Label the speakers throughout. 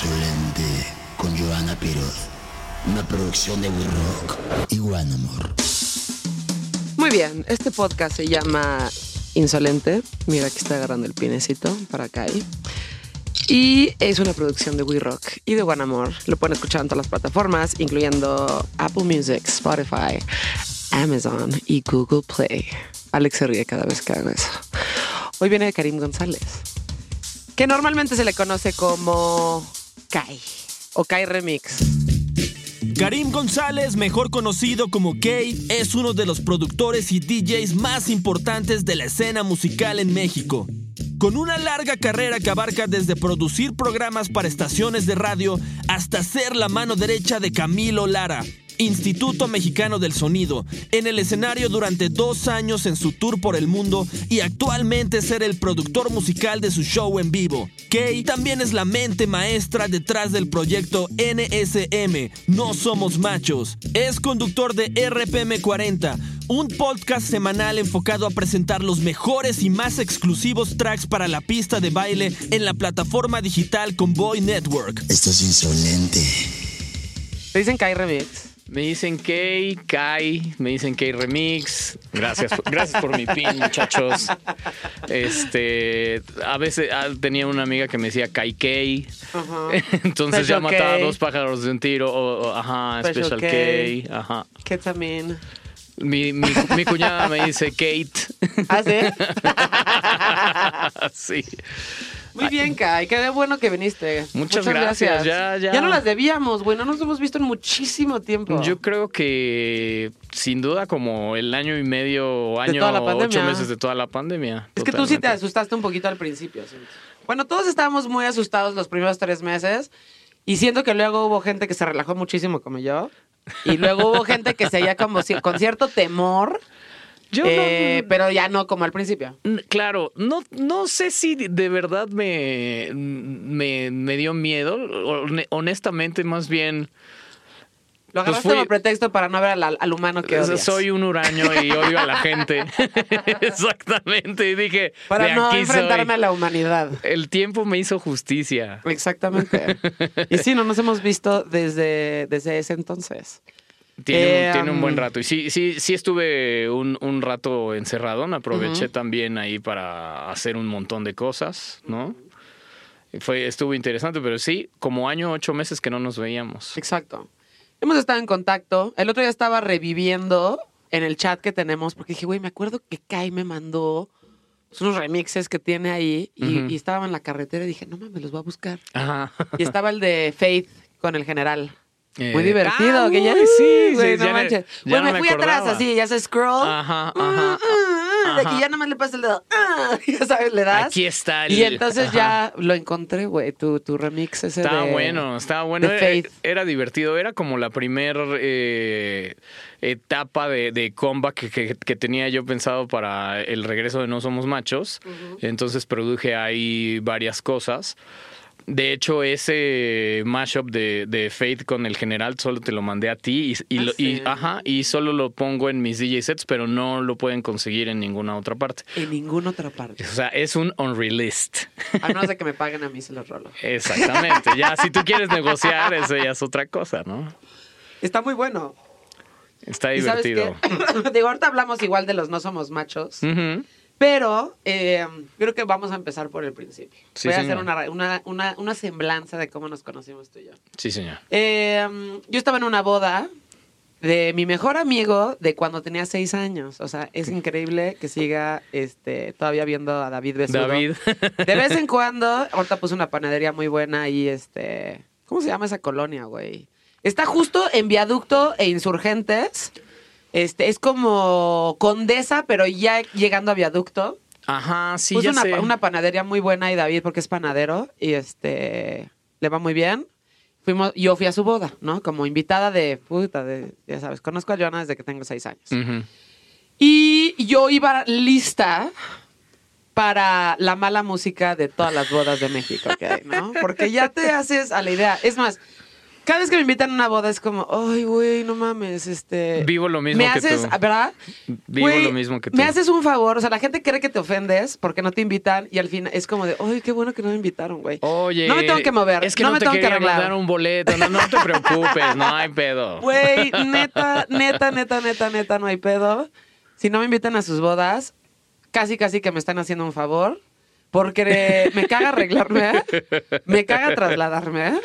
Speaker 1: Insolente con Joana Piroz. Una producción de We Rock y One Amor.
Speaker 2: Muy bien, este podcast se llama Insolente. Mira, aquí está agarrando el pinecito para acá. Y es una producción de We Rock y de One Amor. Lo pueden escuchar en todas las plataformas, incluyendo Apple Music, Spotify, Amazon y Google Play. Alex se ríe cada vez que hago eso. Hoy viene Karim González, que normalmente se le conoce como Kai o Kai Remix.
Speaker 3: Karim González, mejor conocido como Kay, es uno de los productores y DJs más importantes de la escena musical en México. Con una larga carrera que abarca desde producir programas para estaciones de radio hasta ser la mano derecha de Camilo Lara, Instituto Mexicano del Sonido, en el escenario durante dos años en su tour por el mundo y actualmente ser el productor musical de su show en vivo. Kay también es la mente maestra detrás del proyecto NSM, No Somos Machos. Es conductor de RPM 40, un podcast semanal enfocado a presentar los mejores y más exclusivos tracks para la pista de baile en la plataforma digital Convoy Network.
Speaker 1: Esto es insolente.
Speaker 2: ¿Te dicen Kai Remix?
Speaker 4: Me dicen Kay, Kai, me dicen Kay Remix. Gracias, gracias por mi pin, muchachos. Este, a veces ah, tenía una amiga que me decía Kai Kay. Entonces ya mataba
Speaker 2: K.
Speaker 4: dos pájaros de un tiro. o- o, ajá,
Speaker 2: Special
Speaker 4: Special,
Speaker 2: K.
Speaker 4: K. Ajá.
Speaker 2: ¿Qué también?
Speaker 4: Mi, mi, mi cuñada me dice Kate.
Speaker 2: ¿Ah, sí?
Speaker 4: sí.
Speaker 2: Muy bien, Kai. Qué bueno que viniste.
Speaker 4: Muchas gracias. Ya, ya.
Speaker 2: Ya no las debíamos, güey. No nos hemos visto en muchísimo tiempo.
Speaker 4: Yo creo que sin duda como el año y medio año, ocho meses de toda la pandemia.
Speaker 2: Es que tú sí te asustaste un poquito al principio. Bueno, todos estábamos muy asustados los primeros tres meses. Y siento que luego hubo gente que se relajó muchísimo como yo. Y luego hubo gente que seguía como con cierto temor.
Speaker 4: Yo no-
Speaker 2: eh, pero ya no como al principio.
Speaker 4: Claro, no, no sé si de verdad me, me, me dio miedo. Hone- Honestamente, más bien.
Speaker 2: Lo
Speaker 4: Pues
Speaker 2: agarraste
Speaker 4: fui-
Speaker 2: como pretexto para no ver al, al humano que
Speaker 4: sea,
Speaker 2: odias.
Speaker 4: soy un huraño y odio a la gente. Exactamente. Y dije.
Speaker 2: Para no
Speaker 4: aquí
Speaker 2: enfrentarme
Speaker 4: soy.
Speaker 2: a la humanidad.
Speaker 4: El tiempo me hizo justicia.
Speaker 2: Exactamente. y sí, no nos hemos visto desde, desde ese entonces.
Speaker 4: Tiene,
Speaker 2: Eh,
Speaker 4: un, tiene un buen
Speaker 2: um,
Speaker 4: rato. Y sí, sí, sí estuve un, un rato encerrado. Me aproveché también ahí para hacer un montón de cosas, ¿no? Fue, estuvo interesante, pero sí, como año, ocho meses que no nos veíamos.
Speaker 2: Exacto. Hemos estado en contacto. El otro día estaba reviviendo en el chat que tenemos, porque dije, güey, me acuerdo que Kai me mandó unos remixes que tiene ahí y,
Speaker 4: Ujú.
Speaker 2: y estaba en la carretera y dije, no mames, los voy a buscar.
Speaker 4: Ajá.
Speaker 2: Y estaba el de Faith con el general. Muy
Speaker 4: Eh,
Speaker 2: divertido,
Speaker 4: ah,
Speaker 2: que ya
Speaker 4: uy, sí,
Speaker 2: güey,
Speaker 4: sí,
Speaker 2: no
Speaker 4: me-
Speaker 2: manches.
Speaker 4: ya
Speaker 2: Güey,
Speaker 4: no
Speaker 2: me
Speaker 4: me
Speaker 2: fui atrás así, ya se scroll.
Speaker 4: Ajá,
Speaker 2: Ah,
Speaker 4: ajá.
Speaker 2: ah, de aquí
Speaker 4: ajá.
Speaker 2: ya nomás le pasa el dedo. ah, ya sabes, le das.
Speaker 4: Aquí está el.
Speaker 2: Y entonces
Speaker 4: Ajá.
Speaker 2: ya lo encontré, güey, tu, tu remix ese
Speaker 4: Estaba
Speaker 2: de-
Speaker 4: bueno, estaba bueno.
Speaker 2: de
Speaker 4: Era, divertido. Era como la primer eh, etapa de, de comeback que, que- que tenía yo pensado para el regreso de No Somos Machos. Entonces produje ahí varias cosas. De hecho, ese mashup de, de Faith con el general solo te lo mandé a ti y, y
Speaker 2: Ah,
Speaker 4: lo- y- ajá, y solo lo pongo en mis DJ sets, pero no lo pueden conseguir en ninguna otra parte.
Speaker 2: En ninguna otra parte.
Speaker 4: O sea, es un unreleased.
Speaker 2: A menos de que me paguen a mí se los rolo.
Speaker 4: Exactamente. Ya, si tú quieres negociar, eso ya es otra cosa, ¿no?
Speaker 2: Está muy bueno.
Speaker 4: Está
Speaker 2: ¿Y sabes
Speaker 4: divertido.
Speaker 2: qué? Digo, ahorita hablamos igual de los no somos machos. Pero eh, creo que vamos a empezar por el principio.
Speaker 4: Sí,
Speaker 2: Voy a
Speaker 4: señor.
Speaker 2: hacer una, una, una, una semblanza de cómo nos conocimos tú y yo.
Speaker 4: Sí, señor.
Speaker 2: Eh, yo estaba en una boda de mi mejor amigo de cuando tenía seis años. O sea, es increíble que siga este, todavía viendo a David Besudo.
Speaker 4: David.
Speaker 2: De vez en cuando, ahorita puse una panadería muy buena ahí, este... ¿Cómo se llama esa colonia, güey? Está justo en Viaducto e Insurgentes. Este, es como Condesa, pero ya llegando a Viaducto.
Speaker 4: Ajá, sí,
Speaker 2: Puse
Speaker 4: ya
Speaker 2: una,
Speaker 4: sé.
Speaker 2: una panadería muy buena y David, porque es panadero, y este le va muy bien. Fuimos, yo fui a su boda, ¿no? Como invitada de puta, de, ya sabes, conozco a Joana desde que tengo seis años. Y yo iba lista para la mala música de todas las bodas de México que hay, ¿no? Porque ya te haces a la idea. Es más, cada vez que me invitan a una boda es como, ay, güey, no mames, este...
Speaker 4: Vivo lo mismo
Speaker 2: me
Speaker 4: que
Speaker 2: haces,
Speaker 4: tú.
Speaker 2: ¿verdad?
Speaker 4: Vivo
Speaker 2: Güey,
Speaker 4: lo mismo que tú.
Speaker 2: Me haces un favor, o sea, la gente cree que te ofendes porque no te invitan y al final es como de, ay, qué bueno que no me invitaron, güey.
Speaker 4: Oye,
Speaker 2: No me tengo que mover,
Speaker 4: Es que
Speaker 2: no
Speaker 4: no,
Speaker 2: me
Speaker 4: te
Speaker 2: tengo que arreglar.
Speaker 4: un boleto. No, no te preocupes, no hay pedo.
Speaker 2: Güey, neta, neta, neta, neta, neta, no hay pedo. Si no me invitan a sus bodas, casi, casi que me están haciendo un favor. Porque me caga arreglarme, me caga trasladarme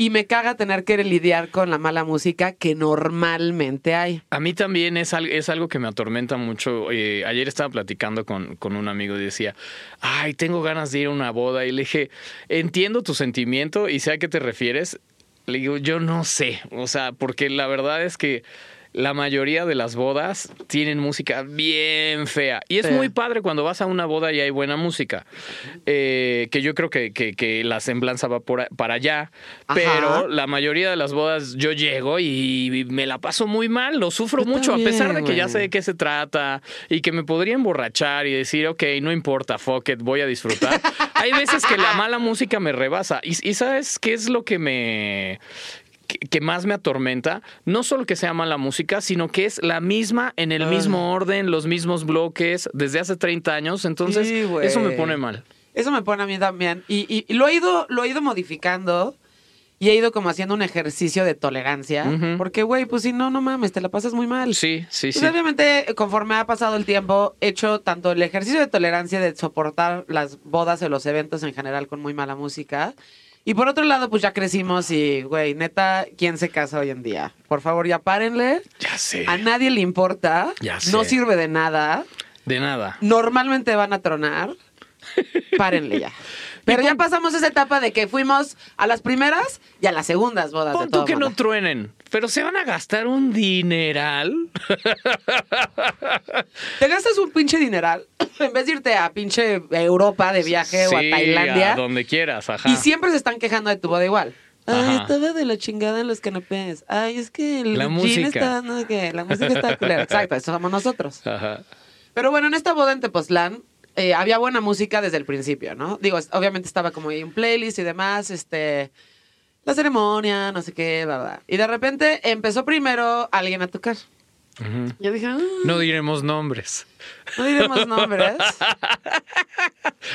Speaker 2: y me caga tener que lidiar con la mala música que normalmente hay.
Speaker 4: A mí también es, al- es algo que me atormenta mucho. Eh, ayer estaba platicando con, con un amigo y decía, ay, tengo ganas de ir a una boda. Y le dije, entiendo tu sentimiento y sé a qué te refieres. Le digo, yo no sé. O sea, porque la verdad es que la mayoría de las bodas tienen música bien fea. Y es
Speaker 2: Sí.
Speaker 4: muy padre cuando vas a una boda y hay buena música. Eh, que yo creo que, que- que la semblanza va por para allá.
Speaker 2: Ajá.
Speaker 4: Pero la mayoría de las bodas yo llego y me la paso muy mal, lo sufro
Speaker 2: Yo
Speaker 4: mucho, a pesar de que ya sé de qué se trata y que me podría emborrachar y decir, ok, no importa, fuck it, voy a disfrutar. Hay veces que la mala música me rebasa. Y, y ¿sabes qué es lo que me que, más me atormenta? No solo que sea mala música, sino que es la misma en el
Speaker 2: Ah.
Speaker 4: mismo orden, los mismos bloques desde hace 30 años. Entonces,
Speaker 2: Sí,
Speaker 4: eso me pone mal.
Speaker 2: Eso me pone a mí también. Y, y- y lo, he ido, lo he ido modificando y he ido como haciendo un ejercicio de tolerancia. Porque, güey, pues si no, no mames, te la pasas muy mal.
Speaker 4: Sí, sí,
Speaker 2: Pues
Speaker 4: sí.
Speaker 2: obviamente, conforme ha pasado el tiempo, he hecho tanto el ejercicio de tolerancia de soportar las bodas y los eventos en general con muy mala música. Y por otro lado, pues ya crecimos y, güey, neta, ¿quién se casa hoy en día? Por favor, ya párenle.
Speaker 4: Ya sé.
Speaker 2: A nadie le importa.
Speaker 4: Ya
Speaker 2: No
Speaker 4: sé.
Speaker 2: sirve de nada.
Speaker 4: De nada.
Speaker 2: Normalmente van a tronar. Párenle ya. Pero ya pasamos esa etapa de que fuimos a las primeras y a las segundas bodas
Speaker 4: Pon tú que no truenen, pero se van a gastar un dineral.
Speaker 2: Te gastas un pinche dineral en vez de irte a pinche Europa de viaje o a Tailandia.
Speaker 4: a donde quieras, ajá.
Speaker 2: Y siempre se están quejando de tu boda igual. Ay,
Speaker 4: Ajá.
Speaker 2: estaba de la chingada en los canapés. Ay, es que el
Speaker 4: La música.
Speaker 2: está, sé qué, la música está culera. Exacto, eso somos nosotros.
Speaker 4: Ajá.
Speaker 2: Pero bueno, en esta boda en Tepoztlán eh, había buena música desde el principio, ¿no? Digo, obviamente estaba como ahí un playlist y demás, este, la ceremonia, no sé qué, bla. Y de repente empezó primero alguien a tocar.
Speaker 4: Ujú.
Speaker 2: Yo dije, "Ah,
Speaker 4: No diremos nombres.
Speaker 2: no diremos nombres.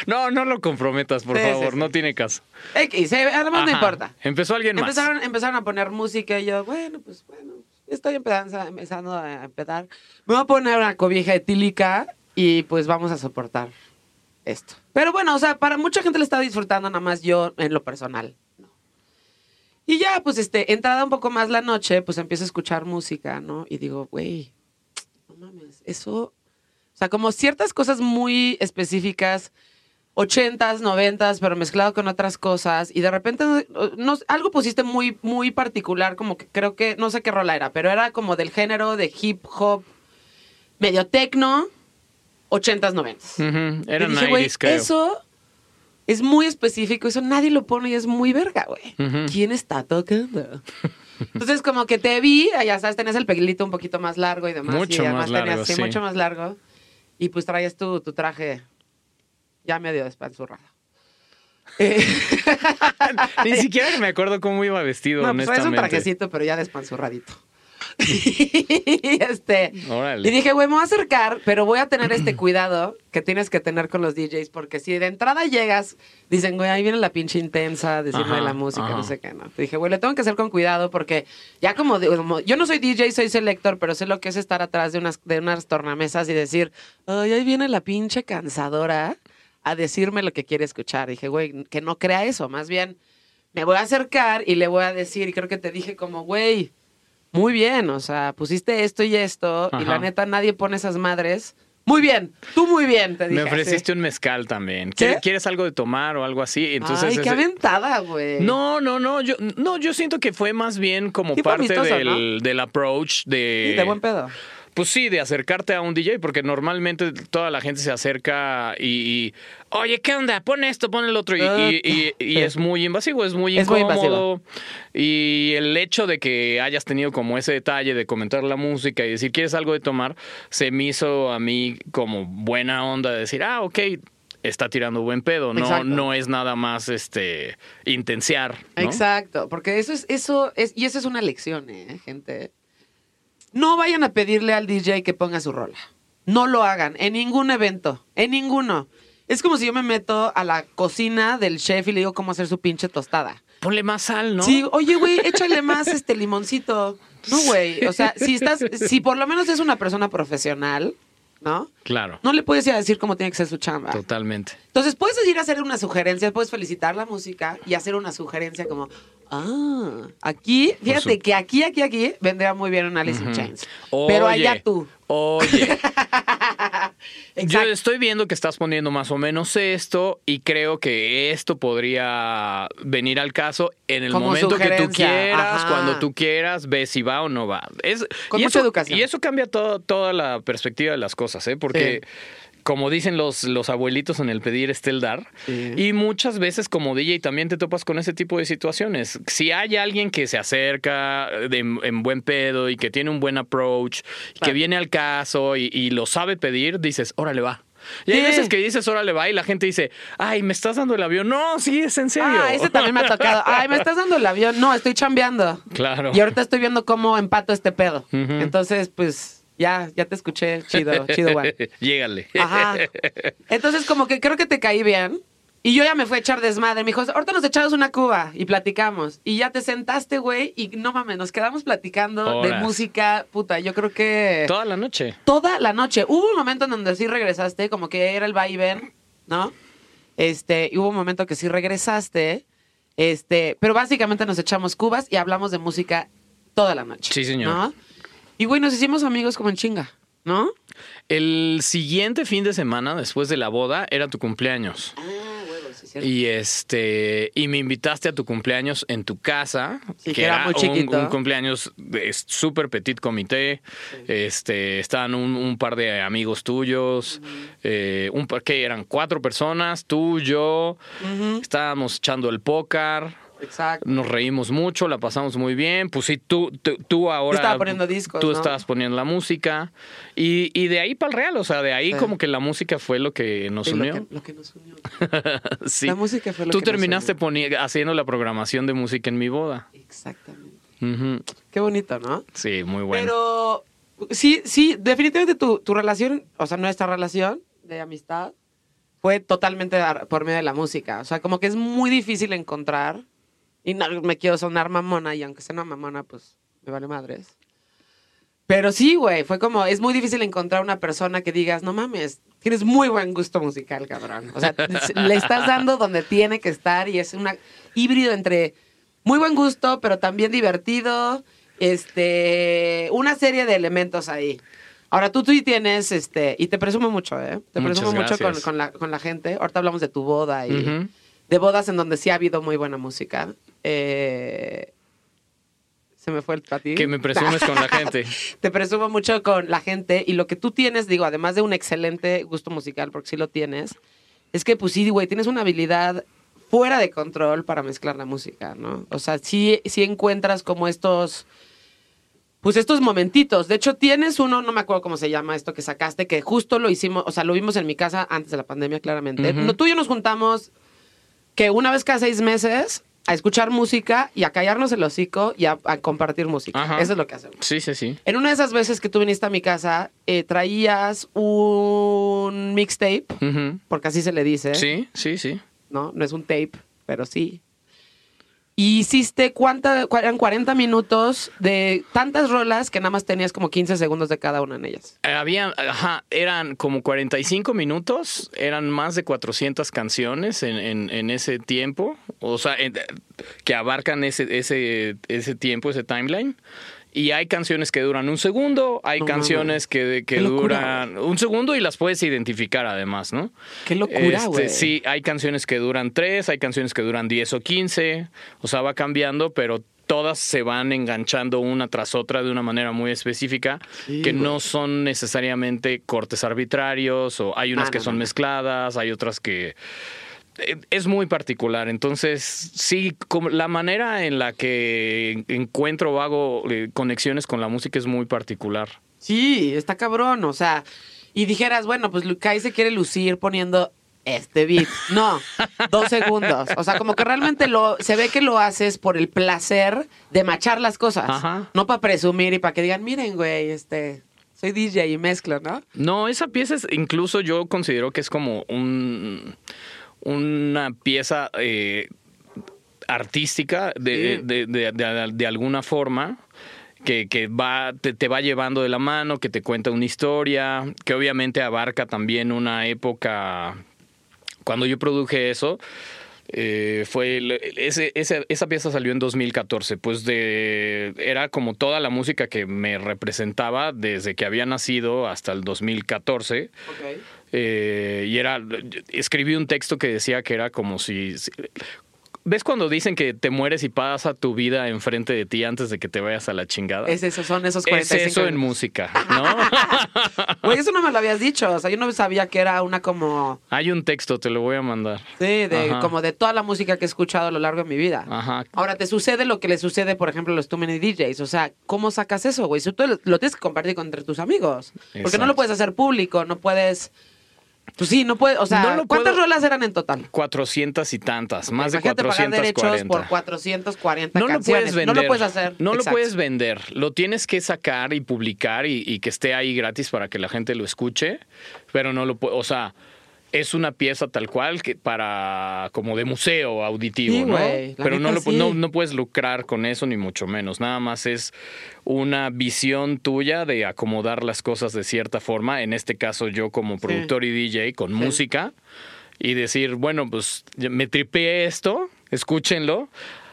Speaker 4: No, no lo comprometas, por
Speaker 2: Sí, sí,
Speaker 4: favor,
Speaker 2: sí.
Speaker 4: no tiene caso.
Speaker 2: X, además no
Speaker 4: Ajá.
Speaker 2: importa.
Speaker 4: Empezó alguien más.
Speaker 2: Empezaron, empezaron a poner música y yo, bueno, pues bueno, estoy empezando, empezando a empezar. Me voy a poner una cobija etílica y pues vamos a soportar esto. Pero bueno, o sea, para mucha gente le está disfrutando, nada más yo en lo personal. no. Y ya, pues este, entrada un poco más la noche, pues empiezo a escuchar música, ¿no? Y digo, güey, no mames, eso. O sea, como ciertas cosas muy específicas, ochentas, noventas, pero mezclado con otras cosas. Y de repente, no, algo pusiste muy, muy particular, como que creo que, no sé qué rola era, pero era como del género de hip hop, medio tecno, ochentas, noventas.
Speaker 4: Ujú, Era
Speaker 2: Y dije, güey,
Speaker 4: 90s, creo.
Speaker 2: eso es muy específico, eso nadie lo pone y es muy verga, güey. ¿Quién está tocando? Entonces, como que te vi, ya sabes, tenías el pelito un poquito más largo y demás.
Speaker 4: Mucho
Speaker 2: y además
Speaker 4: más
Speaker 2: tenías,
Speaker 4: largo,
Speaker 2: sí. mucho más largo. Y pues traías tu, tu traje ya medio despanzurrado. Eh,
Speaker 4: Ni siquiera me acuerdo cómo iba vestido,
Speaker 2: no, pues traes un
Speaker 4: honestamente.
Speaker 2: trajecito, pero ya despanzurradito. y este,
Speaker 4: Órale.
Speaker 2: y dije, güey, me voy a acercar, pero voy a tener este cuidado que tienes que tener con los DJs, porque si de entrada llegas, dicen, güey, ahí viene la pinche intensa, decirme de la música,
Speaker 4: ajá.
Speaker 2: no sé qué, no. Te dije, güey, le tengo que hacer con cuidado, porque ya como, de- como- yo no soy DJ, soy selector, pero sé lo que es estar atrás de unas, de unas tornamesas y decir, ay, ahí viene la pinche cansadora a decirme lo que quiere escuchar. Dije, güey, que no crea eso, más bien me voy a acercar y le voy a decir, y creo que te dije como, güey, muy bien, o sea, pusiste esto y esto, y la neta nadie pone esas madres. Muy bien, tú muy bien, te dije.
Speaker 4: Me ofreciste
Speaker 2: así.
Speaker 4: un mezcal también. ¿Quieres, quieres algo de tomar o algo así? Entonces
Speaker 2: Ay, qué
Speaker 4: ese-
Speaker 2: aventada, güey.
Speaker 4: No, no, no, yo, no, yo siento que fue más bien como parte
Speaker 2: amistoso,
Speaker 4: del, del approach de...
Speaker 2: Sí, de buen pedo.
Speaker 4: Pues sí, de acercarte a un DJ, porque normalmente toda la gente se acerca y, y, oye, ¿qué onda? Pon esto, pon el otro. Y,
Speaker 2: Ah,
Speaker 4: y- y- es muy invasivo, es muy
Speaker 2: Es muy
Speaker 4: incómodo. y el hecho de que hayas tenido como ese detalle de comentar la música y decir, ¿quieres algo de tomar? Se me hizo a mí como buena onda de decir, ah, ok. está tirando buen pedo, no,
Speaker 2: Exacto.
Speaker 4: no es nada más este intensiar. ¿no?
Speaker 2: Exacto, porque eso es, eso es, y eso es una lección, eh, gente. No vayan a pedirle al DJ que ponga su rola. No lo hagan, en ningún evento, en ninguno. Es como si yo me meto a la cocina del chef y le digo cómo hacer su pinche tostada.
Speaker 4: Ponle más sal, ¿no?
Speaker 2: Sí, oye, güey, échale más este limoncito. No, güey. O sea, si estás, si por lo menos es una persona profesional, ¿no?
Speaker 4: Claro,
Speaker 2: No le puedes ir a decir cómo tiene que ser su chamba.
Speaker 4: totalmente.
Speaker 2: Entonces puedes ir a hacer una sugerencia, puedes felicitar la música y hacer una sugerencia como, ah, aquí, fíjate
Speaker 4: su-
Speaker 2: que aquí, aquí, aquí vendría muy bien un Alice in Chains.
Speaker 4: Oye,
Speaker 2: Pero allá tú.
Speaker 4: Oye, yo estoy viendo que estás poniendo más o menos esto y creo que esto podría venir al caso en el
Speaker 2: Como
Speaker 4: momento que tú quieras,
Speaker 2: ajá.
Speaker 4: cuando tú quieras, ves si va o no va. Es,
Speaker 2: Con
Speaker 4: y
Speaker 2: mucha
Speaker 4: eso,
Speaker 2: educación.
Speaker 4: Y eso cambia todo- toda la perspectiva de las cosas, ¿eh? Porque... Como dicen los, los abuelitos en el pedir está el dar.
Speaker 2: Sí.
Speaker 4: Y muchas veces como DJ también te topas con ese tipo de situaciones. Si hay alguien que se acerca de- en buen pedo y que tiene un buen approach, que viene al caso y, y lo sabe pedir, dices, órale va. Y hay
Speaker 2: Sí.
Speaker 4: veces que dices, órale va, y la gente dice, ay, ¿me estás dando el avión? No, sí, es en serio.
Speaker 2: Ah, ese también me ha tocado. Ay, ¿me estás dando el avión? No, estoy chambeando.
Speaker 4: Claro.
Speaker 2: Y ahorita estoy viendo cómo empato este pedo. Entonces, pues, ya, ya te escuché. Chido, chido, güey.
Speaker 4: Llégale.
Speaker 2: Ajá. Entonces, como que creo que te caí bien. Y yo ya me fui a echar desmadre. Me dijo, ahorita nos echamos una cuba y platicamos. Y ya te sentaste, güey, y no mames, nos quedamos platicando de música. Puta, yo creo que
Speaker 4: Toda la noche.
Speaker 2: toda la noche. Hubo un momento en donde sí regresaste, como que era el va y ven, ¿no? Este, y hubo un momento que sí regresaste. Este, pero básicamente nos echamos cubas y hablamos de música toda la noche.
Speaker 4: Sí, señor.
Speaker 2: ¿no? Y güey, nos hicimos amigos como en chinga, ¿no?
Speaker 4: El siguiente fin de semana, después de la boda, era tu cumpleaños.
Speaker 2: Ah, huevo, sí, cierto.
Speaker 4: Y este y me invitaste a tu cumpleaños en tu casa,
Speaker 2: Sí, que era muy
Speaker 4: un-
Speaker 2: chiquito.
Speaker 4: Un, cumpleaños de súper petit comité. Este estaban un, un par de amigos tuyos, eh, un par que eran cuatro personas, tú, yo. Estábamos echando el póker.
Speaker 2: Exacto.
Speaker 4: Nos reímos mucho, la pasamos muy bien. Pues sí, tú, tú, tú ahora.
Speaker 2: estaba poniendo discos,
Speaker 4: Tú
Speaker 2: ¿no?
Speaker 4: estabas poniendo la música. Y, y de ahí para el real, o sea, de ahí
Speaker 2: Sí.
Speaker 4: como que la música fue lo que nos
Speaker 2: Sí,
Speaker 4: unió.
Speaker 2: Lo que, lo que nos unió.
Speaker 4: Sí.
Speaker 2: La música fue lo
Speaker 4: Tú
Speaker 2: que nos
Speaker 4: terminaste
Speaker 2: unió.
Speaker 4: poni- haciendo la programación de música en mi boda.
Speaker 2: Exactamente. Qué bonito, ¿no?
Speaker 4: Sí, muy bueno.
Speaker 2: Pero sí, sí, definitivamente tu, tu relación, o sea, nuestra relación de amistad fue totalmente por medio de la música. O sea, como que es muy difícil encontrar. Y no me quiero sonar mamona, y aunque sea una mamona, pues me vale madres. Pero sí, güey, fue como, es muy difícil encontrar una persona que digas, no mames, tienes muy buen gusto musical, cabrón. O sea, le estás dando donde tiene que estar y es un híbrido entre muy buen gusto, pero también divertido, este, una serie de elementos ahí. Ahora tú, tú y tienes, este, y te presumo mucho, ¿eh? Te
Speaker 4: Muchas
Speaker 2: presumo mucho con, con la, con la gente. Ahorita hablamos de tu boda y. de bodas en donde sí ha habido muy buena música. Eh, se me fue el patín.
Speaker 4: Que me presumes con la gente.
Speaker 2: Te presumo mucho con la gente y lo que tú tienes, digo, además de un excelente gusto musical, porque sí lo tienes, es que pues sí, güey, tienes una habilidad fuera de control para mezclar la música, ¿no? O sea, sí, sí encuentras como estos, pues estos momentitos. De hecho, tienes uno, no me acuerdo cómo se llama esto que sacaste, que justo lo hicimos, o sea, lo vimos en mi casa antes de la pandemia, claramente. No, Tú y yo nos juntamos que una vez cada seis meses a escuchar música y a callarnos el hocico y a, a compartir música.
Speaker 4: Ajá.
Speaker 2: Eso es lo que hacemos.
Speaker 4: Sí, sí, sí.
Speaker 2: En una de esas veces que tú viniste a mi casa, eh, traías un mixtape, porque así se le dice,
Speaker 4: Sí, sí, sí.
Speaker 2: ¿no? No es un tape, pero sí. Y hiciste cuánta, cu- eran 40 minutos de tantas rolas que nada más tenías como 15 segundos de cada una en ellas.
Speaker 4: Eh, Había, ajá, eran como 45 minutos, eran más de 400 canciones en, en- en ese tiempo, o sea, en- que abarcan ese, ese, ese tiempo, ese timeline. Y hay canciones que duran un segundo, hay
Speaker 2: No
Speaker 4: canciones que, que duran un segundo y las puedes identificar además, ¿no?
Speaker 2: Qué locura,
Speaker 4: Este,
Speaker 2: güey.
Speaker 4: sí, hay canciones que duran tres, hay canciones que duran 10 o 15, o sea, va cambiando, pero todas se van enganchando una tras otra de una manera muy específica,
Speaker 2: Sí,
Speaker 4: que no son necesariamente cortes arbitrarios, o hay unas
Speaker 2: Ah,
Speaker 4: que son mezcladas, hay otras que... Es muy particular, entonces sí, como la manera en la que encuentro o hago eh, conexiones con la música es muy particular.
Speaker 2: Sí, está cabrón, o sea, y dijeras, bueno, pues Lucay se quiere lucir poniendo este beat. No, dos segundos. O sea, como que realmente lo, se ve que lo haces por el placer de machar las cosas.
Speaker 4: Ajá.
Speaker 2: No para presumir y para que digan, miren, güey, este, soy DJ y mezclo, ¿no?
Speaker 4: No, esa pieza es, incluso yo considero que es como un una pieza eh, artística de,
Speaker 2: Sí.
Speaker 4: de, de- de- alguna forma. Que, que va, te, te va llevando de la mano, que te cuenta una historia, que obviamente abarca también una época. Cuando yo produje eso, eh, fue el- ese, ese- esa pieza salió en 2014, pues de era como toda la música que me representaba desde que había nacido hasta el 2014.
Speaker 2: Ok.
Speaker 4: Eh, y era, escribí un texto que decía que era como si, si- ¿ves cuando dicen que te mueres y pasa tu vida enfrente de ti antes de que te vayas a la chingada?
Speaker 2: Es eso, son esos
Speaker 4: Es
Speaker 2: 45
Speaker 4: eso en música, ¿no?
Speaker 2: Güey, eso no me lo habías dicho. O sea, yo no sabía que era una como.
Speaker 4: Hay un texto, te lo voy a mandar.
Speaker 2: Sí, de,
Speaker 4: Ajá.
Speaker 2: como de toda la música que he escuchado a lo largo de mi vida.
Speaker 4: Ajá.
Speaker 2: Ahora, te sucede lo que le sucede, por ejemplo, a los Too Many DJs. O sea, ¿cómo sacas eso, güey? Eso tú lo, tienes que compartir con entre tus amigos. Porque no lo puedes hacer público, no puedes. Pues sí, no puedes. O sea,
Speaker 4: No
Speaker 2: ¿cuántas
Speaker 4: puedo-
Speaker 2: rolas eran en total?
Speaker 4: 400 y tantas, más de
Speaker 2: Imagínate pagar derechos
Speaker 4: 440.
Speaker 2: por 440
Speaker 4: no lo puedes vender.
Speaker 2: No lo puedes hacer.
Speaker 4: No lo puedes vender. Lo tienes que sacar y publicar y, y que esté ahí gratis para que la gente lo escuche. Pero no lo puedo. O sea, es una pieza tal cual que para como de museo auditivo,
Speaker 2: Sí,
Speaker 4: ¿no? Pero no, lo,
Speaker 2: sí.
Speaker 4: no, no puedes lucrar con eso ni mucho menos. Nada más es una visión tuya de acomodar las cosas de cierta forma. En este caso, yo como productor y DJ con música y decir, bueno, pues me tripeé esto, escúchenlo.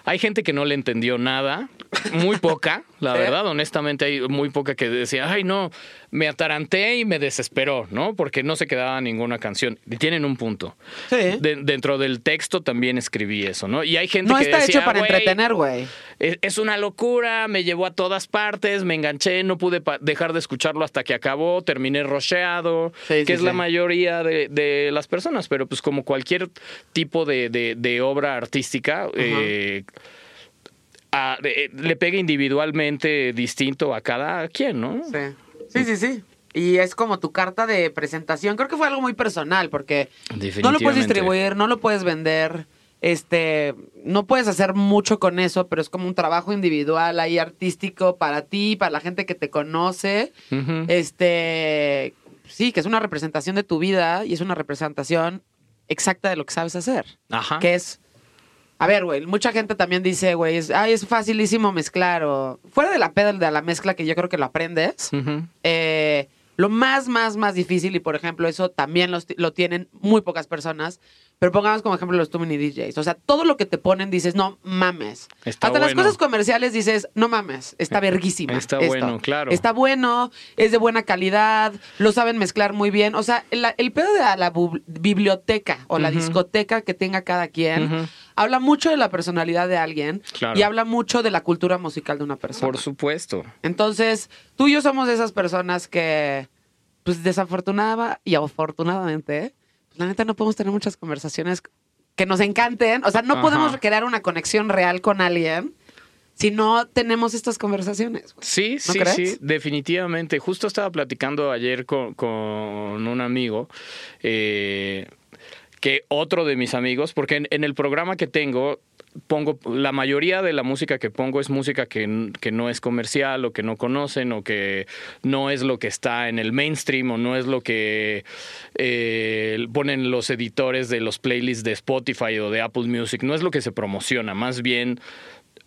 Speaker 4: Hay gente que no le entendió nada, muy poca, la verdad, honestamente hay muy poca que decía, ay no, me ataranté y me desesperó, ¿no? Porque no se quedaba ninguna canción. Y tienen un punto.
Speaker 2: Sí.
Speaker 4: De- dentro del texto también escribí eso, ¿no? Y hay gente
Speaker 2: No
Speaker 4: que
Speaker 2: está
Speaker 4: decía,
Speaker 2: hecho para
Speaker 4: "Güey,
Speaker 2: entretener, güey.
Speaker 4: es, es una locura, me llevó a todas partes, me enganché, no pude dejar de escucharlo hasta que acabó, terminé rocheado,
Speaker 2: Sí,
Speaker 4: que
Speaker 2: sí,
Speaker 4: es la
Speaker 2: mayoría
Speaker 4: de, de las personas, pero pues como cualquier tipo de, de- de obra artística, eh, a- eh, le pega individualmente distinto a cada quien, ¿no?
Speaker 2: Sí. Sí, sí, sí. Y es como tu carta de presentación. Creo que fue algo muy personal porque no lo puedes distribuir, no lo puedes vender. Este, no puedes hacer mucho con eso, pero es como un trabajo individual ahí artístico para ti, para la gente que te conoce. Este, sí, que es una representación de tu vida y es una representación exacta de lo que sabes hacer.
Speaker 4: Ajá.
Speaker 2: Que es, a ver, güey, mucha gente también dice, güey, es, ay, es facilísimo mezclar o fuera de la pedal de la mezcla que yo creo que lo aprendes. Eh, lo más, más, más difícil, y por ejemplo, eso también los- lo tienen muy pocas personas, pero pongamos como ejemplo los Too Many DJs. O sea, todo lo que te ponen dices, no mames.
Speaker 4: Está
Speaker 2: Hasta las cosas comerciales dices, no mames, está verguísima.
Speaker 4: Está
Speaker 2: esto.
Speaker 4: bueno, claro.
Speaker 2: Está bueno, es de buena calidad, lo saben mezclar muy bien. O sea, el, el pedo de la biblioteca o la discoteca que tenga cada quien habla mucho de la personalidad de alguien
Speaker 4: Claro.
Speaker 2: y habla mucho de la cultura musical de una persona.
Speaker 4: Por supuesto.
Speaker 2: Entonces, tú y yo somos de esas personas que, pues desafortunada y afortunadamente, la neta no podemos tener muchas conversaciones que nos encanten. O sea, no
Speaker 4: Ajá.
Speaker 2: podemos crear una conexión real con alguien si no tenemos estas conversaciones.
Speaker 4: Sí,
Speaker 2: ¿No
Speaker 4: sí,
Speaker 2: crees?
Speaker 4: sí, definitivamente. Justo estaba platicando ayer con, con un amigo, eh, que otro de mis amigos, porque en, en el programa que tengo, pongo, la mayoría de la música que pongo es música que, que no es comercial o que no conocen o que no es lo que está en el mainstream o no es lo que eh, ponen los editores de los playlists de Spotify o de Apple Music, no es lo que se promociona, más bien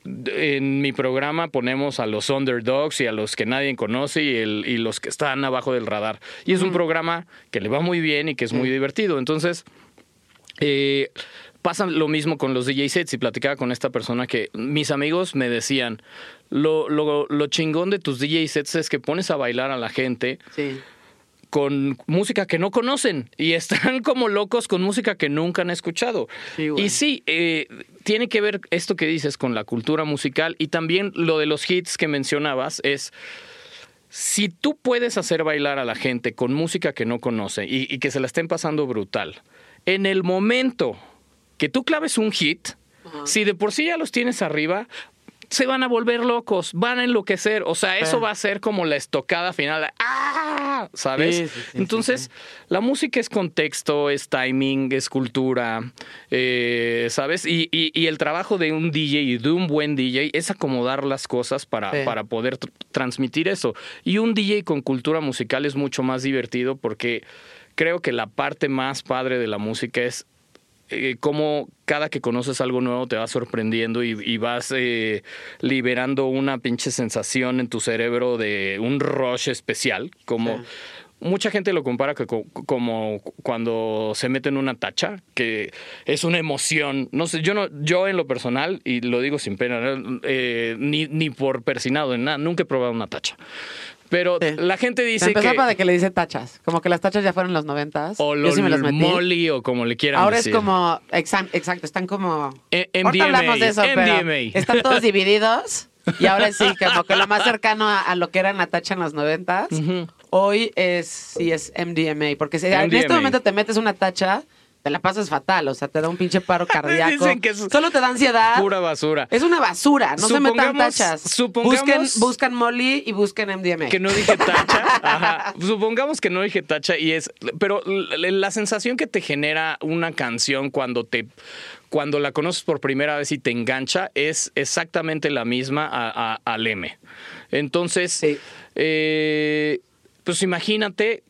Speaker 4: en mi programa ponemos a los underdogs y a los que nadie conoce y, el- y los que están abajo del radar. Y es un programa que le va muy bien y que es muy divertido. Entonces, eh, pasa lo mismo con los DJ sets y platicaba con esta persona que mis amigos me decían, lo, lo, lo chingón de tus DJ sets es que pones a bailar a la gente
Speaker 2: Sí.
Speaker 4: con música que no conocen y están como locos con música que nunca han escuchado.
Speaker 2: Sí,
Speaker 4: y sí, eh, tiene que ver esto que dices con la cultura musical y también lo de los hits que mencionabas es... Si tú puedes hacer bailar a la gente con música que no conoce y, y que se la estén pasando brutal, en el momento que tú claves un hit, si de por sí ya los tienes arriba, se van a volver locos, van a enloquecer. O sea, eso va a ser como la estocada final. ¡Ah! ¿Sabes?
Speaker 2: Sí, sí, sí,
Speaker 4: Entonces, la música es contexto, es timing, es cultura, eh, ¿sabes? Y, y- y el trabajo de un DJ y de un buen DJ es acomodar las cosas para, para poder tr- transmitir eso. Y un DJ con cultura musical es mucho más divertido porque creo que la parte más padre de la música es eh, cómo cada que conoces algo nuevo te va sorprendiendo y, y vas eh, liberando una pinche sensación en tu cerebro de un rush especial, como... Mucha gente lo compara que co- como cuando se mete en una tacha, que es una emoción. No sé, yo no, yo en lo personal, y lo digo sin pena, eh, ni, ni por persinado, en nada, nunca he probado una tacha. Pero
Speaker 2: Sí.
Speaker 4: la gente dice
Speaker 2: empezó
Speaker 4: que...
Speaker 2: para de que le dice tachas. Como que las tachas ya fueron en los noventas.
Speaker 4: O los
Speaker 2: sí
Speaker 4: molly o como le quieran
Speaker 2: Ahora
Speaker 4: decir.
Speaker 2: es como, exa- exacto, están como... Ahorita
Speaker 4: MDMA,
Speaker 2: hablamos de eso, pero están todos divididos. Y ahora sí, como que lo más cercano a, a lo que era la tacha en los noventas, hoy es sí es MDMA. Porque si en este momento te metes una tacha, te la pasas fatal. O sea, te da un pinche paro cardíaco.
Speaker 4: Dicen que es
Speaker 2: Solo te da ansiedad.
Speaker 4: Pura basura.
Speaker 2: Es una basura, no se metan tachas.
Speaker 4: supongamos-
Speaker 2: busquen, buscan Molly y busquen MDMA.
Speaker 4: Que no dije tacha. Ajá. Supongamos que no dije tacha y es. Pero la sensación que te genera una canción cuando te. Cuando la conoces por primera vez y te engancha es exactamente la misma a- a- al M. Entonces,
Speaker 2: Sí.
Speaker 4: eh, pues imagínate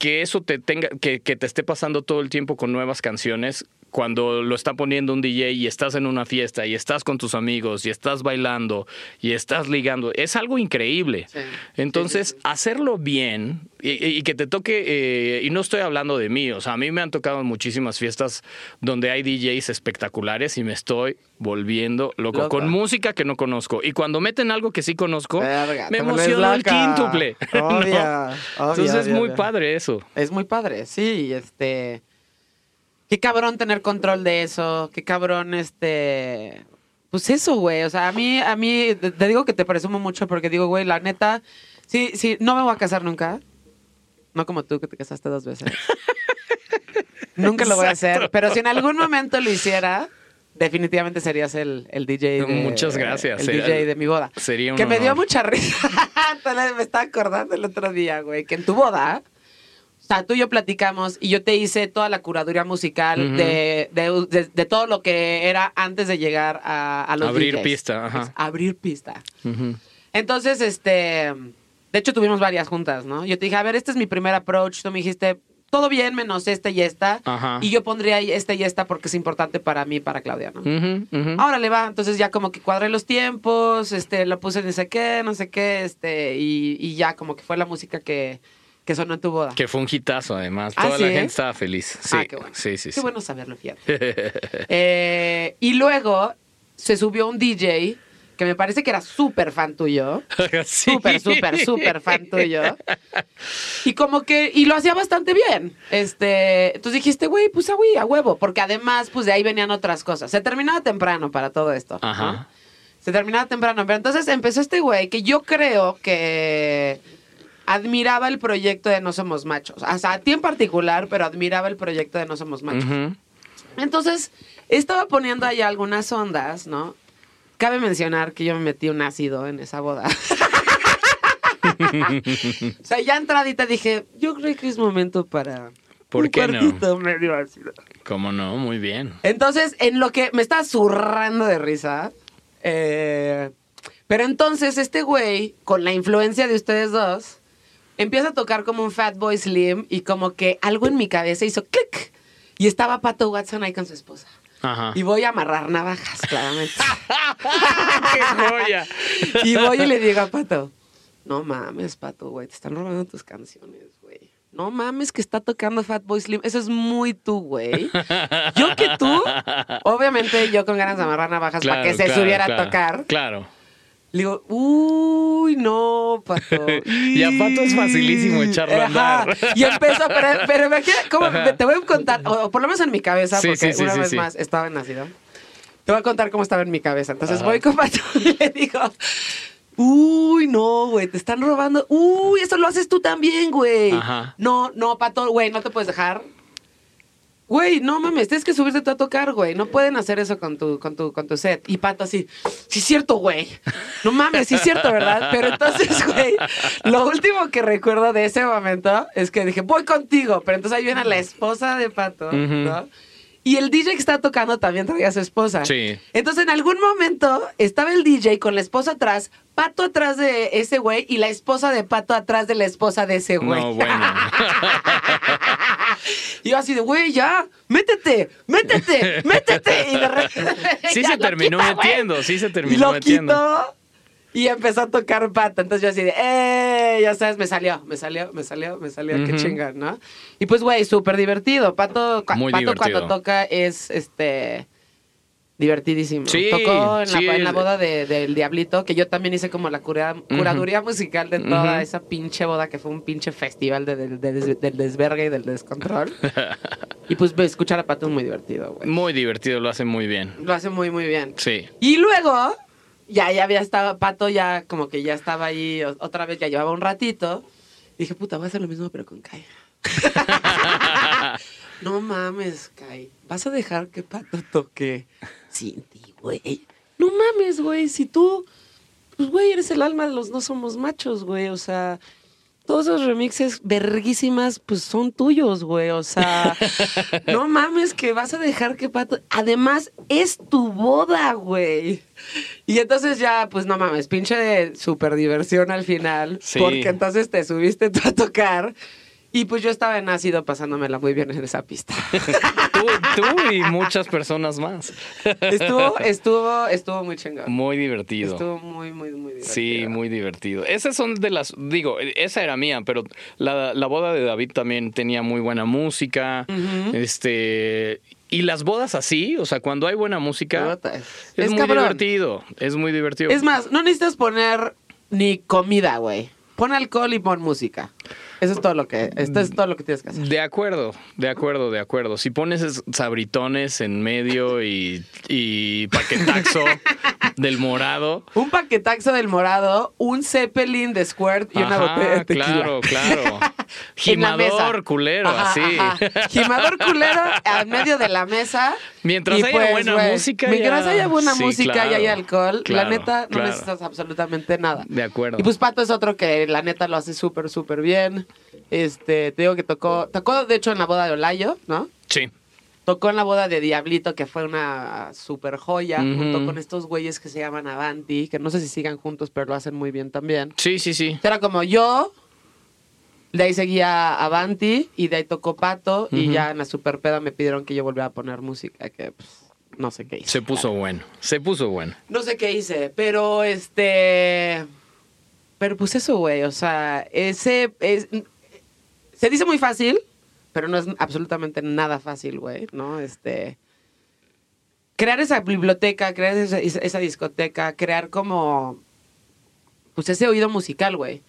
Speaker 4: que eso te tenga, que, que te esté pasando todo el tiempo con nuevas canciones. Cuando lo está poniendo un DJ y estás en una fiesta y estás con tus amigos y estás bailando y estás ligando, es algo increíble.
Speaker 2: Sí.
Speaker 4: Entonces,
Speaker 2: Sí, sí, sí.
Speaker 4: hacerlo bien y, y que te toque, eh, y no estoy hablando de mí, o sea, a mí me han tocado muchísimas fiestas donde hay DJs espectaculares y me estoy volviendo loco, con música que no conozco. Y cuando meten algo que sí conozco,
Speaker 2: Verga,
Speaker 4: me emociono el quíntuple. Entonces es muy padre eso.
Speaker 2: Es muy padre, sí, este. Qué cabrón tener control de eso, qué cabrón, este. Pues eso, güey. O sea, a mí, a mí, te digo que te presumo mucho porque digo, güey, la neta, sí, sí, no me voy a casar nunca. No como tú que te casaste dos veces. nunca lo voy a hacer. Pero si en algún momento lo hiciera, definitivamente serías el, el DJ de.
Speaker 4: Muchas gracias.
Speaker 2: El
Speaker 4: Sería-
Speaker 2: DJ de mi boda.
Speaker 4: sería un
Speaker 2: Que me dio mucha risa. me estaba acordando el otro día, güey, que en tu boda. O sea, tú y yo platicamos y yo te hice toda la curaduría musical de, de, de- de todo lo que era antes de llegar a, a los
Speaker 4: Abrir
Speaker 2: DJs.
Speaker 4: pista, ajá.
Speaker 2: Abrir pista. Entonces, este, de hecho tuvimos varias juntas, ¿no? Yo te dije, a ver, este es mi primer approach. Tú me dijiste, todo bien menos este y esta.
Speaker 4: Ajá.
Speaker 2: Y yo pondría ahí este y esta porque es importante para mí y para Claudia, ¿no? Ahora le va, entonces ya como que cuadré los tiempos, este, lo puse no sé qué, no sé qué, este, y, y ya como que fue la música que, que sonó en tu boda.
Speaker 4: Que fue un hitazo, además.
Speaker 2: ¿Ah,
Speaker 4: Toda la gente estaba feliz. Sí,
Speaker 2: Ah, qué bueno.
Speaker 4: sí, sí.
Speaker 2: Qué bueno saberlo, fíjate. Eh, y luego se subió un DJ que me parece que era súper fan tuyo.
Speaker 4: Sí.
Speaker 2: Súper, súper, súper fan tuyo. Y como que, y lo hacía bastante bien. Este, entonces dijiste, güey, pues a güey, a huevo. Porque además, pues de ahí venían otras cosas. Se terminaba temprano para todo esto. ¿no?
Speaker 4: Ajá.
Speaker 2: Se terminaba temprano. Pero entonces empezó este güey que yo creo que admiraba el proyecto de No Somos Machos. O sea, a ti en particular, pero admiraba el proyecto de No Somos Machos. Entonces, estaba poniendo ahí algunas ondas, ¿no? Cabe mencionar que yo me metí un ácido en esa boda. o sea, ya entradita dije, yo creo que es momento para...
Speaker 4: ¿Por
Speaker 2: un
Speaker 4: qué no?
Speaker 2: medio ácido.
Speaker 4: ¿Cómo no? Muy bien.
Speaker 2: Entonces, en lo que me estaba zurrando de risa, eh, pero entonces este güey, con la influencia de ustedes dos, empieza a tocar como un Fatboy Slim y como que algo en mi cabeza hizo clic. Y estaba Pato Watson ahí con su esposa.
Speaker 4: Ajá.
Speaker 2: Y voy a amarrar navajas, claramente.
Speaker 4: ¡Qué joya!
Speaker 2: y voy y le digo a Pato, no mames, Pato, güey, te están robando tus canciones, güey. No mames que está tocando Fatboy Slim. Eso es muy tú, güey. Yo que tú, obviamente yo con ganas de amarrar navajas para que se
Speaker 4: claro,
Speaker 2: subiera
Speaker 4: claro,
Speaker 2: a tocar.
Speaker 4: Claro.
Speaker 2: Le digo, uy, no, Pato.
Speaker 4: Y a Pato es facilísimo echarlo a andar.
Speaker 2: Y empezó, pero, pero queda- ¿cómo? Te voy a contar, o por lo menos en mi cabeza,
Speaker 4: Sí,
Speaker 2: porque
Speaker 4: sí, sí,
Speaker 2: una vez más estaba en nacido. Te voy a contar cómo estaba en mi cabeza. Entonces
Speaker 4: Ajá.
Speaker 2: voy con Pato y le digo, uy, no, güey, te están robando. Uy, eso lo haces tú también, güey.
Speaker 4: Ajá.
Speaker 2: No, no, Pato, güey, no te puedes dejar. Güey, no mames, tienes que subirte tú a tocar, güey. No pueden hacer eso con tu, con tu, con tu set. Y Pato así, sí es cierto, güey. No mames, sí es cierto, ¿verdad? Pero entonces, güey, lo último que recuerdo de ese momento es que dije, voy contigo. Pero entonces ahí viene la esposa de Pato, ¿no? Y el DJ que estaba tocando también traía a su esposa.
Speaker 4: Sí.
Speaker 2: Entonces, en algún momento estaba el DJ con la esposa atrás, Pato atrás de ese güey y la esposa de Pato atrás de la esposa de ese güey.
Speaker 4: No, bueno.
Speaker 2: Y yo así de, güey, ya, métete, métete, métete. Y de repente,
Speaker 4: Sí se terminó
Speaker 2: quita,
Speaker 4: metiendo, sí se terminó
Speaker 2: lo
Speaker 4: metiendo.
Speaker 2: quitó y empezó a tocar Pato. Entonces yo así de, ¡eh! Ya sabes, me salió, me salió, me salió, me salió, qué
Speaker 4: Ujú.
Speaker 2: chingón, ¿no? Y pues, güey, súper divertido. Pato,
Speaker 4: Muy
Speaker 2: Pato
Speaker 4: divertido.
Speaker 2: cuando toca es, este... Divertidísimo.
Speaker 4: Sí,
Speaker 2: Tocó en la,
Speaker 4: sí,
Speaker 2: en la boda de- del Diablito, que yo también hice como la cura- curaduría musical de toda esa pinche boda, que fue un pinche festival de- des- del desvergue y del descontrol. y pues escuchar a Pato es muy divertido, güey.
Speaker 4: Muy divertido, lo hace muy bien.
Speaker 2: Lo hace muy, muy bien.
Speaker 4: Sí.
Speaker 2: Y luego, ya, ya había estado, Pato ya como que ya estaba ahí, otra vez ya llevaba un ratito. Dije, puta, voy a hacer lo mismo pero con Kai. no mames, Kai. ¿Vas a dejar que Pato toque sin ti, güey? No mames, güey. Si tú, pues, güey, eres el alma de los no somos machos, güey. O sea, todos esos remixes verguísimas, pues son tuyos, güey. O sea, no mames que vas a dejar que Pato. Además, es tu boda, güey. Y entonces ya, pues no mames, pinche super diversión al final.
Speaker 4: Sí.
Speaker 2: Porque entonces te subiste tú a tocar. Y pues yo estaba en ácido pasándomela muy bien en esa pista.
Speaker 4: Tú, tú y muchas personas más.
Speaker 2: estuvo, estuvo, estuvo muy chingón.
Speaker 4: Muy divertido.
Speaker 2: Estuvo muy, muy, muy divertido.
Speaker 4: Sí, muy divertido. Esas son de las, digo, esa era mía, pero la, la boda de David también tenía muy buena música. Este. Y las bodas así, o sea, cuando hay buena música, es,
Speaker 2: es
Speaker 4: muy
Speaker 2: cabrón.
Speaker 4: divertido. Es muy divertido.
Speaker 2: Es más, no necesitas poner ni comida, güey. Pon alcohol y pon música. Eso es todo lo que, esto es todo lo que tienes que hacer.
Speaker 4: De acuerdo, de acuerdo, de acuerdo. Si pones es- sabritones en medio y, y paquetaxo del morado.
Speaker 2: Un paquetaxo del morado, un zeppelin de squirt y una botella de tequila.
Speaker 4: Claro, claro. Gimador culero,
Speaker 2: Ajá,
Speaker 4: así.
Speaker 2: ajá. Gimador culero al medio de la mesa.
Speaker 4: Mientras
Speaker 2: Y
Speaker 4: haya buena música,
Speaker 2: Mientras
Speaker 4: ya-
Speaker 2: haya buena
Speaker 4: sí,
Speaker 2: música y haya alcohol,
Speaker 4: claro,
Speaker 2: la neta no necesitas absolutamente nada.
Speaker 4: De acuerdo.
Speaker 2: Y pues Pato es otro que la neta lo hace súper, súper bien. Este, te digo que tocó, tocó de hecho en la boda de Olayo, ¿no?
Speaker 4: Sí.
Speaker 2: Tocó en la boda de Diablito, que fue una super joya, junto con estos güeyes que se llaman Avanti, que no sé si sigan juntos, pero lo hacen muy bien también.
Speaker 4: Sí, sí, sí.
Speaker 2: Era como yo, de ahí seguía Avanti, y de ahí tocó Pato, y ya en la super peda me pidieron que yo volviera a poner música, que pues, no sé qué hice.
Speaker 4: Se puso bueno. Se puso bueno.
Speaker 2: No sé qué hice, pero este. Pero pues eso, güey. O sea, ese. Es, se dice muy fácil, pero no es absolutamente nada fácil, güey, ¿no? Este. Crear esa biblioteca, crear esa, esa- esa discoteca, crear como. Pues ese oído musical, güey.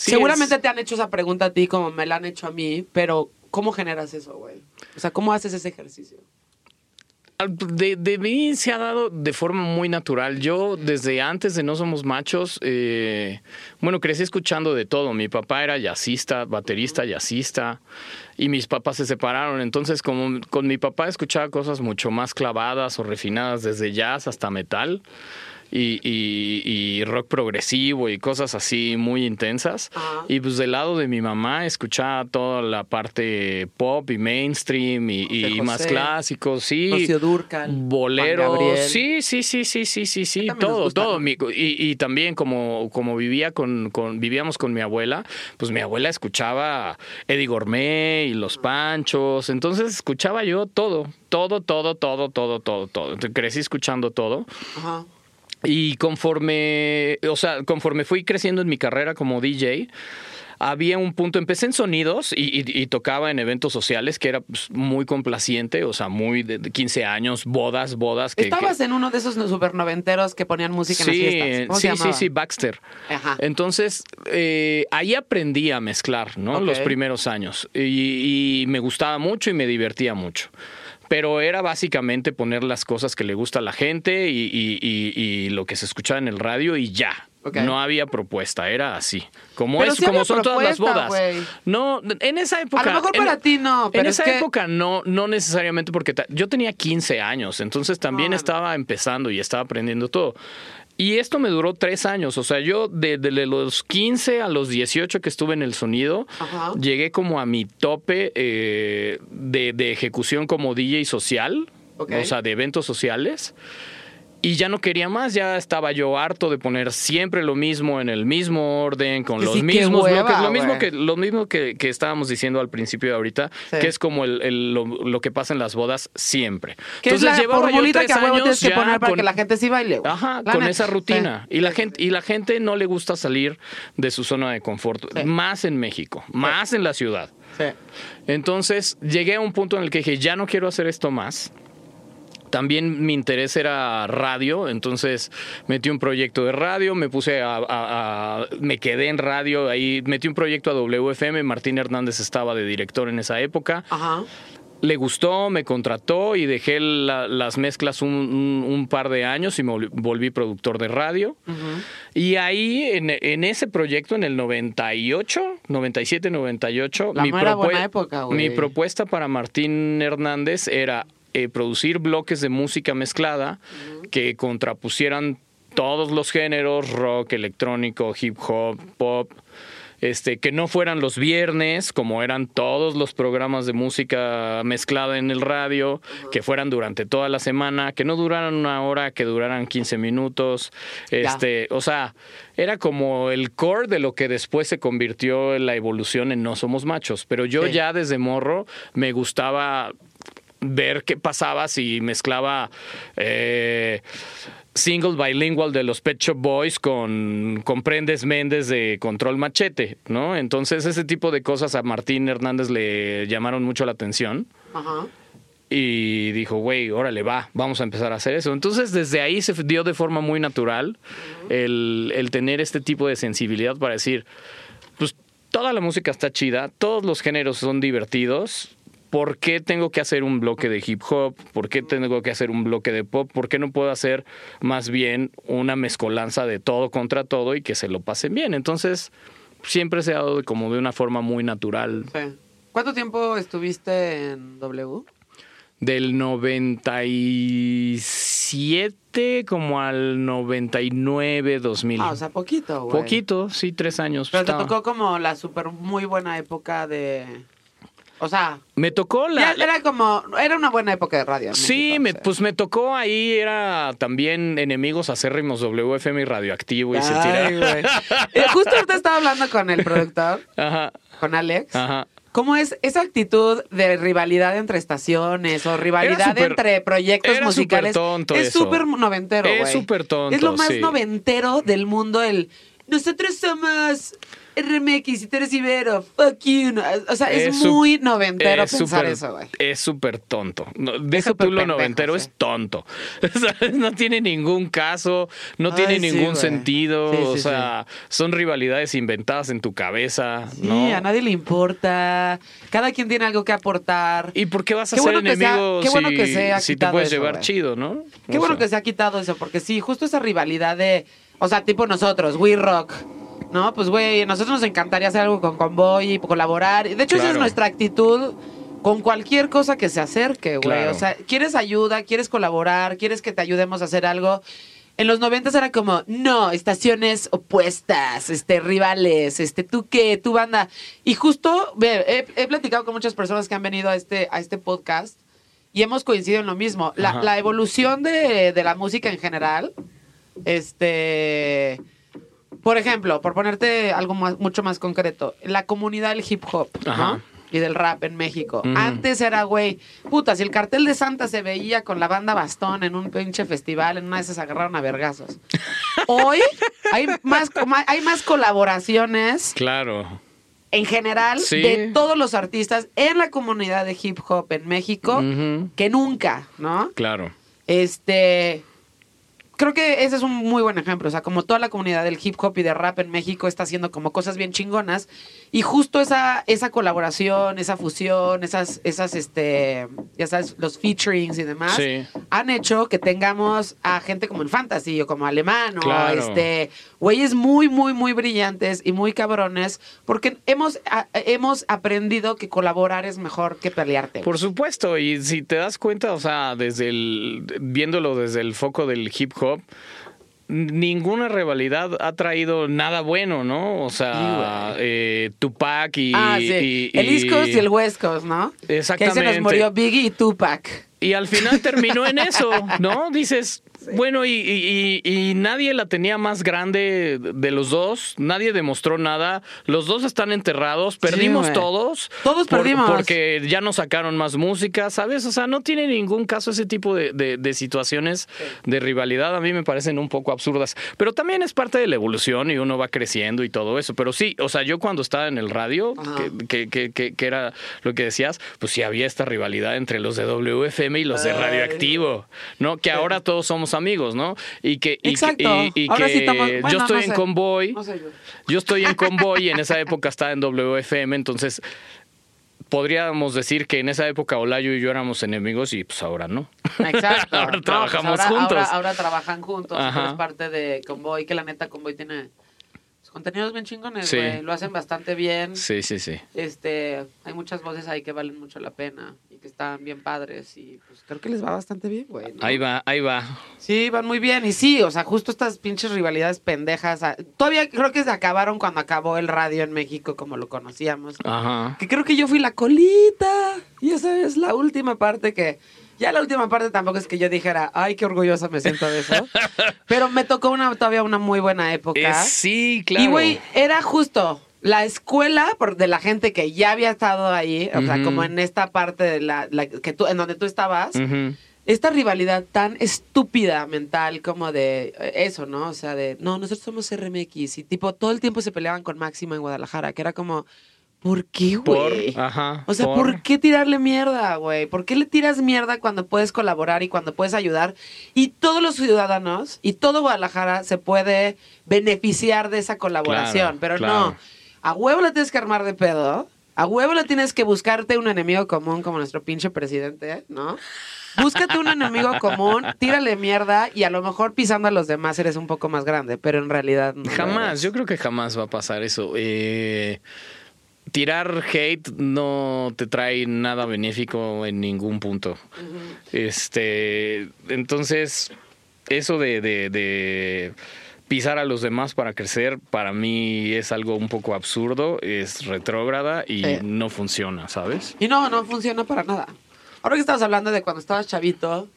Speaker 4: Sí,
Speaker 2: Seguramente
Speaker 4: es-
Speaker 2: te han hecho esa pregunta a ti como me la han hecho a mí, pero ¿cómo generas eso, güey? O sea, ¿cómo haces ese ejercicio?
Speaker 4: De, de mí se ha dado de forma muy natural. Yo desde antes de No Somos Machos, eh, bueno, crecí escuchando de todo. Mi papá era jazzista, baterista, jazzista, y mis papás se separaron. Entonces, como con mi papá escuchaba cosas mucho más clavadas o refinadas, desde jazz hasta metal. Y, y- y rock progresivo y cosas así muy intensas.
Speaker 2: Ajá.
Speaker 4: Y pues del lado de mi mamá escuchaba toda la parte pop y mainstream y, y
Speaker 2: José,
Speaker 4: más clásicos, sí.
Speaker 2: Rocío Dúrcal, Juan
Speaker 4: Bolero,
Speaker 2: Gabriel.
Speaker 4: sí, sí, sí, sí, sí, sí, sí, todo,
Speaker 2: gusta,
Speaker 4: todo.
Speaker 2: ¿no?
Speaker 4: Y, y también como, como vivía con, con, vivíamos con mi abuela, pues mi abuela escuchaba Eddie Gourmet y Los Panchos, entonces escuchaba yo todo, todo, todo, todo, todo, todo, todo. Entonces, crecí escuchando todo.
Speaker 2: Ajá.
Speaker 4: Y conforme, o sea, conforme fui creciendo en mi carrera como DJ, había un punto, empecé en sonidos y, y- y tocaba en eventos sociales que era pues, muy complaciente, o sea, muy de, de 15 años, bodas, bodas. Que,
Speaker 2: Estabas
Speaker 4: que-
Speaker 2: en uno de esos super noventeros que ponían música en las
Speaker 4: Sí,
Speaker 2: fiestas. ¿Cómo se
Speaker 4: sí, sí, sí, Baxter.
Speaker 2: Ajá.
Speaker 4: Entonces, eh, ahí aprendí a mezclar, ¿no? Los primeros años. Y, y me gustaba mucho y me divertía mucho. Pero era básicamente poner las cosas que le gusta a la gente y, y- y- y lo que se escuchaba en el radio y ya. No había propuesta, era así. Como,
Speaker 2: Pero
Speaker 4: es,
Speaker 2: sí
Speaker 4: como son todas las bodas.
Speaker 2: güey.
Speaker 4: No, en esa época.
Speaker 2: A lo mejor
Speaker 4: en-
Speaker 2: para ti no, pero
Speaker 4: en
Speaker 2: es
Speaker 4: esa
Speaker 2: que-
Speaker 4: época no, no necesariamente porque yo tenía 15 años, entonces también
Speaker 2: no.
Speaker 4: estaba empezando y estaba aprendiendo todo. Y esto me duró tres años, o sea, yo de, de los 15 a los 18 que estuve en el sonido,
Speaker 2: Ajá.
Speaker 4: llegué como a mi tope eh, de, de ejecución como DJ social, o sea, de eventos sociales. Y ya no quería más, ya estaba yo harto de poner siempre lo mismo en el mismo orden, con
Speaker 2: Que
Speaker 4: los
Speaker 2: sí,
Speaker 4: mismos
Speaker 2: hueva,
Speaker 4: bloques, lo mismo que lo mismo que, que estábamos diciendo al principio de ahorita,
Speaker 2: Sí.
Speaker 4: que es como el, el- lo, lo que pasa en las bodas siempre.
Speaker 2: Que es la
Speaker 4: llevaba yo
Speaker 2: que
Speaker 4: tres
Speaker 2: huevo
Speaker 4: años
Speaker 2: tienes que poner para
Speaker 4: con-
Speaker 2: que la gente sí baile.
Speaker 4: Ajá,
Speaker 2: La
Speaker 4: con
Speaker 2: neta.
Speaker 4: esa rutina.
Speaker 2: Sí.
Speaker 4: Y la gente, y la gente no le gusta salir de su zona de confort. Más en México, más en la ciudad. Entonces llegué a un punto en el que dije, ya no quiero hacer esto más. También mi interés era radio, entonces metí un proyecto de radio, me puse a, a- a- me quedé en radio, ahí metí un proyecto a WFM, Martín Hernández estaba de director en esa época,
Speaker 2: Ajá.
Speaker 4: le gustó, me contrató y dejé la- las mezclas un, un- un par de años y me volví, productor de radio. Y ahí, en, en ese proyecto, en el 98, 97, 98,
Speaker 2: La
Speaker 4: mi,
Speaker 2: buena época,
Speaker 4: mi propuesta para Martín Hernández era eh, producir bloques de música mezclada que contrapusieran todos los géneros, rock, electrónico, hip hop, pop, este, que no fueran los viernes, como eran todos los programas de música mezclada en el radio, que fueran durante toda la semana, que no duraran una hora, que duraran 15 minutos. Este, o sea, era como el core de lo que después se convirtió en la evolución en No Somos Machos. Pero yo
Speaker 2: Sí.
Speaker 4: ya desde morro me gustaba ver qué pasaba si mezclaba eh, single bilingual de los Pet Shop Boys con, con Prendes Méndez de Control Machete, ¿no? Entonces ese tipo de cosas a Martín Hernández le llamaron mucho la atención
Speaker 2: Ajá.
Speaker 4: y dijo, güey, órale, va, vamos a empezar a hacer eso. Entonces desde ahí se dio de forma muy natural el, el tener este tipo de sensibilidad para decir, pues toda la música está chida, todos los géneros son divertidos. ¿Por qué tengo que hacer un bloque de hip hop? ¿Por qué tengo que hacer un bloque de pop? ¿Por qué no puedo hacer más bien una mezcolanza de todo contra todo y que se lo pasen bien? Entonces, siempre se ha dado como de una forma muy natural.
Speaker 2: Sí. ¿Cuánto tiempo estuviste en W?
Speaker 4: Del 97 como al 99, 2000.
Speaker 2: Ah, o sea, poquito, güey.
Speaker 4: Poquito, sí, tres años.
Speaker 2: Pero te tocó como la super muy buena época de. O sea,
Speaker 4: Me tocó la...
Speaker 2: ya era como. Era una buena época de radio.
Speaker 4: Sí,
Speaker 2: México,
Speaker 4: me-
Speaker 2: o sea.
Speaker 4: pues me tocó ahí, era también enemigos acérrimos WFM y Radioactivo y se
Speaker 2: Ay,
Speaker 4: tira.
Speaker 2: güey. Eh, Justo ahorita estaba hablando con el productor,
Speaker 4: Ajá,
Speaker 2: con Alex.
Speaker 4: ajá.
Speaker 2: ¿Cómo es esa actitud de rivalidad entre estaciones o rivalidad entre proyectos
Speaker 4: era
Speaker 2: musicales?
Speaker 4: súper tonto
Speaker 2: es súper noventero,
Speaker 4: Es súper tonto,
Speaker 2: Es lo más
Speaker 4: sí.
Speaker 2: noventero del mundo el nosotros somos RMX y tú eres Ibero, fuck you. O sea, es, muy noventero
Speaker 4: es
Speaker 2: pensar eso, güey.
Speaker 4: Es súper tonto. No, deja tú lo noventero,
Speaker 2: sí.
Speaker 4: es tonto. ¿Sabes? No tiene ningún caso, no
Speaker 2: Ay,
Speaker 4: tiene
Speaker 2: sí,
Speaker 4: ningún sentido.
Speaker 2: Sí,
Speaker 4: o sea, son rivalidades inventadas en tu cabeza, ¿no?
Speaker 2: a nadie le importa. Cada quien tiene algo que aportar.
Speaker 4: ¿Y por qué vas a
Speaker 2: Qué
Speaker 4: ser
Speaker 2: bueno sea- qué bueno
Speaker 4: si,
Speaker 2: que se ha
Speaker 4: si te puedes
Speaker 2: eso,
Speaker 4: llevar chido, no?
Speaker 2: Qué
Speaker 4: O
Speaker 2: bueno
Speaker 4: sea,
Speaker 2: que se ha quitado eso, porque sí, justo esa rivalidad de, o sea, tipo nosotros, We Rock, ¿no? Pues, güey, a nosotros nos encantaría hacer algo con Convoy y colaborar. De hecho, esa es
Speaker 4: Claro.
Speaker 2: nuestra actitud con cualquier cosa que se acerque, güey.
Speaker 4: Claro.
Speaker 2: O sea, quieres ayuda, quieres colaborar, quieres que te ayudemos a hacer algo. En los noventas era como, no, estaciones opuestas, este, rivales, este, tú qué, tu banda. Y justo, he, he platicado con muchas personas que han venido a este, a este podcast y hemos coincidido en lo mismo. La, la evolución de, de la música en general, este... Por ejemplo, por ponerte algo más, mucho más concreto, la comunidad del hip hop. Y del rap en México. Antes era, güey, puta, si el cartel de Santa se veía con la banda Bastón en un pinche festival, en una de esas agarraron a vergazos. Hoy hay más, hay más colaboraciones
Speaker 4: Claro.
Speaker 2: en general
Speaker 4: Sí.
Speaker 2: de todos los artistas en la comunidad de hip hop en México que nunca, ¿no?
Speaker 4: Claro.
Speaker 2: Este. Creo que ese es un muy buen ejemplo. O sea, como toda la comunidad del hip hop y de rap en México está haciendo como cosas bien chingonas. Y justo esa, esa colaboración, esa fusión, esas, esas, este, ya sabes, los featurings y demás,
Speaker 4: Sí.
Speaker 2: han hecho que tengamos a gente como en Fantasy o como Alemán o
Speaker 4: Claro.
Speaker 2: este güeyes muy, muy, muy brillantes y muy cabrones porque hemos, a- hemos aprendido que colaborar es mejor que pelearte.
Speaker 4: Por supuesto, y si te das cuenta, o sea, desde el viéndolo desde el foco del hip hop, ninguna rivalidad ha traído nada bueno, ¿no? O sea, eh, Tupac y,
Speaker 2: ah, sí.
Speaker 4: y-
Speaker 2: el East Coast
Speaker 4: y-
Speaker 2: y el West Coast, ¿no? Que ahí se
Speaker 4: Exactamente.
Speaker 2: nos murió Biggie y Tupac.
Speaker 4: Y al final terminó en eso, ¿no? Dices, bueno, y, y- y- nadie la tenía más grande de los dos, nadie demostró nada, los dos están enterrados, perdimos todos.
Speaker 2: Todos perdimos.
Speaker 4: Porque ya no sacaron más música, ¿sabes? O sea, no tiene ningún caso ese tipo de, de- de situaciones de rivalidad, a mí me parecen un poco absurdas, pero también es parte de la evolución y uno va creciendo y todo eso, pero sí, o sea, yo cuando estaba en el radio, que, que, que, que- era lo que decías, pues sí había esta rivalidad entre los de WFM y los de. Radioactivo, ¿no? Que ahora todos somos amigos, ¿no? Y que, y que-
Speaker 2: Exacto.
Speaker 4: y- y
Speaker 2: Ahora
Speaker 4: que
Speaker 2: sí estamos- bueno,
Speaker 4: yo estoy
Speaker 2: no
Speaker 4: en
Speaker 2: sé.
Speaker 4: Convoy,
Speaker 2: No sé yo.
Speaker 4: yo estoy en Convoy y en esa época estaba en WFM, entonces podríamos decir que en esa época Olayo y yo éramos enemigos y pues ahora no.
Speaker 2: Exacto.
Speaker 4: Ahora
Speaker 2: No, pues
Speaker 4: trabajamos
Speaker 2: ahora,
Speaker 4: juntos.
Speaker 2: Ahora, ahora trabajan juntos. Eres parte de Convoy, que la neta Convoy tiene pues, contenidos bien chingones,
Speaker 4: Sí.
Speaker 2: güey. Lo hacen bastante bien.
Speaker 4: Sí, sí, sí.
Speaker 2: Este, hay muchas voces ahí que valen mucho la pena y que están bien padres y pues creo que les va bastante bien, güey. ¿no?
Speaker 4: Ahí va, ahí va.
Speaker 2: Sí, van muy bien. Y sí, o sea, justo estas pinches rivalidades pendejas. ah, Todavía creo que se acabaron cuando acabó el radio en México como lo conocíamos.
Speaker 4: Ajá.
Speaker 2: Que creo que yo fui la colita. Y esa es la última parte que. Ya la última parte tampoco es que yo dijera, ay, qué orgullosa me siento de eso. Pero me tocó una, todavía una muy buena época.
Speaker 4: Eh, sí, claro.
Speaker 2: Y, güey, era justo la escuela por, de la gente que ya había estado ahí, o sea, como en esta parte de la, la- que tú, en donde tú estabas, esta rivalidad tan estúpida mental como de eh, eso, ¿no? O sea, de, no, nosotros somos RMX y tipo, todo el tiempo se peleaban con Máxima en Guadalajara, que era como, ¿por qué, güey? O sea, ¿por, qué tirarle mierda, güey? ¿Por qué le tiras mierda cuando puedes colaborar y cuando puedes ayudar? Y todos los ciudadanos y todo Guadalajara se puede beneficiar de esa colaboración.
Speaker 4: Claro,
Speaker 2: pero
Speaker 4: claro.
Speaker 2: no, a huevo la tienes que armar de pedo. A huevo le tienes que buscarte un enemigo común como nuestro pinche presidente, ¿no? Búscate un enemigo común, tírale mierda y a lo mejor pisando a los demás eres un poco más grande, pero en realidad no.
Speaker 4: Jamás, yo creo que jamás va a pasar eso. Eh, tirar hate no te trae nada benéfico en ningún punto. Este, entonces, eso de, de- de pisar a los demás para crecer, para mí es algo un poco absurdo, es retrógrada y no funciona, ¿sabes?
Speaker 2: Y no, no funciona para nada. Ahora que estabas hablando de cuando estabas chavito,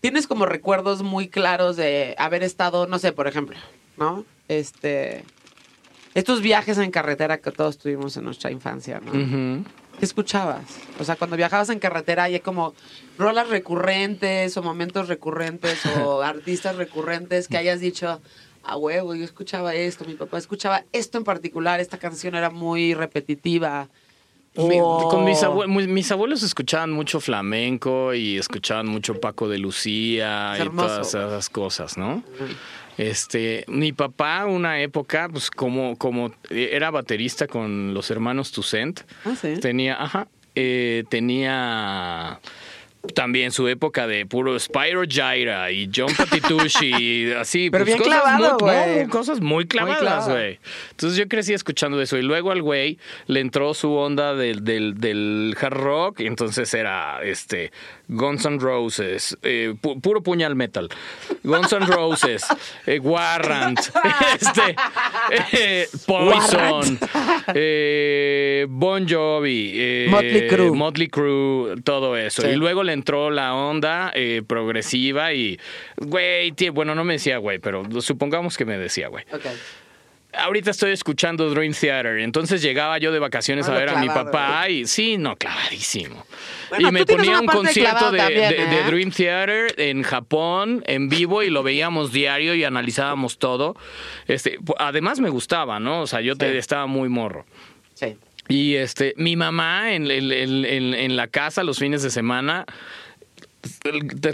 Speaker 2: tienes como recuerdos muy claros de haber estado, no sé, por ejemplo, ¿no? Este. Estos viajes en carretera que todos tuvimos en nuestra infancia, ¿no? ¿Qué escuchabas? O sea, cuando viajabas en carretera hay como rolas recurrentes o momentos recurrentes o artistas recurrentes que hayas dicho, a huevo, yo escuchaba esto, mi papá escuchaba esto en particular, esta canción era muy repetitiva.
Speaker 4: Mi-
Speaker 2: O-
Speaker 4: con mis, abue- mu- mis abuelos escuchaban mucho flamenco y escuchaban mucho Paco de Lucía y todas esas cosas, ¿no? Este, mi papá, una época, pues como, como era baterista con los hermanos Toussaint,
Speaker 2: Ah, sí.
Speaker 4: tenía, ajá, eh, tenía también su época de puro Spyro Gyra y John Patitucci y así.
Speaker 2: Pero
Speaker 4: pues,
Speaker 2: bien
Speaker 4: cosas
Speaker 2: clavado,
Speaker 4: no,
Speaker 2: güey.
Speaker 4: cosas muy clavadas, güey. Entonces yo crecí escuchando eso y luego al güey le entró su onda del, del, del hard rock y entonces era este Guns N' Roses, eh, pu- puro puñal metal, Guns N' Roses, eh, Warrant, este, eh, Poison, eh, Bon Jovi, eh,
Speaker 2: Motley Crue.
Speaker 4: Motley Crue, todo eso.
Speaker 2: Sí.
Speaker 4: Y luego le entró la onda eh, progresiva y, güey, bueno, no me decía güey, pero supongamos que me decía güey.
Speaker 2: Ok.
Speaker 4: Ahorita estoy escuchando Dream Theater, entonces llegaba yo de vacaciones a ver a mi papá y sí, no, clavadísimo.
Speaker 2: Bueno,
Speaker 4: y me ponía un concierto de,
Speaker 2: también,
Speaker 4: de- de
Speaker 2: ¿eh?
Speaker 4: Dream Theater en Japón, en vivo, y lo veíamos diario y analizábamos todo. Este, además me gustaba, ¿no? O sea, yo te, estaba muy morro.
Speaker 2: Sí.
Speaker 4: Y este, mi mamá en, en- en- en- en la casa los fines de semana,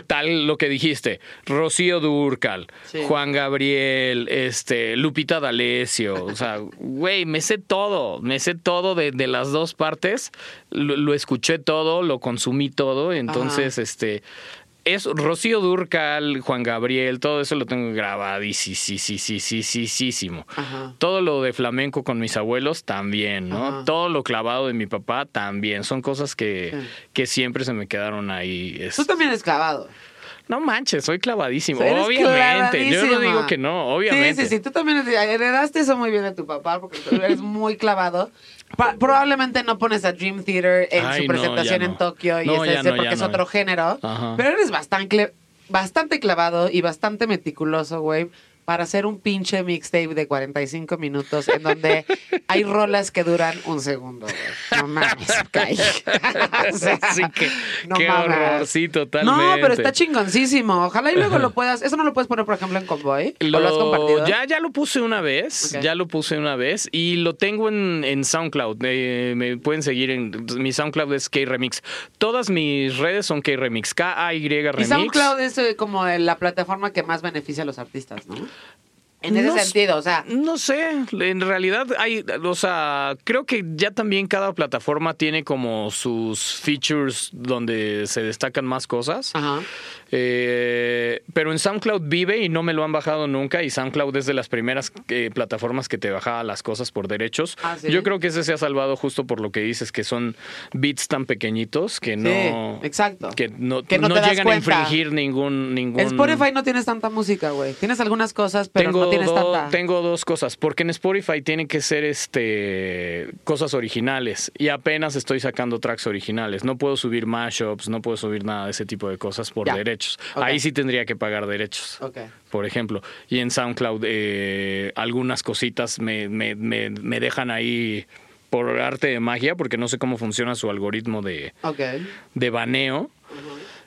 Speaker 4: tal lo que dijiste, Rocío Durcal,
Speaker 2: Sí.
Speaker 4: Juan Gabriel, este, Lupita D'Alessio, o sea, güey, me sé todo, me sé todo de, de las dos partes, lo, lo escuché todo, lo consumí todo, entonces, este, es Rocío Durcal, Juan Gabriel, todo eso lo tengo grabadísimo.
Speaker 2: Ajá.
Speaker 4: Todo lo de flamenco con mis abuelos también, ¿no?
Speaker 2: Ajá.
Speaker 4: Todo lo clavado de mi papá también. Son cosas que,
Speaker 2: Sí.
Speaker 4: que siempre se me quedaron ahí. Es-
Speaker 2: Tú también eres clavado.
Speaker 4: No manches, soy clavadísimo.
Speaker 2: Eres
Speaker 4: obviamente. Yo no digo que no, obviamente.
Speaker 2: Sí, sí, sí. Tú también heredaste eso muy bien de tu papá porque tú eres muy clavado. Pa- probablemente no pones a Dream Theater en
Speaker 4: Ay,
Speaker 2: su presentación
Speaker 4: no.
Speaker 2: en Tokio y
Speaker 4: No,
Speaker 2: ese-
Speaker 4: no,
Speaker 2: porque es otro género.
Speaker 4: Ajá.
Speaker 2: Pero eres bastante, bastante clavado y bastante meticuloso, güey. Para hacer un pinche mixtape de 45 minutos en donde hay rolas que duran un segundo. No mames, Kai. O sea,
Speaker 4: sí, qué,
Speaker 2: no
Speaker 4: qué
Speaker 2: mames.
Speaker 4: horror, sí, totalmente.
Speaker 2: No, pero está chingoncísimo. Ojalá y luego lo puedas. Eso no lo puedes poner, por ejemplo, en Convoy. ¿O lo has compartido?
Speaker 4: Ya, ya lo puse una vez, ya lo puse una vez y lo tengo en, en SoundCloud. Eh, me pueden seguir en mi SoundCloud es K-Remix. Todas mis redes son K-Remix, K-A-Y
Speaker 2: Y
Speaker 4: Remix.
Speaker 2: SoundCloud es eh, como la plataforma que más beneficia a los artistas, ¿no? En ese
Speaker 4: No
Speaker 2: sentido, o sea,
Speaker 4: No sé, en realidad hay, o sea, creo que ya también cada plataforma tiene como sus features donde se destacan más cosas.
Speaker 2: ajá.
Speaker 4: Eh, pero en SoundCloud vive y no me lo han bajado nunca y SoundCloud es de las primeras eh, plataformas que te bajaba las cosas por derechos.
Speaker 2: Ah, ¿sí?
Speaker 4: Yo creo que ese se ha salvado justo por lo que dices, que son bits tan pequeñitos que no...
Speaker 2: Sí, exacto.
Speaker 4: Que no,
Speaker 2: Que no
Speaker 4: no
Speaker 2: te das
Speaker 4: llegan a infringir ningún... ningún...
Speaker 2: En Spotify no tienes tanta música, güey. Tienes algunas cosas, pero
Speaker 4: tengo,
Speaker 2: no tienes
Speaker 4: do-
Speaker 2: tanta.
Speaker 4: tengo dos cosas, porque en Spotify tienen que ser este cosas originales y apenas estoy sacando tracks originales. No puedo subir mashups, no puedo subir nada de ese tipo de cosas por
Speaker 2: Ya.
Speaker 4: derechos. Ahí sí tendría que pagar derechos.
Speaker 2: Ok.
Speaker 4: Por ejemplo, y en SoundCloud eh, algunas cositas me, me, me, me dejan ahí por arte de magia, porque no sé cómo funciona su algoritmo de,
Speaker 2: Ok.
Speaker 4: de baneo.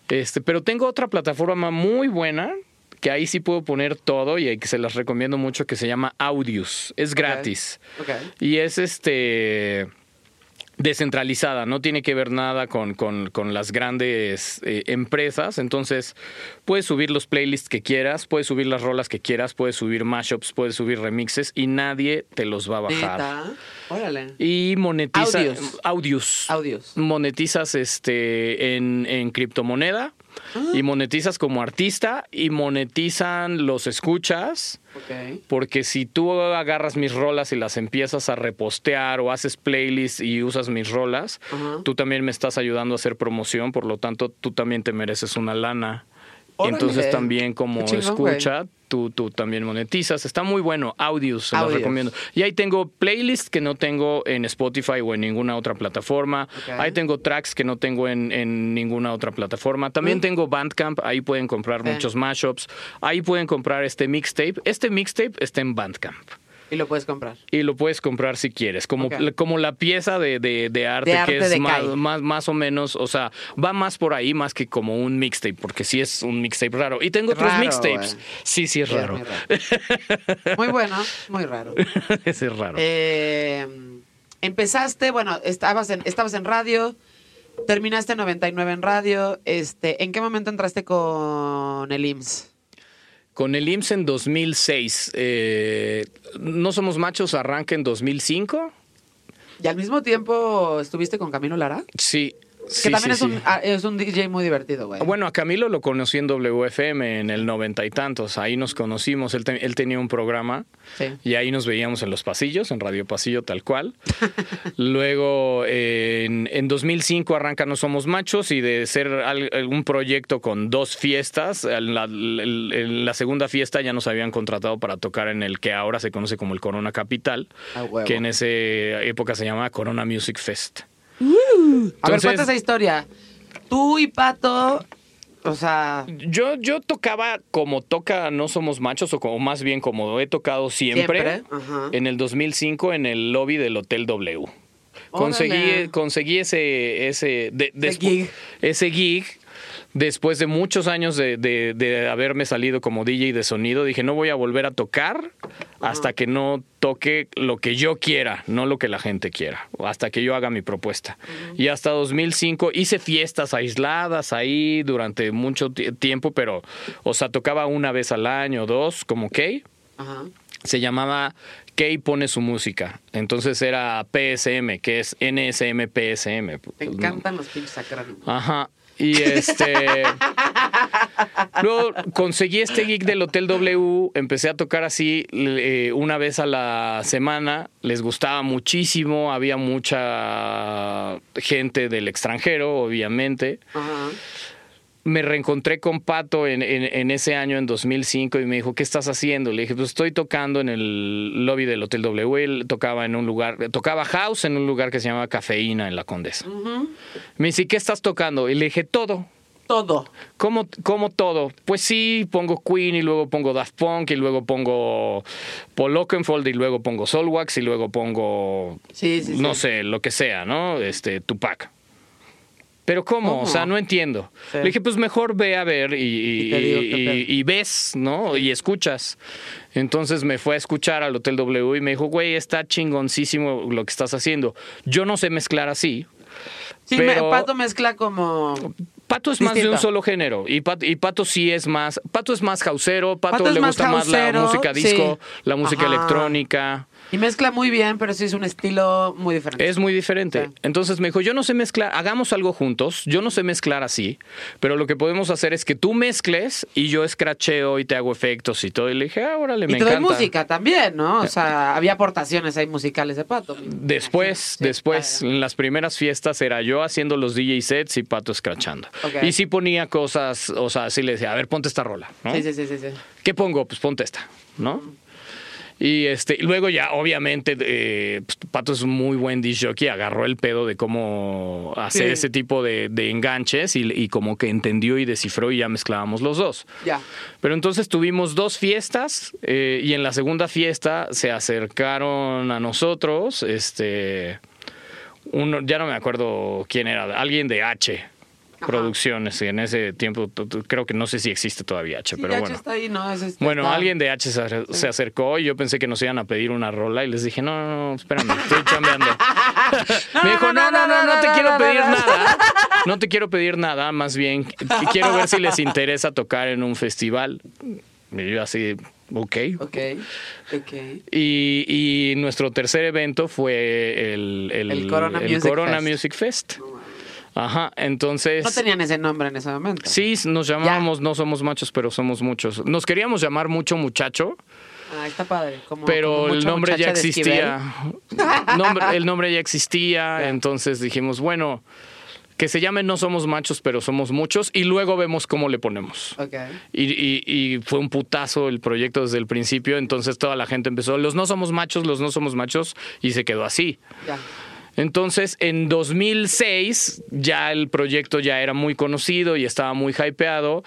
Speaker 4: Este, pero tengo otra plataforma muy buena que ahí sí puedo poner todo y que se las recomiendo mucho que se llama Audius. Es gratis. Y es este descentralizada, no tiene que ver nada con, con- con las grandes eh, empresas, entonces puedes subir los playlists que quieras, puedes subir las rolas que quieras, puedes subir mashups, puedes subir remixes y nadie te los va a bajar.
Speaker 2: Neta. Órale.
Speaker 4: Y monetiza
Speaker 2: Audios.
Speaker 4: audios.
Speaker 2: Audios.
Speaker 4: Monetizas este en, en criptomoneda
Speaker 2: Ah.
Speaker 4: y monetizas como artista y monetizan los escuchas. Porque si tú agarras mis rolas y las empiezas a repostear o haces playlists y usas mis rolas, tú también me estás ayudando a hacer promoción, por lo tanto tú también te mereces una lana.
Speaker 2: Órale.
Speaker 4: entonces también como
Speaker 2: chingón,
Speaker 4: escucha, tú, tú también monetizas. Está muy bueno. Audios, se los recomiendo. Y ahí tengo playlists que no tengo en Spotify o en ninguna otra plataforma. Ahí tengo tracks que no tengo en, en ninguna otra plataforma. También
Speaker 2: Mm.
Speaker 4: tengo Bandcamp. Ahí pueden comprar muchos mashups. Ahí pueden comprar este mixtape. Este mixtape está en Bandcamp.
Speaker 2: Y lo puedes comprar.
Speaker 4: Y lo puedes comprar si quieres, como, como la pieza de, de- de arte,
Speaker 2: De arte
Speaker 4: que es más, más, más o menos, o sea, va más por ahí más que como un mixtape, porque sí es un mixtape raro. Y tengo otros mixtapes.
Speaker 2: güey.
Speaker 4: Sí, sí es
Speaker 2: Sí,
Speaker 4: raro.
Speaker 2: Muy, raro. Muy bueno, muy raro.
Speaker 4: Ese es raro.
Speaker 2: Eh, empezaste, bueno, estabas en, estabas en radio, terminaste en 99 en radio. Este, ¿En qué momento entraste con el IMSS?
Speaker 4: Con el IMSS en 2006, eh, No Somos Machos arranca en 2005.
Speaker 2: Y al mismo tiempo estuviste con Camilo Lara,
Speaker 4: Sí.
Speaker 2: Que también
Speaker 4: sí,
Speaker 2: es, un, ah, es un DJ muy divertido, güey.
Speaker 4: Bueno, a Camilo lo conocí en WFM en el noventa y tantos. Ahí nos conocimos. Él, te- él tenía un programa y ahí nos veíamos en los pasillos, en Radio Pasillo tal cual. Luego, eh, en, en 2005 arranca No Somos Machos y de ser al- un proyecto con dos fiestas, en la, el- en la segunda fiesta ya nos habían contratado para tocar en el que ahora se conoce como el Corona Capital, que en esa época se llamaba Corona Music Fest.
Speaker 2: A ver, cuenta esa historia. Tú y Pato, o sea,
Speaker 4: Yo, yo tocaba como toca No Somos Machos, o como más bien como he tocado siempre,
Speaker 2: Siempre,
Speaker 4: en el 2005 en el lobby del Hotel W. Conseguí, conseguí ese, ese, de-
Speaker 2: gig.
Speaker 4: ese gig. Después de muchos años de, de- de haberme salido como DJ de sonido, dije, no voy a volver a tocar hasta que no toque lo que yo quiera, no lo que la gente quiera, hasta que yo haga mi propuesta. Y hasta 2005 hice fiestas aisladas ahí durante mucho ti- tiempo, pero, o sea, tocaba una vez al año, dos, como Kay se llamaba Kay pone su música. Entonces era PSM, que es NSM PSM.
Speaker 2: te encantan los pinches acrónimos.
Speaker 4: Ajá. Y este. Luego conseguí este gig del Hotel W, empecé a tocar así eh, una vez a la semana, les gustaba muchísimo, había mucha gente del extranjero, obviamente.
Speaker 2: Ajá.
Speaker 4: Me reencontré con Pato en, en- en ese año, en 2005, y me dijo, ¿qué estás haciendo? Le dije, pues estoy tocando en el lobby del Hotel W, él tocaba en un lugar, tocaba house en un lugar que se llamaba Cafeína en la Condesa. Me dice, ¿qué estás tocando? Y le dije, todo.
Speaker 2: Todo.
Speaker 4: ¿Cómo, cómo todo? Pues sí, pongo Queen y luego pongo Daft Punk y luego pongo Paul Oakenfold y luego pongo Soulwax y luego pongo,
Speaker 2: Sí, sí, sí.
Speaker 4: no sé, lo que sea, ¿no? Este, Tupac. Pero ¿cómo?
Speaker 2: ¿Cómo?
Speaker 4: O sea, no entiendo.
Speaker 2: Sí.
Speaker 4: Le dije, pues mejor ve a ver y, ves, ¿no? Y escuchas. Entonces me fue a escuchar al Hotel W y me dijo, güey, está chingoncísimo lo que estás haciendo. Yo no sé mezclar así.
Speaker 2: Sí,
Speaker 4: Pero-
Speaker 2: me- Pato mezcla como...
Speaker 4: Pato es más de un solo género y Pato, y Pato sí es más, Pato es más jausero, Pato, le
Speaker 2: más
Speaker 4: gusta más la música disco,
Speaker 2: sí.
Speaker 4: la música
Speaker 2: Ajá.
Speaker 4: electrónica.
Speaker 2: Y mezcla muy bien, pero sí es un estilo muy diferente.
Speaker 4: Es muy diferente.
Speaker 2: Sí.
Speaker 4: Entonces me dijo, yo no sé mezclar, hagamos algo juntos, yo no sé mezclar así, pero lo que podemos hacer es que tú mezcles y yo escracheo y te hago efectos y todo. Y le dije, ah, órale,
Speaker 2: y
Speaker 4: me encanta.
Speaker 2: música también, ¿no? O sea, había aportaciones ahí musicales de Pato.
Speaker 4: Después,
Speaker 2: Sí,
Speaker 4: después, en las primeras fiestas era yo haciendo los DJ sets y Pato escrachando. Y sí ponía cosas, o sea, sí le decía, a ver, ponte esta rola. ¿no?
Speaker 2: Sí, sí, sí, sí, sí.
Speaker 4: ¿Qué pongo? Pues ponte esta, ¿no? Y este, y luego ya, obviamente, eh, pues, Pato es un muy buen disc jockey, agarró el pedo de cómo hacer
Speaker 2: Sí.
Speaker 4: ese tipo de, de enganches y, y como que entendió y descifró y ya mezclábamos los dos.
Speaker 2: Ya.
Speaker 4: Pero entonces tuvimos dos fiestas eh, y en la segunda fiesta se acercaron a nosotros, este, uno, ya no me acuerdo quién era, alguien de H. Producciones, y en ese tiempo creo que no sé si existe todavía H,
Speaker 2: Sí,
Speaker 4: pero
Speaker 2: H
Speaker 4: bueno.
Speaker 2: está ahí, ¿no? Es este-
Speaker 4: Bueno,
Speaker 2: está-
Speaker 4: alguien de H se, se acercó y yo pensé que nos iban a pedir una rola y les dije, no, no, no, espérame, estoy chambeando. Me dijo, no, no, no, no te quiero pedir nada. No te quiero pedir nada, más bien qu- quiero ver si les interesa tocar en un festival. Y yo así, ok.
Speaker 2: Ok, ok.
Speaker 4: Y, y nuestro tercer evento fue el, el,
Speaker 2: El Corona
Speaker 4: el
Speaker 2: Music
Speaker 4: Corona
Speaker 2: Fest.
Speaker 4: Music Fest. Ajá, entonces...
Speaker 2: No tenían ese nombre en ese momento.
Speaker 4: Sí, nos llamábamos No Somos Machos, pero somos muchos. Nos queríamos llamar Mucho Muchacho,
Speaker 2: Ah, está padre. Como,
Speaker 4: pero
Speaker 2: como
Speaker 4: el nombre ya existía. Nombre- el nombre ya existía, entonces dijimos, bueno, que se llame No Somos Machos, pero somos muchos, y luego vemos cómo le ponemos.
Speaker 2: Esquivel. Ok.
Speaker 4: Y, y- y fue un putazo el proyecto desde el principio, entonces toda la gente empezó, los no somos machos, los no somos machos, y se quedó así.
Speaker 2: Ya.
Speaker 4: Entonces, en 2006 ya el proyecto ya era muy conocido y estaba muy hypeado.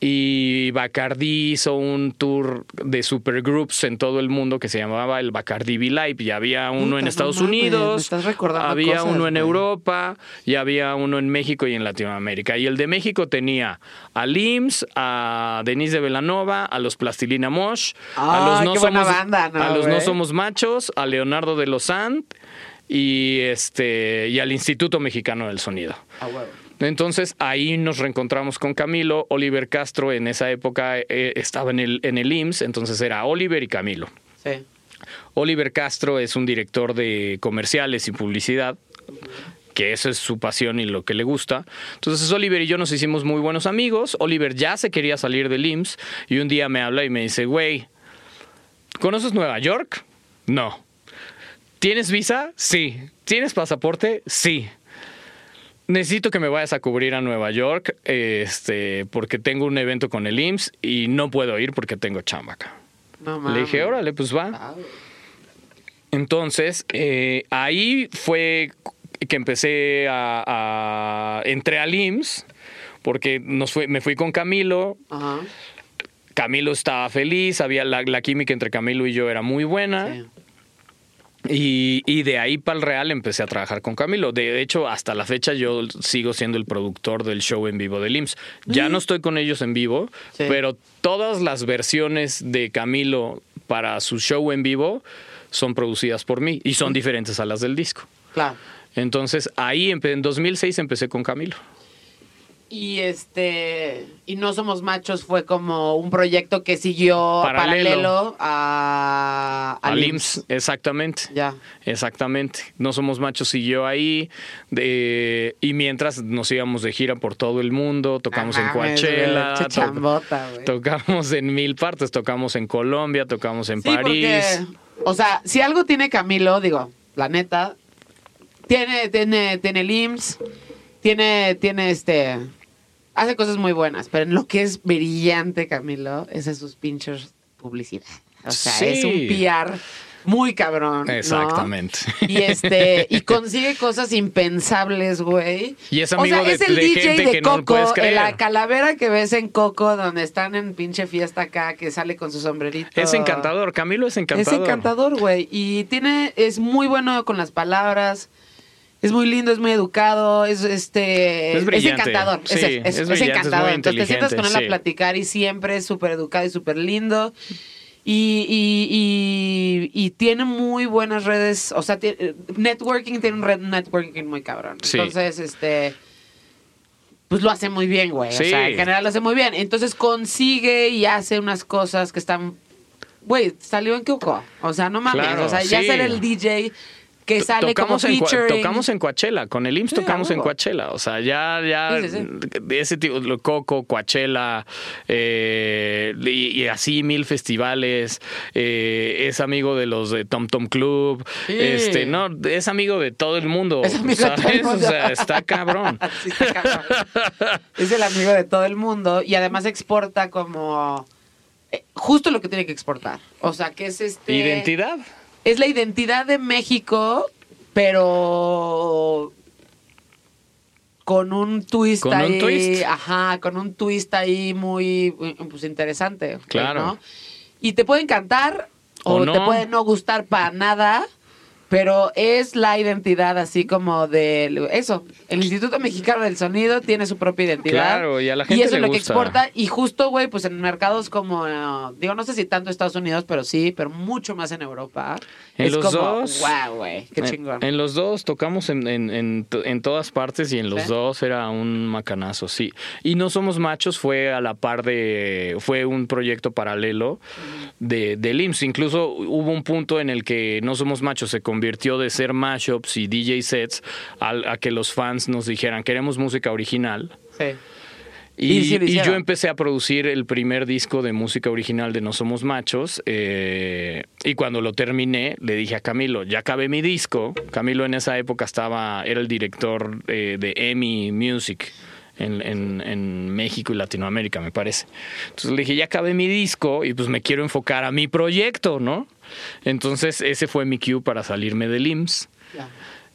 Speaker 4: Y Bacardi hizo un tour de supergroups en todo el mundo que se llamaba el Bacardi V-Live. Y había uno en Estados Unidos,
Speaker 2: estás recordando
Speaker 4: había
Speaker 2: cosas,
Speaker 4: uno en. Europa y había uno en México y en Latinoamérica. Y el de México tenía a Lims, a Denise de Velanova, a los Plastilina Mosh, a los
Speaker 2: Ah,
Speaker 4: no somos
Speaker 2: banda, ¿no,
Speaker 4: a los no somos machos, a Leonardo de los Sant y este y al Instituto Mexicano del Sonido.
Speaker 2: A huevo.
Speaker 4: Entonces ahí nos reencontramos con Camilo. Oliver Castro en esa época eh, estaba en el, en el IMSS, entonces era Oliver y Camilo.
Speaker 2: Sí.
Speaker 4: Oliver Castro es un director de comerciales y publicidad, que eso es su pasión y lo que le gusta. Entonces Oliver y yo nos hicimos muy buenos amigos. Oliver ya se quería salir del IMSS y un día me habla y me dice, güey, ¿conoces Nueva York? No. ¿Tienes visa? Sí. ¿Tienes pasaporte? Sí. Necesito que me vayas a cubrir a Nueva York, este, porque tengo un evento con el IMSS y no puedo ir porque tengo chamba acá.
Speaker 2: No.
Speaker 4: Le dije, órale, pues va. Entonces, eh, ahí fue que empecé a, a- entré al IMSS porque nos fue, me fui con Camilo.
Speaker 2: Ajá.
Speaker 4: Camilo estaba feliz, había la, la química entre Camilo y yo era muy buena.
Speaker 2: Sí.
Speaker 4: Y, y de ahí para el Real empecé a trabajar con Camilo. De hecho, hasta la fecha yo sigo siendo el productor del show en vivo del IMSS. Ya no estoy con ellos en vivo,
Speaker 2: Sí.
Speaker 4: pero todas las versiones de Camilo para su show en vivo son producidas por mí y son diferentes a las del disco.
Speaker 2: Claro.
Speaker 4: Entonces ahí en 2006 empecé con Camilo.
Speaker 2: Y este y no somos machos fue como un proyecto que siguió
Speaker 4: Paralelo.
Speaker 2: paralelo, a,
Speaker 4: Al
Speaker 2: al
Speaker 4: IMSS, exactamente.
Speaker 2: Ya.
Speaker 4: Exactamente. No somos machos siguió ahí. de- y mientras nos íbamos de gira por todo el mundo, tocamos en
Speaker 2: mames,
Speaker 4: Coachella, to-
Speaker 2: chambota,
Speaker 4: tocamos en mil partes, tocamos en Colombia, tocamos en
Speaker 2: Sí,
Speaker 4: París.
Speaker 2: porque, o sea, si algo tiene Camilo, digo, la neta, tiene, tiene, tiene el IMSS, tiene, tiene este, hace cosas muy buenas, pero en lo que es brillante Camilo, es en sus pinches publicidad. O sea,
Speaker 4: Sí.
Speaker 2: es un PR muy cabrón. ¿no?
Speaker 4: Exactamente.
Speaker 2: Y este, y consigue cosas impensables, güey.
Speaker 4: Y es
Speaker 2: o
Speaker 4: amigo
Speaker 2: sea,
Speaker 4: de-
Speaker 2: es el
Speaker 4: de
Speaker 2: DJ
Speaker 4: gente
Speaker 2: de
Speaker 4: que
Speaker 2: Coco,
Speaker 4: creer.
Speaker 2: la calavera que ves en Coco, donde están en pinche fiesta acá, que sale con su sombrerito.
Speaker 4: Es encantador, Camilo es encantador.
Speaker 2: Es encantador, güey. Y tiene, es muy bueno con las palabras. Es muy lindo, es muy educado, es este.
Speaker 4: Es
Speaker 2: encantador.
Speaker 4: Sí,
Speaker 2: es, es encantador. Entonces te sientas con él a platicar y siempre es súper educado y súper lindo. Y, y, y, y tiene muy buenas redes. O sea, tiene- networking tiene un red networking muy cabrón.
Speaker 4: Sí.
Speaker 2: Entonces, este. Pues lo hace muy bien, güey.
Speaker 4: Sí.
Speaker 2: O sea, en general lo hace muy bien. Entonces consigue y hace unas cosas que están Güey, salió en Coco. O sea, no mames.
Speaker 4: Claro,
Speaker 2: o sea, ya ser el DJ que sale
Speaker 4: tocamos
Speaker 2: como
Speaker 4: en, tocamos en Coachella, con el IMSS
Speaker 2: Sí,
Speaker 4: tocamos en. Coachella, o sea, ya, ya,
Speaker 2: Sí,
Speaker 4: ese tipo, Coco, Coachella, eh, y, y así mil festivales, eh, es amigo de los de Tom Tom Club, este, no, es amigo de todo el mundo,
Speaker 2: Es amigo de todo el
Speaker 4: ¿sabes?
Speaker 2: mundo.
Speaker 4: O sea, está cabrón.
Speaker 2: Sí, está cabrón. es el amigo de todo el mundo y además exporta como eh, justo lo que tiene que exportar. O sea, que es este
Speaker 4: Identidad.
Speaker 2: Es la identidad de México, pero con un twist
Speaker 4: Con un
Speaker 2: ahí,
Speaker 4: twist.
Speaker 2: ajá, con un twist ahí muy pues interesante,
Speaker 4: Claro.
Speaker 2: ¿no? Y te puede encantar o,
Speaker 4: O no.
Speaker 2: te puede no gustar para nada, pero es la identidad así como de eso. El Instituto Mexicano del Sonido tiene su propia identidad.
Speaker 4: Claro, y a la gente
Speaker 2: eso
Speaker 4: le
Speaker 2: es lo que exporta y justo, güey, pues en mercados como, eh, digo, no sé si tanto Estados Unidos, pero sí, pero mucho más en Europa.
Speaker 4: En
Speaker 2: es
Speaker 4: los
Speaker 2: como,
Speaker 4: dos-
Speaker 2: wow, güey, qué chingón.
Speaker 4: En, los dos tocamos en, en, en to- en todas partes y en los
Speaker 2: ¿Sí?
Speaker 4: dos era un macanazo, sí. Y No Somos Machos fue a la par de. fue un proyecto paralelo de, del IMSS. Incluso hubo un punto en el que No Somos Machos se convirtió de ser mashups y DJ sets a, que los fans nos dijeran queremos música original.
Speaker 2: sí.
Speaker 4: Y,
Speaker 2: Y sí lo
Speaker 4: y yo empecé a producir el primer disco de música original de No Somos Machos. eh, y cuando lo terminé, le dije a Camilo, ya acabé mi disco. Camilo en esa época estaba, era el director eh, de EMI Music. En, en- en México y Latinoamérica, me parece. Entonces le dije, ya acabé mi disco y pues me quiero enfocar a mi proyecto, ¿no? Entonces ese fue mi cue para salirme del IMSS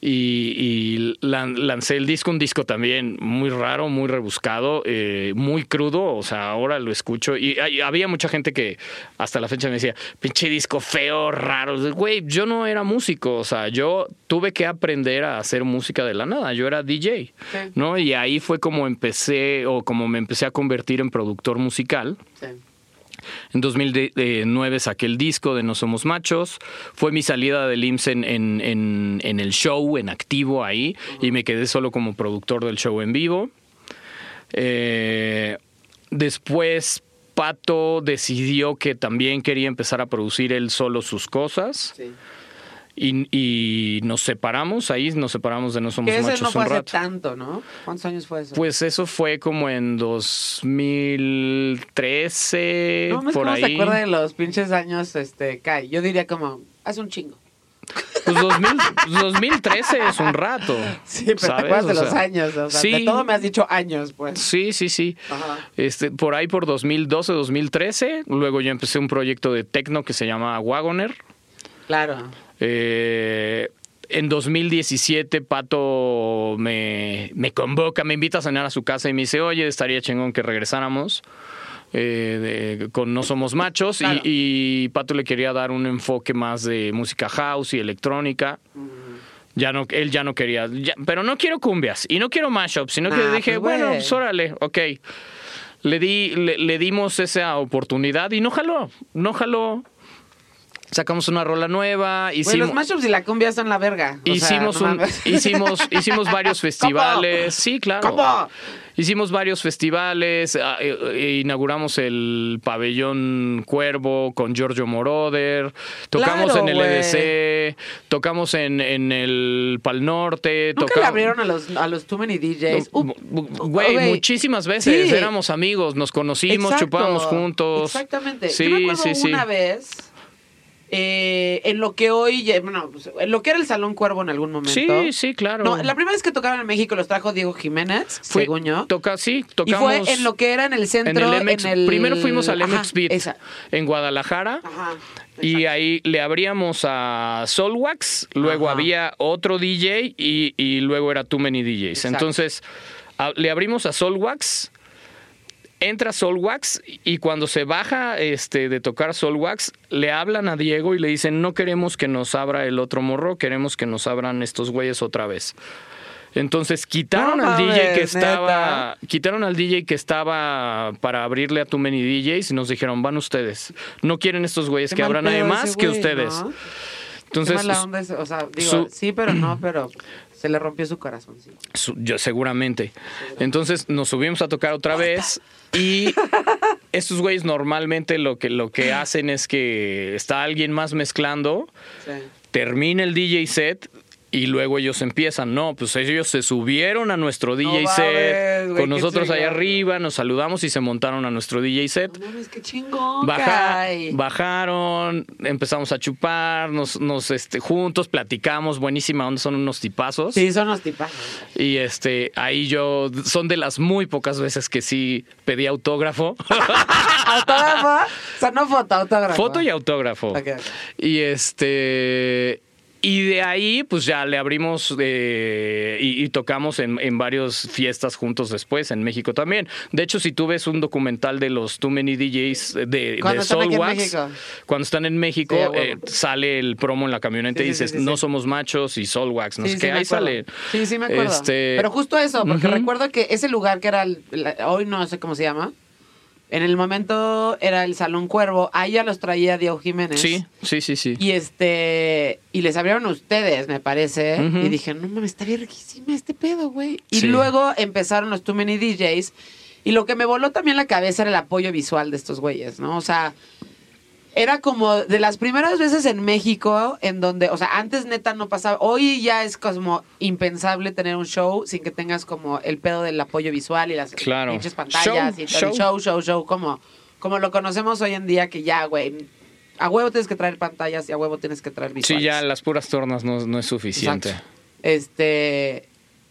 Speaker 4: y, y lan- lancé el disco, un disco también muy raro, muy rebuscado, eh, muy crudo, o sea, ahora lo escucho y, hay- había mucha gente que hasta la fecha me decía, pinche disco feo, raro, güey, yo no era músico, o sea, yo tuve que aprender a hacer música de la nada, yo era DJ,
Speaker 2: Sí.
Speaker 4: ¿no? Y ahí fue como empecé o como me empecé a convertir en productor musical.
Speaker 2: Sí.
Speaker 4: En 2009 saqué el disco de No Somos Machos. Fue mi salida del IMSS en, el show, en activo ahí, y me quedé solo como productor del show en vivo. Eh, después Pato decidió que también quería empezar a producir él solo sus cosas
Speaker 2: sí.
Speaker 4: Y, y nos separamos, ahí nos separamos de No Somos Machos
Speaker 2: no fue
Speaker 4: un
Speaker 2: hace
Speaker 4: rato.
Speaker 2: tanto, ¿no? ¿Cuántos años fue eso?
Speaker 4: Pues eso fue como en 2013,
Speaker 2: no
Speaker 4: por
Speaker 2: ¿cómo
Speaker 4: ahí.
Speaker 2: se acuerda de los pinches años, este, Kai? Yo diría como, hace un chingo.
Speaker 4: Pues 2000 2013 es un rato.
Speaker 2: Sí, pero te acuerdas de
Speaker 4: O sea,
Speaker 2: los años, o sea,
Speaker 4: sí.
Speaker 2: de todo me has dicho años, pues.
Speaker 4: Sí, sí, sí.
Speaker 2: Ajá.
Speaker 4: Este, por ahí por 2012, 2013, luego yo empecé un proyecto de techno que se llama Wagoner.
Speaker 2: Claro.
Speaker 4: Eh, en 2017 Pato me, me convoca, me invita a cenar a su casa y me dice, oye, estaría chingón que regresáramos. eh, de- con No Somos Machos y-
Speaker 2: Claro.
Speaker 4: y, Pato le quería dar un enfoque más de música house y electrónica. Ya no, él ya no quería, ya- pero no quiero cumbias y no quiero mashups, sino que
Speaker 2: Ah,
Speaker 4: dije,
Speaker 2: pues,
Speaker 4: bueno, pues órale, ok. Le, di, le, le dimos esa oportunidad y no jaló, no jaló. Sacamos una rola nueva, hicimos...
Speaker 2: los mashups y la cumbia son la verga. O sea,
Speaker 4: Hicimos,
Speaker 2: no
Speaker 4: un- hicimos, hicimos varios festivales. Sí, claro.
Speaker 2: ¿Cómo?
Speaker 4: Hicimos varios festivales. ah, eh, eh, inauguramos el pabellón Cuervo con Giorgio Moroder. Tocamos
Speaker 2: Claro,
Speaker 4: en el. EDC. Tocamos en, en el Pal Norte.
Speaker 2: Nunca
Speaker 4: toca-
Speaker 2: le abrieron a los, a los Too Many DJs.
Speaker 4: Güey, muchísimas veces
Speaker 2: Sí.
Speaker 4: éramos amigos, nos conocimos,
Speaker 2: Exacto.
Speaker 4: chupábamos juntos.
Speaker 2: Exactamente.
Speaker 4: Sí,
Speaker 2: Yo me acuerdo
Speaker 4: sí, sí.
Speaker 2: una vez eh, en lo que hoy, bueno, pues, en lo que era el Salón Cuervo en algún momento.
Speaker 4: Sí, sí, claro.
Speaker 2: No, la primera vez que tocaron en México los trajo Diego Jiménez,
Speaker 4: Fue-
Speaker 2: según yo.
Speaker 4: Toca, sí,
Speaker 2: Y
Speaker 4: tocamos.
Speaker 2: fue en lo que era en el
Speaker 4: en
Speaker 2: centro.
Speaker 4: el MX.
Speaker 2: en el-
Speaker 4: Primero fuimos al
Speaker 2: Ajá,
Speaker 4: MX Beat
Speaker 2: esa.
Speaker 4: en Guadalajara.
Speaker 2: Ajá.
Speaker 4: Y ahí le abríamos a Solwax, luego
Speaker 2: Ajá.
Speaker 4: había otro DJ y, y luego era Too Many DJs.
Speaker 2: Exacto.
Speaker 4: Entonces, a- le abrimos a Solwax, entra Solwax y cuando se baja este, de tocar Solwax, le hablan a Diego y le dicen, no queremos que nos abra el otro morro, queremos que nos abran estos güeyes otra vez. Entonces quitaron
Speaker 2: No
Speaker 4: al DJ que estaba, quitaron al DJ que estaba para abrirle a Too Many DJs y nos dijeron, van ustedes. No quieren estos güeyes
Speaker 2: Qué
Speaker 4: que abran nadie más que ustedes.
Speaker 2: ¿no?
Speaker 4: Entonces,
Speaker 2: onda ese- o sea, digo,
Speaker 4: su-
Speaker 2: sí, pero no, pero se le rompió su corazón. Sí.
Speaker 4: su- yo seguramente. Entonces nos subimos a tocar otra vez y estos güeyes normalmente lo que lo que hacen es que está alguien más mezclando,
Speaker 2: Sí.
Speaker 4: termina el DJ set y luego ellos empiezan. No, pues ellos se subieron a nuestro DJ
Speaker 2: mames,
Speaker 4: set con nosotros allá arriba, nos saludamos y se montaron a nuestro DJ set.
Speaker 2: No mames, qué chingón.
Speaker 4: Baja- bajaron, empezamos a chupar, nos, nos este, juntos platicamos, buenísima onda, son unos tipazos.
Speaker 2: Sí, son los tipazos.
Speaker 4: Y este, ahí yo, son de las muy pocas veces que sí pedí autógrafo.
Speaker 2: ¿Autógrafo? O sea, no foto, autógrafo.
Speaker 4: Foto y autógrafo.
Speaker 2: Ok, ok.
Speaker 4: Y este. Y de ahí, pues ya le abrimos eh, y, y tocamos en, en varias fiestas juntos después, en México también. De hecho, si tú ves un documental de los Too Many DJs de, de Soulwax, cuando están en México,
Speaker 2: Sí,
Speaker 4: eh, sale el promo en la camioneta
Speaker 2: Sí,
Speaker 4: y dices,
Speaker 2: sí,
Speaker 4: no somos machos y Soulwax, no sé qué. Ahí sale.
Speaker 2: Sí, sí, me acuerdo.
Speaker 4: Este,
Speaker 2: Pero justo eso, porque recuerdo que ese lugar que era, el- la- hoy no sé cómo se llama, en el momento era el Salón Cuervo, ahí ya los traía Diego Jiménez.
Speaker 4: Sí, sí, sí, sí.
Speaker 2: Y este, y les abrieron a ustedes, me parece. Y dije, no mames, está bien riquísima este pedo, güey. Y
Speaker 4: Sí.
Speaker 2: luego empezaron los Too Many DJs. Y lo que me voló también la cabeza era el apoyo visual de estos güeyes, ¿no? O sea, era como de las primeras veces en México en donde, o sea, antes neta no pasaba. Hoy ya es como impensable tener un show sin que tengas como el pedo del apoyo visual y las
Speaker 4: Claro.
Speaker 2: pinches pantallas
Speaker 4: Show,
Speaker 2: y todo
Speaker 4: show.
Speaker 2: el show, show, show, como, como lo conocemos hoy en día que ya, güey, a huevo tienes que traer pantallas y a huevo tienes que traer visuales.
Speaker 4: Sí, ya las puras tornas no, no es suficiente.
Speaker 2: Exacto. Este.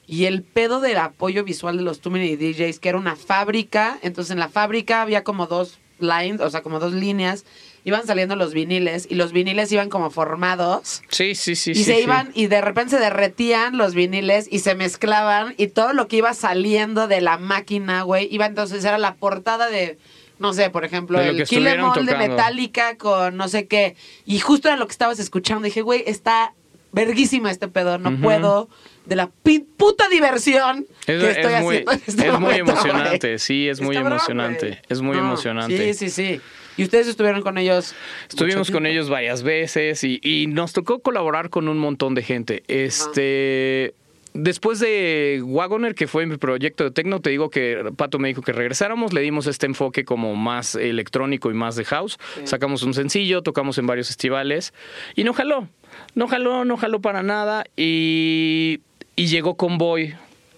Speaker 2: Y el pedo del apoyo visual de los Too Many DJs, que era una fábrica. Entonces en la fábrica había como dos lines, o sea, como dos líneas. Iban saliendo los viniles y los viniles iban como formados.
Speaker 4: Sí, sí, sí.
Speaker 2: y
Speaker 4: sí,
Speaker 2: se
Speaker 4: sí.
Speaker 2: iban, y de repente se derretían los viniles y se mezclaban. Y todo lo que iba saliendo de la máquina, güey, iba entonces, era la portada de. No sé, por ejemplo, el
Speaker 4: que
Speaker 2: Kill 'Em de. Metallica con no sé qué. Y justo era lo que estabas escuchando. Dije, güey, está verguísima este pedo. No puedo de la puta diversión
Speaker 4: Es,
Speaker 2: que
Speaker 4: es
Speaker 2: estoy
Speaker 4: muy,
Speaker 2: haciendo en este
Speaker 4: es muy emocionante, sí, es muy
Speaker 2: Está
Speaker 4: emocionante. Es muy
Speaker 2: No,
Speaker 4: emocionante.
Speaker 2: Sí, sí, sí. ¿Y ustedes estuvieron con ellos?
Speaker 4: Estuvimos con ellos varias veces y, y nos tocó colaborar con un montón de gente. Este. Después de Wagoner, que fue mi proyecto de techno, te digo que Pato me dijo que regresáramos, le dimos este enfoque como más electrónico y más de house. Sacamos un sencillo, tocamos en varios festivales y no jaló. No jaló, no jaló para nada y, y llegó Convoy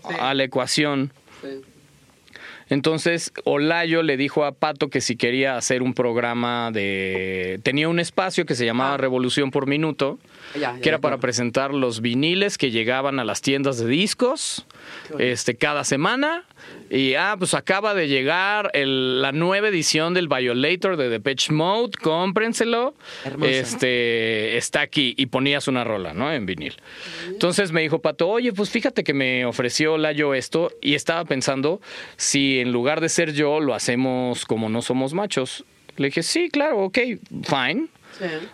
Speaker 2: Sí.
Speaker 4: a la ecuación. Entonces, Olayo le dijo a Pato que si quería hacer un programa de... Tenía un espacio que se llamaba
Speaker 2: Ah.
Speaker 4: Revolución por Minuto,
Speaker 2: Ya, ya,
Speaker 4: que era para presentar los viniles que llegaban a las tiendas de discos este, cada semana. Y, ah, pues acaba de llegar el- la nueva edición del Violator de Depeche Mode, cómprenselo. Este, está aquí y ponías una rola, ¿no? En vinil. Entonces me dijo Pato, oye, pues fíjate que me ofreció Layo esto y estaba pensando si en lugar de ser yo lo hacemos como no somos machos. Le dije, sí, claro, ok, fine.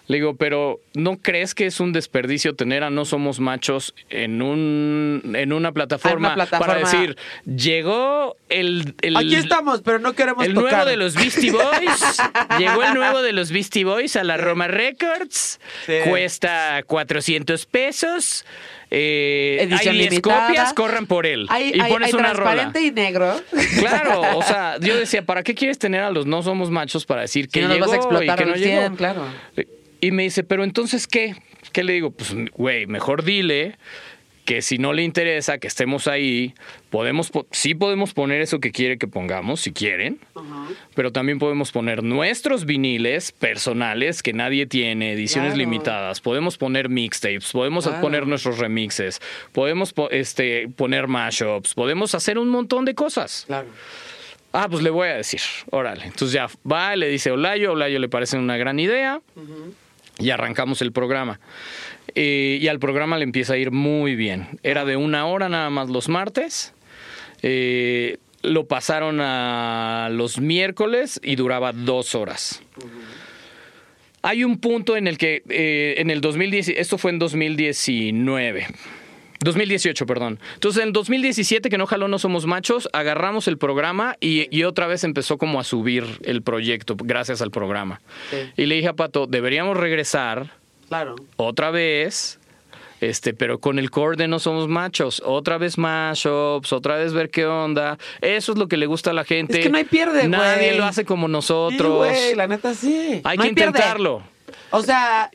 Speaker 4: Le digo, pero ¿no crees que es un desperdicio tener a No Somos Machos en un en una plataforma,
Speaker 2: una plataforma.
Speaker 4: para decir, llegó el, el
Speaker 2: Aquí estamos, pero no queremos
Speaker 4: el
Speaker 2: tocar.
Speaker 4: nuevo de los Beastie Boys. Llegó el nuevo de los Beastie Boys a la Roma Records.
Speaker 2: Sí.
Speaker 4: Cuesta 400 pesos. Eh, hay 10
Speaker 2: limitada.
Speaker 4: copias, corran por él.
Speaker 2: Hay,
Speaker 4: y
Speaker 2: hay-
Speaker 4: pones
Speaker 2: hay
Speaker 4: una rola.
Speaker 2: transparente y negro.
Speaker 4: Claro, o sea, yo decía, ¿para qué quieres tener a los no somos machos para decir que
Speaker 2: Que no
Speaker 4: llegó
Speaker 2: vas a explotar
Speaker 4: y que no
Speaker 2: al
Speaker 4: llegó?
Speaker 2: 100, claro.
Speaker 4: Y me dice, pero entonces, ¿qué? ¿Qué le digo? Pues, güey, mejor dile que si no le interesa que estemos ahí, podemos, po- sí podemos poner eso que quiere que pongamos, si quieren, pero también podemos poner nuestros viniles personales que nadie tiene, ediciones
Speaker 2: Claro.
Speaker 4: limitadas, podemos poner mixtapes, podemos
Speaker 2: Claro.
Speaker 4: poner nuestros remixes, podemos po- este, poner mashups, podemos hacer un montón de cosas.
Speaker 2: Claro.
Speaker 4: Ah, pues le voy a decir, órale. Entonces ya va, le dice Olayo, Olayo le parece una gran idea y arrancamos el programa. Eh, y al programa le empieza a ir muy bien. Era de una hora nada más los martes. Eh, lo pasaron a los miércoles y duraba dos horas. Hay un punto en el que eh, en el 2010, esto fue en 2019. 2018, perdón. Entonces, en 2017, que no jaló No Somos Machos, agarramos el programa y, y otra vez empezó como a subir el proyecto gracias al programa.
Speaker 2: Sí.
Speaker 4: Y le dije a Pato, deberíamos regresar
Speaker 2: Claro.
Speaker 4: otra vez, este, pero con el core de No Somos Machos. Otra vez mashups, otra vez ver qué onda. Eso es lo que le gusta a la gente.
Speaker 2: Es que no hay pierde, güey.
Speaker 4: Nadie lo hace como
Speaker 2: Sí,
Speaker 4: nosotros.
Speaker 2: la neta sí.
Speaker 4: hay
Speaker 2: No
Speaker 4: que intentarlo.
Speaker 2: O sea,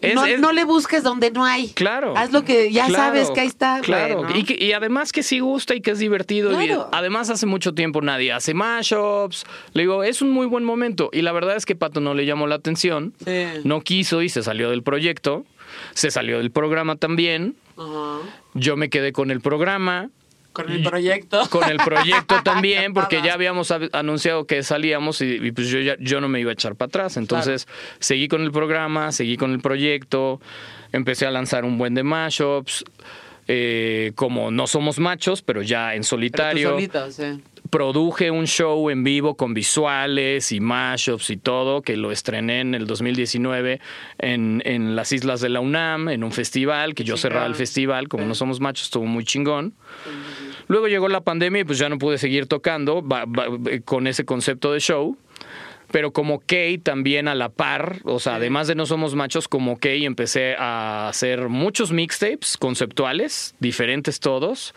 Speaker 4: Es-
Speaker 2: no,
Speaker 4: es-
Speaker 2: no le busques donde no hay.
Speaker 4: Claro.
Speaker 2: Haz lo que ya
Speaker 4: Claro,
Speaker 2: sabes que ahí está.
Speaker 4: Claro. y, que- y además que sí gusta y que es divertido. y
Speaker 2: Claro.
Speaker 4: además hace mucho tiempo nadie hace mashups. Le digo, es un muy buen momento. Y la verdad es que Pato no le llamó la atención.
Speaker 2: Sí.
Speaker 4: No quiso y se salió del proyecto. Se salió del programa también.
Speaker 2: Ajá.
Speaker 4: Yo me quedé con el programa.
Speaker 2: Con el proyecto.
Speaker 4: Con el proyecto también, porque ya habíamos ab- anunciado que salíamos y, y pues yo ya yo no me iba a echar para atrás. Entonces seguí con el programa, seguí con el proyecto, empecé a lanzar un buen de mashups. eh, como no somos machos, pero ya en
Speaker 2: Pero tú
Speaker 4: solitario.
Speaker 2: solito, sí.
Speaker 4: Produje un show en vivo con visuales y mashups y todo, que lo estrené en el 2019 en, en las islas de la UNAM, en un festival, que yo
Speaker 2: Chingón.
Speaker 4: cerraba el festival, como no somos machos, estuvo muy chingón. Luego llegó la pandemia y pues ya no pude seguir tocando va- con ese concepto de show. Pero como Kay también a la par, o sea, además de No Somos Machos, como Kay empecé a hacer muchos mixtapes conceptuales, diferentes todos.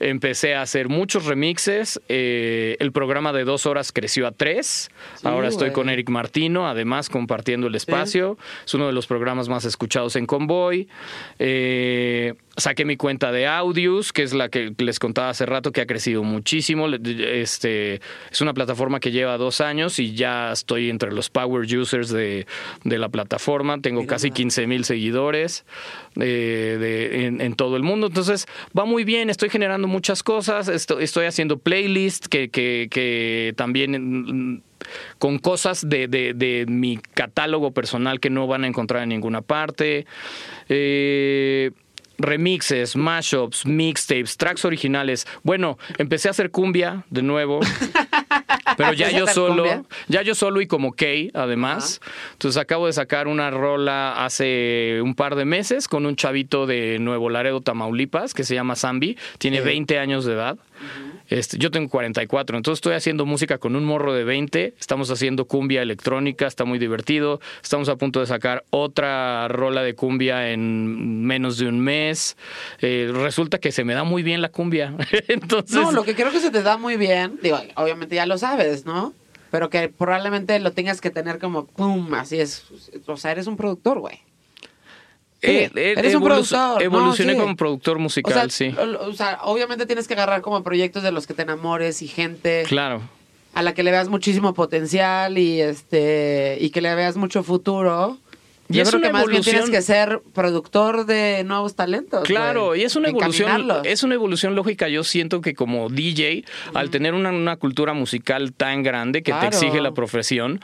Speaker 4: Empecé a hacer muchos remixes. eh, el programa de dos horas creció a tres. Ahora estoy
Speaker 2: güey.
Speaker 4: con Eric Martino, además compartiendo el espacio. Es uno de los programas más escuchados en Convoy. Eh, saqué mi cuenta de Audios, que es la que les contaba hace rato, que ha crecido muchísimo. Este, es una plataforma que lleva dos años y ya estoy entre los power users de, de la plataforma. Tengo
Speaker 2: Mira
Speaker 4: casi
Speaker 2: nada.
Speaker 4: 15 mil seguidores eh, de- en, en todo el mundo. Entonces va muy bien, estoy generando muchas cosas, estoy, haciendo playlists que, también... mm, con cosas de mi catálogo personal que no van a encontrar en ninguna parte. Eh, remixes, mashups, mixtapes, tracks originales. Bueno, empecé a hacer cumbia de nuevo. Pero ya
Speaker 2: ¿Empezaste
Speaker 4: yo solo,
Speaker 2: cumbia?
Speaker 4: ya yo solo y como Kay, además. Entonces acabo de sacar una rola hace un par de meses con un chavito de Nuevo Laredo, Tamaulipas, que se llama Zambi. Tiene 20 años de edad. Este, yo tengo 44, entonces estoy haciendo música con un morro de 20. Estamos haciendo cumbia electrónica, está muy divertido. Estamos a punto de sacar otra rola de cumbia en menos de un mes. Eh, resulta que se me da muy bien la cumbia. entonces,
Speaker 2: No, lo que creo que se te da muy bien, digo, obviamente ya lo sabes, ¿no? Pero que probablemente lo tengas que tener como pum, así es. O sea, eres un productor, güey.
Speaker 4: Eh, eh,
Speaker 2: eres un productor,
Speaker 4: Evolucioné
Speaker 2: no, sí.
Speaker 4: como productor
Speaker 2: O
Speaker 4: musical,
Speaker 2: sea,
Speaker 4: sí.
Speaker 2: o- o sea, obviamente tienes que agarrar como proyectos de los que te enamores y gente
Speaker 4: Claro.
Speaker 2: a la que le veas muchísimo potencial y este y que le veas mucho futuro
Speaker 4: Y
Speaker 2: Yo
Speaker 4: es
Speaker 2: creo
Speaker 4: una
Speaker 2: que más bien tienes
Speaker 4: evolución-
Speaker 2: que ser productor de nuevos talentos.
Speaker 4: Claro, y es una evolución, es una evolución lógica. Yo siento que como DJ, al tener una, una cultura musical tan grande que
Speaker 2: Claro.
Speaker 4: te exige la profesión,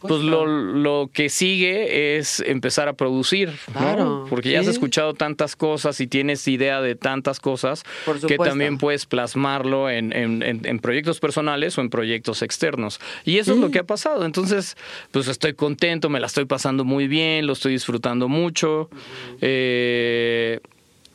Speaker 4: pues lo, lo que sigue es empezar a producir, ¿no?
Speaker 2: Claro,
Speaker 4: Porque ya has escuchado tantas cosas y tienes idea de tantas cosas que también puedes plasmarlo en, en- en- en proyectos personales o en proyectos externos. Y eso es lo que ha pasado. Entonces, pues estoy contento, me la estoy pasando muy bien, lo estoy disfrutando mucho. Eh,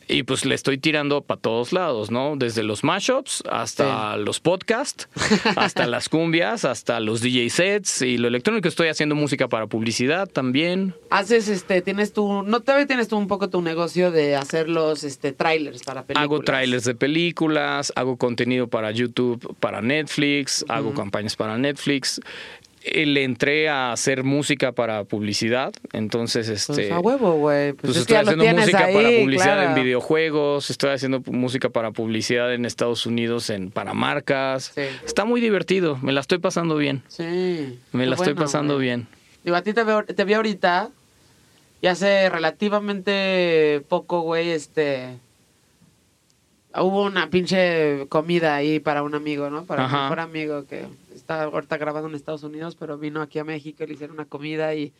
Speaker 4: y pues le estoy tirando para todos lados, ¿no? Desde los mashups hasta los podcasts, hasta las cumbias, hasta los DJ sets y lo electrónico. Estoy haciendo música para publicidad también.
Speaker 2: Haces, este, tienes tu, no todavía tienes tú un poco tu negocio de hacer los, este, trailers para películas.
Speaker 4: Hago trailers de películas, hago contenido para YouTube, para Netflix, hago campañas para Netflix. Eh, Le entré a hacer música para publicidad, entonces
Speaker 2: Pues
Speaker 4: este
Speaker 2: a huevo, güey. Pues,
Speaker 4: pues
Speaker 2: es
Speaker 4: estoy haciendo música
Speaker 2: ahí,
Speaker 4: para publicidad
Speaker 2: claro.
Speaker 4: en videojuegos, estoy haciendo música para publicidad en Estados Unidos en para marcas.
Speaker 2: Sí.
Speaker 4: Está muy divertido, me la estoy pasando bien.
Speaker 2: Sí.
Speaker 4: Me la estoy pasando bien.
Speaker 2: Digo, a ti te, veo, te vi ahorita y hace relativamente poco, güey, este... Hubo una pinche comida ahí para un amigo, ¿no? Para
Speaker 4: Ajá.
Speaker 2: un mejor amigo que está ahorita grabando en Estados Unidos, pero vino aquí a México y le hicieron una comida y...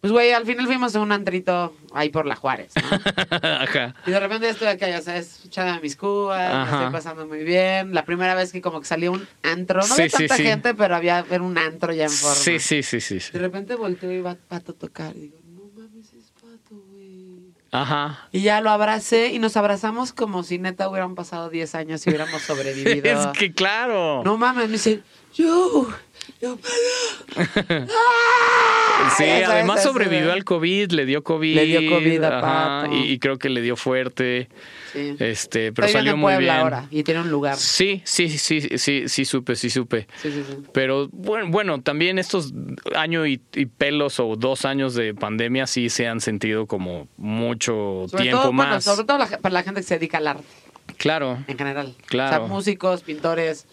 Speaker 2: Pues, güey, al final fuimos a un antrito ahí por la Juárez, ¿no?
Speaker 4: Ajá.
Speaker 2: Y de repente estoy acá, ya sabes, echándome mis cubas, me estoy pasando muy bien. La primera vez que como que salía un antro, no
Speaker 4: Sí,
Speaker 2: había
Speaker 4: sí,
Speaker 2: tanta
Speaker 4: sí.
Speaker 2: gente, pero había era un antro ya en forma.
Speaker 4: Sí, sí, sí, sí. sí.
Speaker 2: De repente volteo y va Pato a tocar y digo, no mames, es Pato, güey.
Speaker 4: Ajá.
Speaker 2: Y ya lo abracé y nos abrazamos como si neta hubieran pasado 10 años y hubiéramos sobrevivido.
Speaker 4: Es que claro.
Speaker 2: No mames, me dice, yo, yo, Pato.
Speaker 4: Sí, además sobrevivió al COVID, le dio COVID.
Speaker 2: Le dio COVID a
Speaker 4: ajá,
Speaker 2: Pato.
Speaker 4: y, y creo que le dio fuerte.
Speaker 2: Sí.
Speaker 4: Este, pero
Speaker 2: Estoy
Speaker 4: salió muy bien.
Speaker 2: ahora y tiene un lugar.
Speaker 4: Sí, sí, sí, sí, sí, supe, sí supe.
Speaker 2: Sí, sí, sí.
Speaker 4: Pero bueno, bueno, también estos año y, y pelos o dos años de pandemia sí se han sentido como mucho
Speaker 2: Sobre
Speaker 4: tiempo
Speaker 2: todo, bueno,
Speaker 4: más.
Speaker 2: sobre todo la- para la gente que se dedica al arte
Speaker 4: Claro.
Speaker 2: en general.
Speaker 4: Claro.
Speaker 2: O sea, músicos, pintores.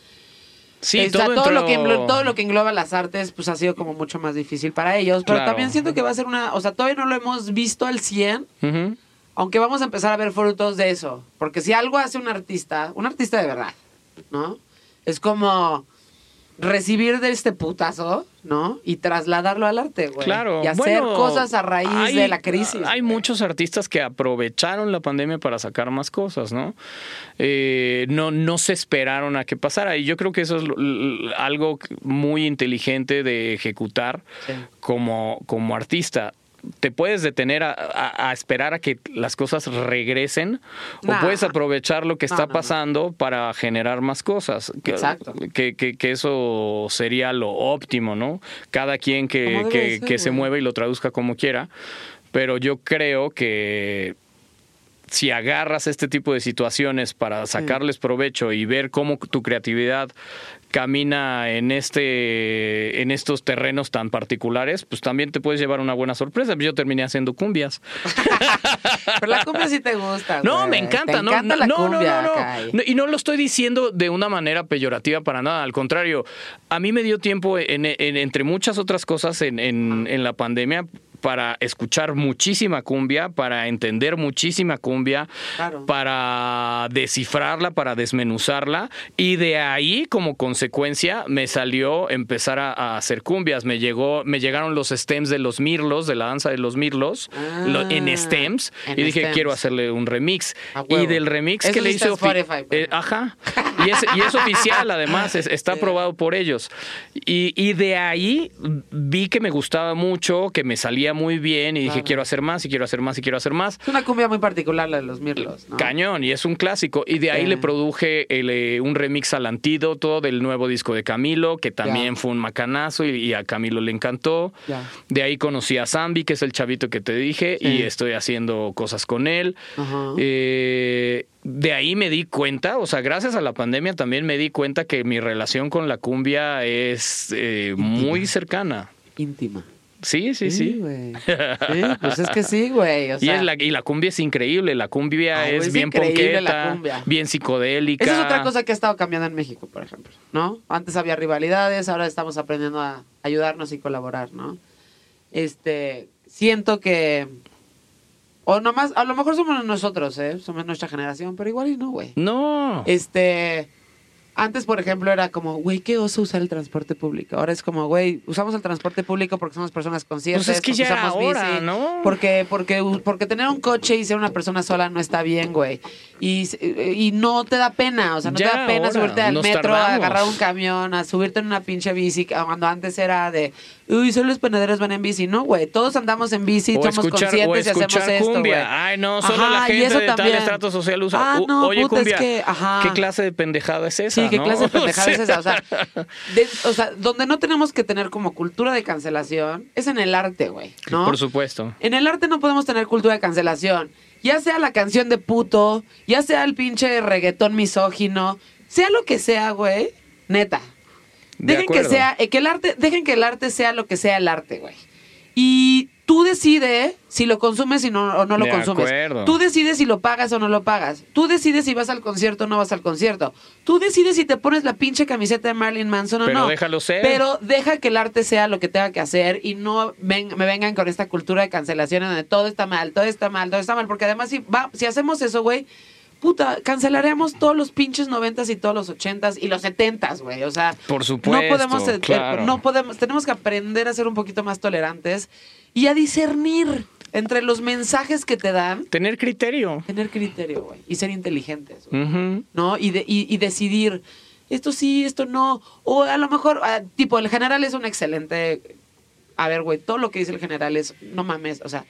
Speaker 4: Sí,
Speaker 2: O sea,
Speaker 4: todo,
Speaker 2: todo, lo que
Speaker 4: entró-
Speaker 2: englo- todo lo que engloba las artes, pues ha sido como mucho más difícil para ellos. Pero
Speaker 4: Claro.
Speaker 2: también siento que va a ser una. O sea, todavía no lo hemos visto al 100,
Speaker 4: Ujú.
Speaker 2: Aunque vamos a empezar a ver frutos de eso. Porque si algo hace un artista, un artista de verdad, ¿no? Es como recibir de este putazo, ¿no? Y trasladarlo al arte, güey.
Speaker 4: Claro.
Speaker 2: Y hacer
Speaker 4: Bueno,
Speaker 2: cosas a raíz
Speaker 4: hay-
Speaker 2: de la crisis.
Speaker 4: Hay
Speaker 2: güey.
Speaker 4: muchos artistas que aprovecharon la pandemia para sacar más cosas, ¿no? Eh, no, no se esperaron a que pasara. Y yo creo que eso es algo muy inteligente de ejecutar
Speaker 2: Sí.
Speaker 4: como, como artista. Te puedes detener a, a- a esperar a que las cosas regresen
Speaker 2: Nah.
Speaker 4: o puedes aprovechar lo que está
Speaker 2: no, no.
Speaker 4: pasando para generar más cosas. Que-
Speaker 2: Exacto.
Speaker 4: Que, que- que eso sería lo óptimo, ¿no? Cada quien que,
Speaker 2: ser,
Speaker 4: se mueva y lo traduzca como quiera. Pero yo creo que si agarras este tipo de situaciones para sacarles provecho y ver cómo tu creatividad camina en este en estos terrenos tan particulares, pues también te puedes llevar una buena sorpresa. Yo terminé haciendo cumbias.
Speaker 2: Pero la cumbia sí te gusta,
Speaker 4: No,
Speaker 2: güey.
Speaker 4: me encanta,
Speaker 2: Te
Speaker 4: no,
Speaker 2: encanta
Speaker 4: no,
Speaker 2: la
Speaker 4: no,
Speaker 2: cumbia,
Speaker 4: no, no. Y no lo estoy diciendo de una manera peyorativa para nada, al contrario, a mí me dio tiempo, en, en- entre muchas otras cosas en la pandemia, para escuchar muchísima cumbia, para entender muchísima cumbia,
Speaker 2: Claro.
Speaker 4: para descifrarla, para desmenuzarla, y de ahí, como consecuencia, me salió empezar a, a hacer cumbias. Me llegó, me llegaron los stems de los mirlos, de la danza de los mirlos,
Speaker 2: Ah,
Speaker 4: lo- en stems,
Speaker 2: en
Speaker 4: y dije,
Speaker 2: stems.
Speaker 4: quiero hacerle un remix. Y del remix
Speaker 2: Eso
Speaker 4: que le ofi-
Speaker 2: Spotify,
Speaker 4: eh, ajá. Y es, y es oficial, además, es- está aprobado por ellos. Y, y de ahí vi que me gustaba mucho, que me salía muy bien, y dije,
Speaker 2: Claro.
Speaker 4: quiero hacer más, y quiero hacer más, y quiero hacer más.
Speaker 2: Es una cumbia muy particular la de los Mirlos, ¿no?
Speaker 4: Cañón, y es un clásico. Y de ahí
Speaker 2: Sí.
Speaker 4: le produje el, eh, un remix al antídoto del nuevo disco de Camilo, que también fue un macanazo y, y a Camilo le encantó. De ahí conocí a Zambi, que es el chavito que te dije, y estoy haciendo cosas con él.
Speaker 2: Ajá.
Speaker 4: Eh, de ahí me di cuenta, o sea, gracias a la pandemia también me di cuenta que mi relación con la cumbia es eh, muy cercana.
Speaker 2: Íntima.
Speaker 4: Sí, sí, sí.
Speaker 2: güey. Sí, pues es que sí, güey. O
Speaker 4: y, es la, y la cumbia es increíble, la cumbia
Speaker 2: güey,
Speaker 4: es
Speaker 2: es
Speaker 4: bien ponqueta, bien psicodélica.
Speaker 2: Esa es otra cosa que ha estado cambiando en México, por ejemplo, ¿no? Antes había rivalidades, ahora estamos aprendiendo a ayudarnos y colaborar, ¿no? Este, siento que... O nomás, a lo mejor somos nosotros, ¿eh? Somos nuestra generación, pero igual y no, güey.
Speaker 4: No.
Speaker 2: Este. Antes, por ejemplo, era como, güey, qué oso usar el transporte público. Ahora es como, güey, usamos el transporte público porque somos personas conscientes.
Speaker 4: Pues es que ya
Speaker 2: usamos bici,
Speaker 4: ¿no?
Speaker 2: Porque, porque, porque tener un coche y ser una persona sola no está bien, güey. Y, y no te da pena, o sea, no
Speaker 4: Ya
Speaker 2: te da pena
Speaker 4: ahora,
Speaker 2: subirte al metro, a agarrar un camión, a subirte en una pinche bici, cuando antes era de, uy, solo los panaderos van en bici. No, güey, todos andamos en bici,
Speaker 4: o
Speaker 2: somos
Speaker 4: escuchar, o
Speaker 2: conscientes y hacemos esto,
Speaker 4: cumbia.
Speaker 2: güey.
Speaker 4: Ay, no, solo
Speaker 2: Ajá,
Speaker 4: la gente de tal
Speaker 2: también.
Speaker 4: estrato social usa.
Speaker 2: Ah, no,
Speaker 4: Oye,
Speaker 2: puta, es
Speaker 4: cumbia.
Speaker 2: que, ajá.
Speaker 4: ¿Qué clase de pendejada es esa?
Speaker 2: Sí, qué
Speaker 4: no?
Speaker 2: clase de pendejada es esa. O sea, de- o sea, donde no tenemos que tener como cultura de cancelación es en el arte, güey. ¿no?
Speaker 4: Por supuesto.
Speaker 2: En el arte no podemos tener cultura de cancelación. Ya sea la canción de puto, ya sea el pinche reggaetón misógino, sea lo que sea, güey. Neta.
Speaker 4: De
Speaker 2: Dejen que sea, eh, que el arte, dejen que el arte sea lo que sea el arte, güey. Y tú decides si lo consumes y no, o no lo
Speaker 4: De
Speaker 2: consumes.
Speaker 4: acuerdo.
Speaker 2: Tú decides si lo pagas o no lo pagas. Tú decides si vas al concierto o no vas al concierto. Tú decides si te pones la pinche camiseta de Marilyn Manson o
Speaker 4: Pero
Speaker 2: no.
Speaker 4: déjalo ser.
Speaker 2: Pero deja que el arte sea lo que tenga que hacer y no ven- me vengan con esta cultura de cancelación en donde todo está mal, todo está mal, todo está mal. Porque además, si, va, si hacemos eso, güey, puta, cancelaremos todos los pinches noventas y todos los ochentas y los setentas, güey. O sea,
Speaker 4: Por supuesto,
Speaker 2: no podemos, eh,
Speaker 4: claro.
Speaker 2: no podemos, tenemos que aprender a ser un poquito más tolerantes y a discernir entre los mensajes que te dan,
Speaker 4: Tener criterio.
Speaker 2: tener criterio, güey, y ser inteligentes, güey.
Speaker 4: Ujú.
Speaker 2: ¿no? Y, de- y, y decidir, esto sí, esto no. O a lo mejor, ah, tipo, el general es un excelente. A ver, güey, todo lo que dice el general es, no mames, o sea,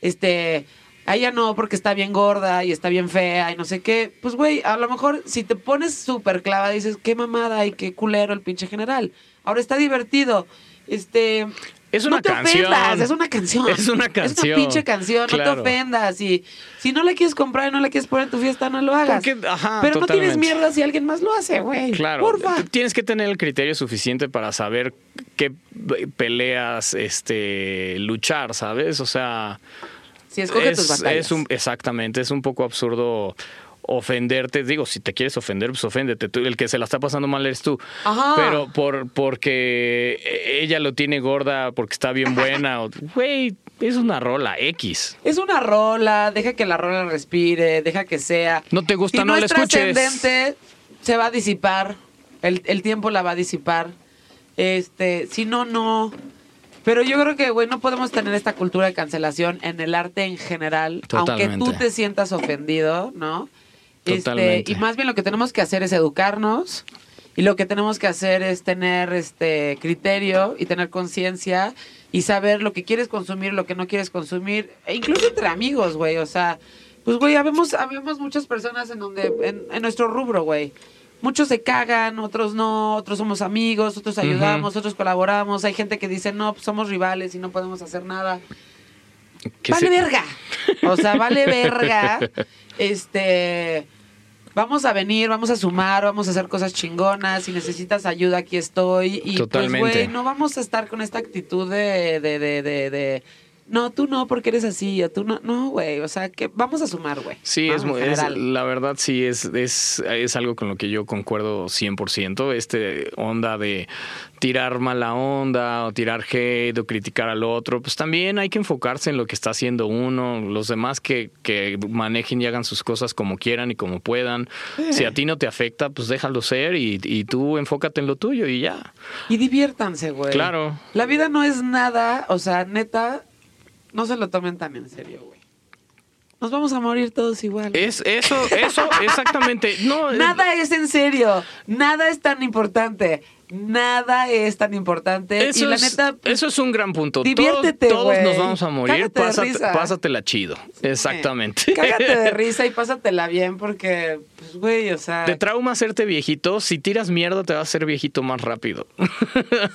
Speaker 2: este. A ella no, porque está bien gorda y está bien fea y no sé qué. Pues, güey, a lo mejor si te pones súper clava, dices, qué mamada y qué culero el pinche general. Ahora está divertido. Este.
Speaker 4: Es una
Speaker 2: no te
Speaker 4: canción.
Speaker 2: ofendas, es una canción.
Speaker 4: Es una
Speaker 2: Es
Speaker 4: canción.
Speaker 2: una pinche canción, no te ofendas. Y si no la quieres comprar y no la quieres poner en tu fiesta, no lo hagas.
Speaker 4: Porque, ajá,
Speaker 2: Pero no tienes mierda si alguien más lo hace, güey.
Speaker 4: Claro,
Speaker 2: Porfa.
Speaker 4: tienes que tener el criterio suficiente para saber qué peleas este luchar, ¿sabes? O sea,
Speaker 2: Si escoge
Speaker 4: es,
Speaker 2: tus batallas.
Speaker 4: es un exactamente, es un poco absurdo ofenderte, digo, si te quieres ofender, pues oféndete, tú, el que se la está pasando mal eres tú.
Speaker 2: Ajá.
Speaker 4: Pero por porque ella lo tiene gorda porque está bien buena, güey, es una rola X.
Speaker 2: Es una rola, deja que la rola respire, deja que sea.
Speaker 4: No te gusta,
Speaker 2: si
Speaker 4: no
Speaker 2: no,
Speaker 4: la
Speaker 2: es
Speaker 4: escuches.
Speaker 2: se va a disipar. El, el tiempo la va a disipar. Este, si no, no. Pero yo creo que, güey, no podemos tener esta cultura de cancelación en el arte en general, aunque tú te sientas ofendido, ¿no? Este,
Speaker 4: Totalmente.
Speaker 2: y más bien lo que tenemos que hacer es educarnos y lo que tenemos que hacer es tener este criterio y tener conciencia y saber lo que quieres consumir, lo que no quieres consumir, e incluso entre amigos, güey, o sea, pues güey, habemos, habemos muchas personas en donde, en, en nuestro rubro, güey. Muchos se cagan, otros no, otros somos amigos, otros ayudamos, otros colaboramos. Hay gente que dice, no, pues somos rivales y no podemos hacer nada. Vale
Speaker 4: se-
Speaker 2: verga. O sea, vale verga. Este. Vamos a venir, vamos a sumar, vamos a hacer cosas chingonas. Si necesitas ayuda, aquí estoy. Y
Speaker 4: Totalmente.
Speaker 2: pues, güey, no vamos a estar con esta actitud de, de, de, no, tú no, porque eres así, o tú no. No, güey. O sea, que vamos a sumar, güey.
Speaker 4: Sí,
Speaker 2: ¿no?
Speaker 4: es,
Speaker 2: En
Speaker 4: mu- es-
Speaker 2: general.
Speaker 4: la verdad sí, es, es, es algo con lo que yo concuerdo 100%, este onda de tirar mala onda o tirar hate o criticar al otro, pues también hay que enfocarse en lo que está haciendo uno, los demás que, que manejen y hagan sus cosas como quieran y como puedan. Si a ti no te afecta, pues déjalo ser y, y tú enfócate en lo tuyo y ya.
Speaker 2: Y diviértanse, güey.
Speaker 4: Claro.
Speaker 2: La vida no es nada, o sea, neta, no se lo tomen tan en serio, güey. Nos vamos a morir todos igual.
Speaker 4: Es eso, eso, exactamente. No,
Speaker 2: Nada es en serio, nada es tan importante, nada es tan importante.
Speaker 4: Eso,
Speaker 2: y la
Speaker 4: es,
Speaker 2: neta, pues,
Speaker 4: eso es un gran punto.
Speaker 2: diviértete,
Speaker 4: todos, nos vamos a morir. Pásate, pásatela chido. Exactamente.
Speaker 2: cágate de risa y pásatela bien porque, pues, güey, o sea.
Speaker 4: De trauma hacerte viejito, si tiras mierda te vas a hacer viejito más rápido.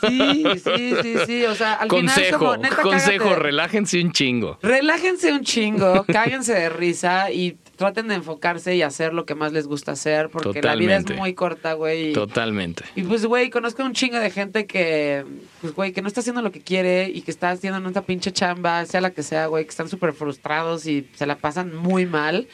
Speaker 2: Sí, sí, sí, sí, o sea, al
Speaker 4: consejo,
Speaker 2: final como, neta,
Speaker 4: consejo,
Speaker 2: cágate.
Speaker 4: relájense un chingo.
Speaker 2: Relájense un chingo, cáguense de risa y traten de enfocarse y hacer lo que más les gusta hacer porque la vida es muy corta, güey.
Speaker 4: Totalmente.
Speaker 2: Y pues, güey, conozco un chingo de gente que, pues, güey, que no está haciendo lo que quiere y que está haciendo esta pinche chamba, sea la que sea, güey, que están súper frustrados y se la pasan muy mal.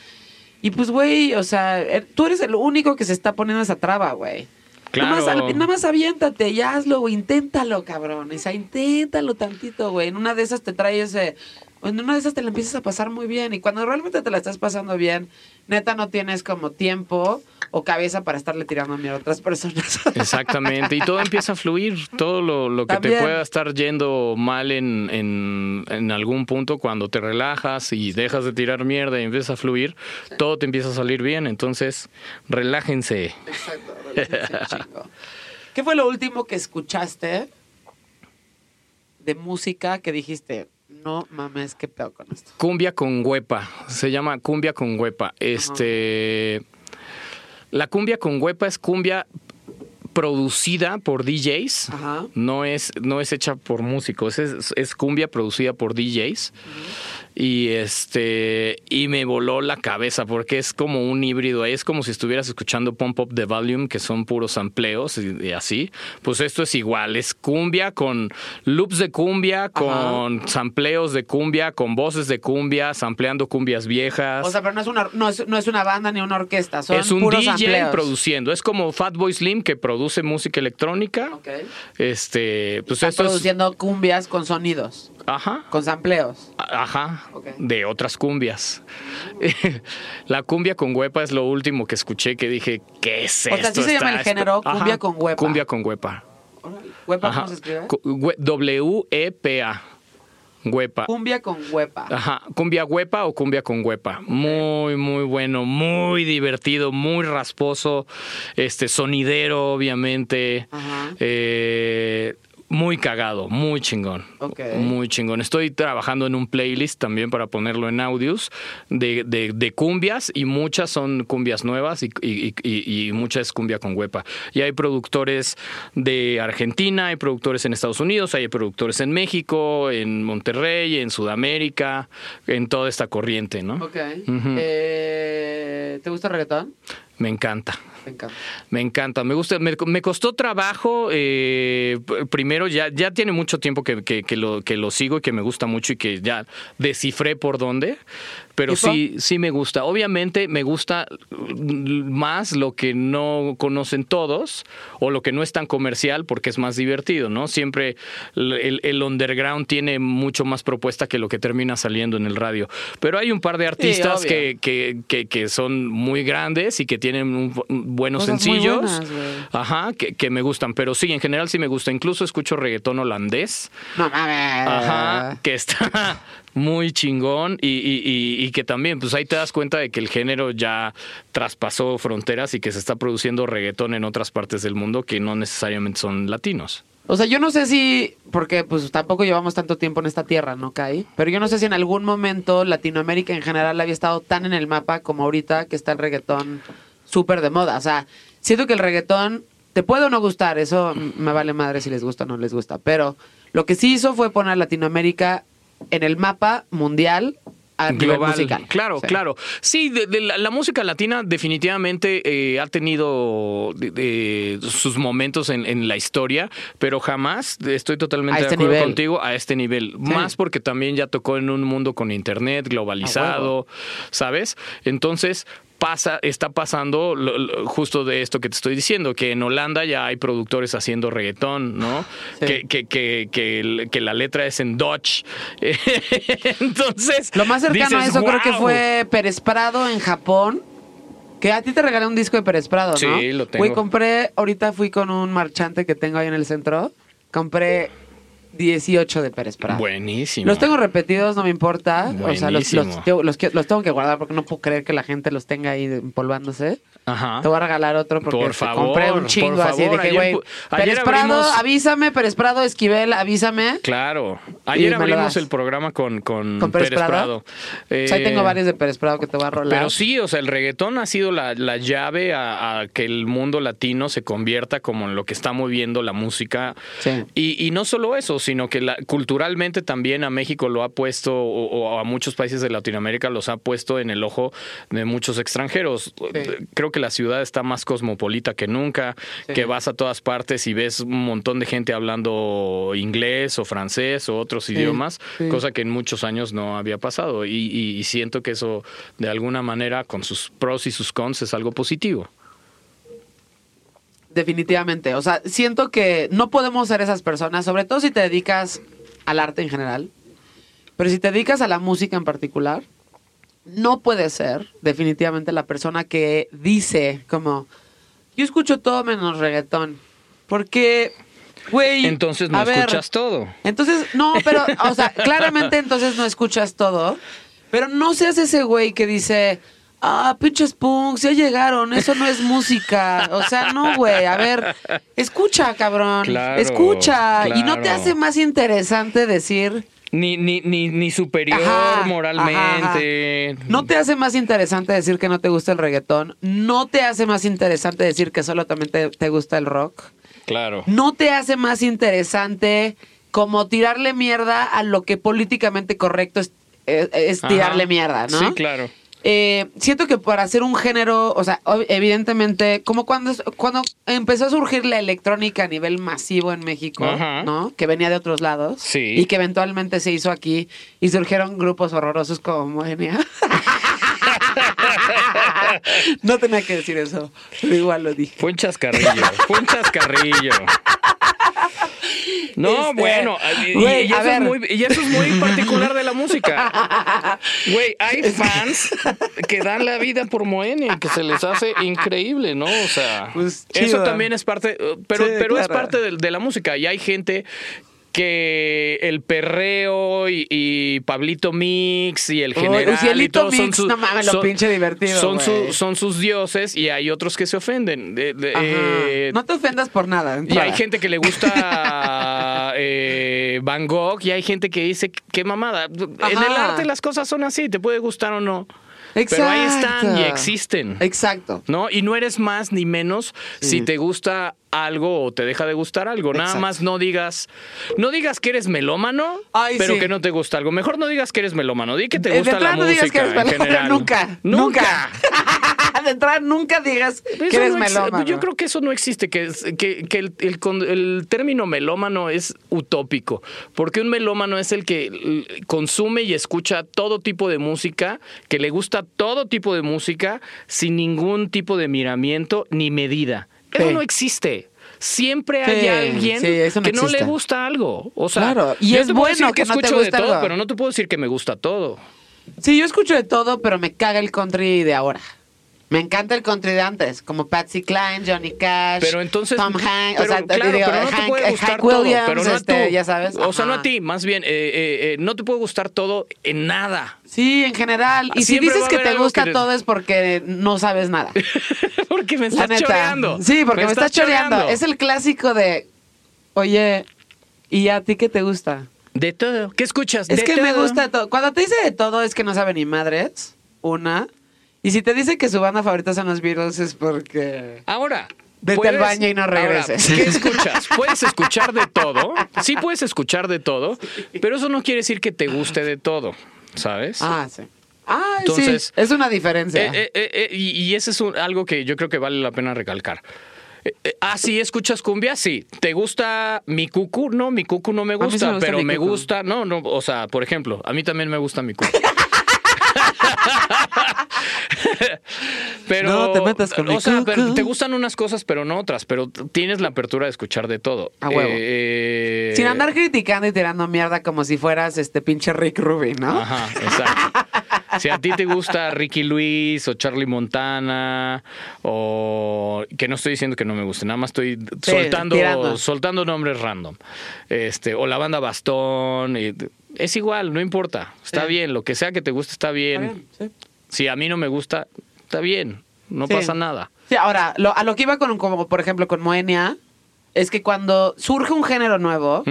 Speaker 2: Y pues, güey, o sea, er- tú eres el único que se está poniendo esa traba, güey.
Speaker 4: Claro.
Speaker 2: Nada más, nada más aviéntate y hazlo, güey. Inténtalo, cabrón. O sea, inténtalo tantito, güey. En una de esas te trae ese. En una de esas te la empiezas a pasar muy bien. Y cuando realmente te la estás pasando bien, neta no tienes como tiempo o cabeza para estarle tirando mierda a otras personas.
Speaker 4: Exactamente, y todo empieza a fluir, todo lo, lo que te pueda estar yendo mal en, en, en algún punto, cuando te relajas y dejas de tirar mierda y empieza a fluir, todo te empieza a salir bien, entonces relájense.
Speaker 2: Exacto. relájense, chico. ¿Qué fue lo último que escuchaste de música que dijiste, no mames, qué pedo con esto?
Speaker 4: Cumbia con huepa, se llama cumbia con huepa. Este, la cumbia con huepa es cumbia producida por DJs.
Speaker 2: Ajá.
Speaker 4: No es, no es hecha por músicos, es, es cumbia producida por DJs. Y este y me voló la cabeza porque es como un híbrido, es como si estuvieras escuchando Pump Up the Volume, que son puros amplios y, y así. Pues esto es igual, es cumbia con loops de cumbia, con sampleos de cumbia, con voces de cumbia, sampleando cumbias viejas.
Speaker 2: O sea, pero no es una, no es, no es una banda ni una orquesta, son
Speaker 4: es un
Speaker 2: puros
Speaker 4: DJ
Speaker 2: sampleos.
Speaker 4: produciendo, es como Fatboy Slim que produce música electrónica. Este, pues
Speaker 2: Están
Speaker 4: esto es
Speaker 2: produciendo cumbias con sonidos,
Speaker 4: ajá.
Speaker 2: con sampleos.
Speaker 4: Ajá, De otras cumbias. La cumbia con huepa es lo último que escuché que dije, ¿qué es
Speaker 2: O sea,
Speaker 4: esto?
Speaker 2: así se llama el género,
Speaker 4: Ajá,
Speaker 2: cumbia con huepa.
Speaker 4: Cumbia con huepa.
Speaker 2: ¿Huepa
Speaker 4: Ajá.
Speaker 2: cómo se escribe?
Speaker 4: W-E-P-A. Huepa.
Speaker 2: Cumbia con huepa.
Speaker 4: Ajá, cumbia huepa o cumbia con huepa. Muy, muy bueno, muy divertido, muy rasposo, este sonidero, obviamente.
Speaker 2: Ajá.
Speaker 4: Eh, muy cagado, muy chingón. Muy chingón. Estoy trabajando en un playlist también para ponerlo en audios de, de- de cumbias y muchas son cumbias nuevas y, y, y- y muchas es cumbia con huepa. Y hay productores de Argentina, hay productores en Estados Unidos, hay productores en México, en Monterrey, en Sudamérica, en toda esta corriente, ¿no?
Speaker 2: Ok. Eh, ¿Te gusta el reggaetón?
Speaker 4: Me encanta.
Speaker 2: Me encanta.
Speaker 4: Me encanta, me gusta, me, costó trabajo, eh, primero ya, ya tiene mucho tiempo que, que- que lo, que lo sigo y que me gusta mucho y que ya descifré por dónde, pero sí, sí me gusta. Obviamente me gusta más lo que no conocen todos o lo que no es tan comercial porque es más divertido, ¿no? Siempre el, underground tiene mucho más propuesta que lo que termina saliendo en el radio. Pero hay un par de artistas que, que, que, que son muy grandes y que tienen un- un buenos
Speaker 2: Cosas
Speaker 4: sencillos.
Speaker 2: buenas.
Speaker 4: Ajá, que, que me gustan. Pero sí, en general sí me gusta. Incluso escucho reggaetón holandés.
Speaker 2: No mames.
Speaker 4: Ajá, que está muy chingón y, y- y- y que también, pues ahí te das cuenta de que el género ya traspasó fronteras y que se está produciendo reggaetón en otras partes del mundo que no necesariamente son latinos.
Speaker 2: O sea, yo no sé si, porque pues tampoco llevamos tanto tiempo en esta tierra, ¿no, Kai? Pero yo no sé si en algún momento Latinoamérica en general había estado tan en el mapa como ahorita que está el reggaetón súper de moda. O sea, siento que el reggaetón te puede o no gustar, eso me vale madre si les gusta o no les gusta. Pero lo que sí hizo fue poner Latinoamérica en el mapa mundial a
Speaker 4: global.
Speaker 2: musical.
Speaker 4: Claro,
Speaker 2: Sí.
Speaker 4: claro. Sí, de, de la, la música latina definitivamente eh, ha tenido de- de sus momentos en, en la historia, pero jamás estoy totalmente
Speaker 2: A este
Speaker 4: de acuerdo
Speaker 2: nivel.
Speaker 4: contigo a este nivel. Más porque también ya tocó en un mundo con internet globalizado, ¿sabes? Entonces pasa, está pasando lo- lo- justo de esto que te estoy diciendo, que en Holanda ya hay productores haciendo reggaetón, ¿no?
Speaker 2: Sí.
Speaker 4: Que, que, que, que, que la letra es en Dutch. Entonces.
Speaker 2: Lo más cercano a eso creo que fue Pérez Prado en Japón. Que a ti te regalé un disco de Pérez Prado, ¿no?
Speaker 4: Sí, lo tengo.
Speaker 2: Güey, compré, ahorita fui con un marchante que tengo ahí en el centro. Compré 18 de Pérez Prado.
Speaker 4: Buenísimo.
Speaker 2: Los tengo repetidos, no me importa. O sea, los, los,
Speaker 4: Buenísimo.
Speaker 2: tengo- los tengo que guardar porque no puedo creer que la gente los tenga ahí empolvándose.
Speaker 4: Ajá.
Speaker 2: Te voy a regalar otro porque
Speaker 4: Por favor,
Speaker 2: compré un
Speaker 4: por
Speaker 2: chingo así.
Speaker 4: favor.
Speaker 2: Dije, güey, Pérez Prado, avísame, Pérez Prado, Esquivel, avísame.
Speaker 4: Claro. Ayer abrimos el programa con, con,
Speaker 2: ¿Con Pérez
Speaker 4: Pérez,
Speaker 2: Prado?
Speaker 4: Prado.
Speaker 2: O sea, ahí
Speaker 4: Eh,
Speaker 2: tengo varios de Pérez Prado que te voy a rolar.
Speaker 4: Pero sí, o sea, el reggaetón ha sido la, la llave a, a que el mundo latino se convierta como en lo que está moviendo la música.
Speaker 2: Sí.
Speaker 4: Y, y no solo eso, sino que la- culturalmente también a México lo ha puesto, o, o a muchos países de Latinoamérica los ha puesto en el ojo de muchos extranjeros. Creo que la ciudad está más cosmopolita que nunca,
Speaker 2: Sí.
Speaker 4: que vas a todas partes y ves un montón de gente hablando inglés o francés o otros idiomas, cosa que en muchos años no había pasado. Y, y- y siento que eso, de alguna manera, con sus pros y sus cons, es algo positivo.
Speaker 2: Definitivamente. O sea, siento que no podemos ser esas personas, sobre todo si te dedicas al arte en general, pero si te dedicas a la música en particular, no puedes ser definitivamente la persona que dice como, yo escucho todo menos reggaetón. Porque, güey...
Speaker 4: Entonces no
Speaker 2: ver,
Speaker 4: escuchas todo.
Speaker 2: entonces, no, pero, o sea, claramente entonces no escuchas todo, pero no seas ese güey que dice, ah, pinches punks, ya llegaron, eso no es música. O sea, no, güey, a ver, escucha, cabrón,
Speaker 4: Claro,
Speaker 2: escucha. Y no te hace más interesante decir...
Speaker 4: Ni, ni, ni, ni superior
Speaker 2: Ajá,
Speaker 4: moralmente.
Speaker 2: ajá, ajá. No te hace más interesante decir que no te gusta el reggaetón. No te hace más interesante decir que solo también te, te gusta el rock.
Speaker 4: Claro.
Speaker 2: No te hace más interesante como tirarle mierda a lo que políticamente correcto es, es- es
Speaker 4: Ajá.
Speaker 2: tirarle mierda, ¿no?
Speaker 4: Sí, claro.
Speaker 2: Eh, siento que para hacer un género, o sea, evidentemente, como cuando, cuando empezó a surgir la electrónica a nivel masivo en México,
Speaker 4: Ajá.
Speaker 2: ¿no? Que venía de otros lados.
Speaker 4: Sí.
Speaker 2: Y que eventualmente se hizo aquí y surgieron grupos horrorosos como Moenia. no tenía que decir eso, pero igual lo dije.
Speaker 4: Fue un chascarrillo. fue un chascarrillo. No,
Speaker 2: Este,
Speaker 4: bueno, y, eso es muy, y eso es muy particular de la música. Güey, hay fans que dan la vida por Moenia y que se les hace increíble, ¿no? O sea,
Speaker 2: Pues,
Speaker 4: eso también es parte, pero,
Speaker 2: Sí,
Speaker 4: pero es parte de, de la música y hay gente que el perreo y, y Pablito Mix y el
Speaker 2: Uy,
Speaker 4: general y
Speaker 2: Ucielito
Speaker 4: todo son
Speaker 2: Mix,
Speaker 4: sus-
Speaker 2: no mames, lo
Speaker 4: son-
Speaker 2: pinche divertido,
Speaker 4: son, su-
Speaker 2: güey.
Speaker 4: son sus dioses y hay otros que se ofenden. De- de-
Speaker 2: Ajá.
Speaker 4: eh,
Speaker 2: no te ofendas por nada.
Speaker 4: y hay gente que le gusta eh, Van Gogh y hay gente que dice qué mamada. En el arte las cosas son así, te puede gustar o no. Pero ahí están y
Speaker 2: Exacto.
Speaker 4: existen.
Speaker 2: Exacto.
Speaker 4: ¿No? Y no eres más ni menos si te gusta algo o te deja de gustar algo. Nada
Speaker 2: Exacto.
Speaker 4: más no digas, no digas que eres melómano,
Speaker 2: Ay,
Speaker 4: pero
Speaker 2: sí.
Speaker 4: que no te gusta algo. Mejor no digas que eres melómano, di que te
Speaker 2: De
Speaker 4: gusta la
Speaker 2: entrada no
Speaker 4: música
Speaker 2: digas que eres
Speaker 4: en
Speaker 2: melómano,
Speaker 4: general.
Speaker 2: nunca.
Speaker 4: Nunca.
Speaker 2: de entrada nunca digas
Speaker 4: Eso
Speaker 2: que eres
Speaker 4: no
Speaker 2: melómano.
Speaker 4: Yo creo que eso no existe, que, es- que, que el, el el término melómano es utópico, porque un melómano es el que consume y escucha todo tipo de música, que le gusta todo tipo de música, sin ningún tipo de miramiento ni medida. Eso
Speaker 2: Sí.
Speaker 4: no existe. Siempre hay
Speaker 2: Sí,
Speaker 4: alguien
Speaker 2: sí, eso no
Speaker 4: que no le gusta algo. O sea,
Speaker 2: Claro, y
Speaker 4: yo
Speaker 2: es
Speaker 4: te puedo
Speaker 2: bueno
Speaker 4: decir
Speaker 2: que no te
Speaker 4: escucho de todo,
Speaker 2: algo.
Speaker 4: pero no te puedo decir que me gusta todo.
Speaker 2: Sí, yo escucho de todo, pero me caga el country de ahora. Me encanta el country de antes, como Patsy Cline, Johnny Cash,
Speaker 4: Pero entonces.
Speaker 2: Tom Hanks,
Speaker 4: pero,
Speaker 2: o sea, te
Speaker 4: claro,
Speaker 2: digo,
Speaker 4: pero no te
Speaker 2: Hank-
Speaker 4: puede
Speaker 2: eh,
Speaker 4: gustar
Speaker 2: Hank
Speaker 4: todo.
Speaker 2: Williams,
Speaker 4: Pero no a
Speaker 2: este,
Speaker 4: tú.
Speaker 2: ya sabes.
Speaker 4: O sea, no a ti, más bien, eh, eh, eh, no te puede gustar todo en nada.
Speaker 2: Sí, en general. Y si
Speaker 4: Siempre
Speaker 2: dices que te gusta
Speaker 4: que-
Speaker 2: todo es porque no sabes nada.
Speaker 4: porque me estás choreando.
Speaker 2: Sí, porque me, estás choreando.
Speaker 4: choreando.
Speaker 2: Es el clásico de, oye, ¿y a ti qué te gusta?
Speaker 4: De todo. ¿Qué escuchas?
Speaker 2: Es
Speaker 4: De
Speaker 2: que me gusta todo. Cuando te dice de todo es que no sabe ni madres, una. Y si te dice que su banda favorita son los Beatles es porque...
Speaker 4: Ahora.
Speaker 2: Vete al baño y no regreses.
Speaker 4: Ahora, ¿Qué escuchas? Puedes escuchar de todo. Sí, puedes escuchar de todo, pero eso no quiere decir que te guste de todo, ¿sabes?
Speaker 2: Ah, sí. Ah,
Speaker 4: Entonces,
Speaker 2: sí. Es una diferencia.
Speaker 4: Eh, eh, eh, eh, y, y ese es un- algo que yo creo que vale la pena recalcar. Ah, sí, escuchas cumbia, sí. ¿Te gusta mi cucu? No, mi cucu no me
Speaker 2: sí
Speaker 4: gusta,
Speaker 2: me gusta
Speaker 4: pero me
Speaker 2: cucu.
Speaker 4: gusta. No, no, o sea, por ejemplo, a mí también me gusta mi cucu. pero
Speaker 2: No te metas con
Speaker 4: o sea, pero te gustan unas cosas, pero no otras. Pero tienes la apertura de escuchar de todo.
Speaker 2: A huevo.
Speaker 4: Eh,
Speaker 2: Sin andar criticando y tirando mierda como si fueras este pinche Rick Rubin, ¿no?
Speaker 4: Ajá, exacto. Si a ti te gusta Ricky Luis o Charlie Montana o que no estoy diciendo que no me guste, nada más estoy
Speaker 2: Sí,
Speaker 4: soltando
Speaker 2: tirando.
Speaker 4: soltando nombres random. Este, o la banda Bastón, y- es igual, no importa. Está
Speaker 2: Sí.
Speaker 4: bien, lo que sea que te guste está bien.
Speaker 2: Está bien, sí.
Speaker 4: Si a mí no me gusta, está bien, no
Speaker 2: Sí.
Speaker 4: pasa nada.
Speaker 2: Sí, ahora, lo- a lo que iba con, como por ejemplo con Moenia, es que cuando surge un género nuevo,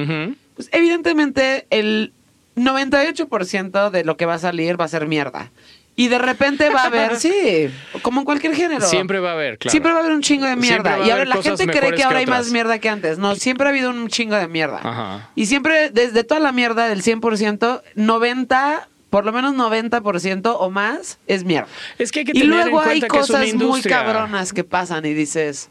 Speaker 2: pues evidentemente el 98% de lo que va a salir va a ser mierda. Y de repente va a haber, sí, como en cualquier género.
Speaker 4: Siempre va a haber, claro.
Speaker 2: Siempre va a haber un chingo de mierda. Y ahora la gente cree que ahora
Speaker 4: que
Speaker 2: hay más mierda que antes. No, siempre ha habido un chingo de mierda.
Speaker 4: Ajá.
Speaker 2: Y siempre, desde toda la mierda del 100%, 90, por lo menos 90% o más es mierda.
Speaker 4: Es que hay que
Speaker 2: y
Speaker 4: tener
Speaker 2: luego
Speaker 4: en
Speaker 2: hay
Speaker 4: cuenta que es
Speaker 2: cosas muy
Speaker 4: industria.
Speaker 2: cabronas que pasan y dices,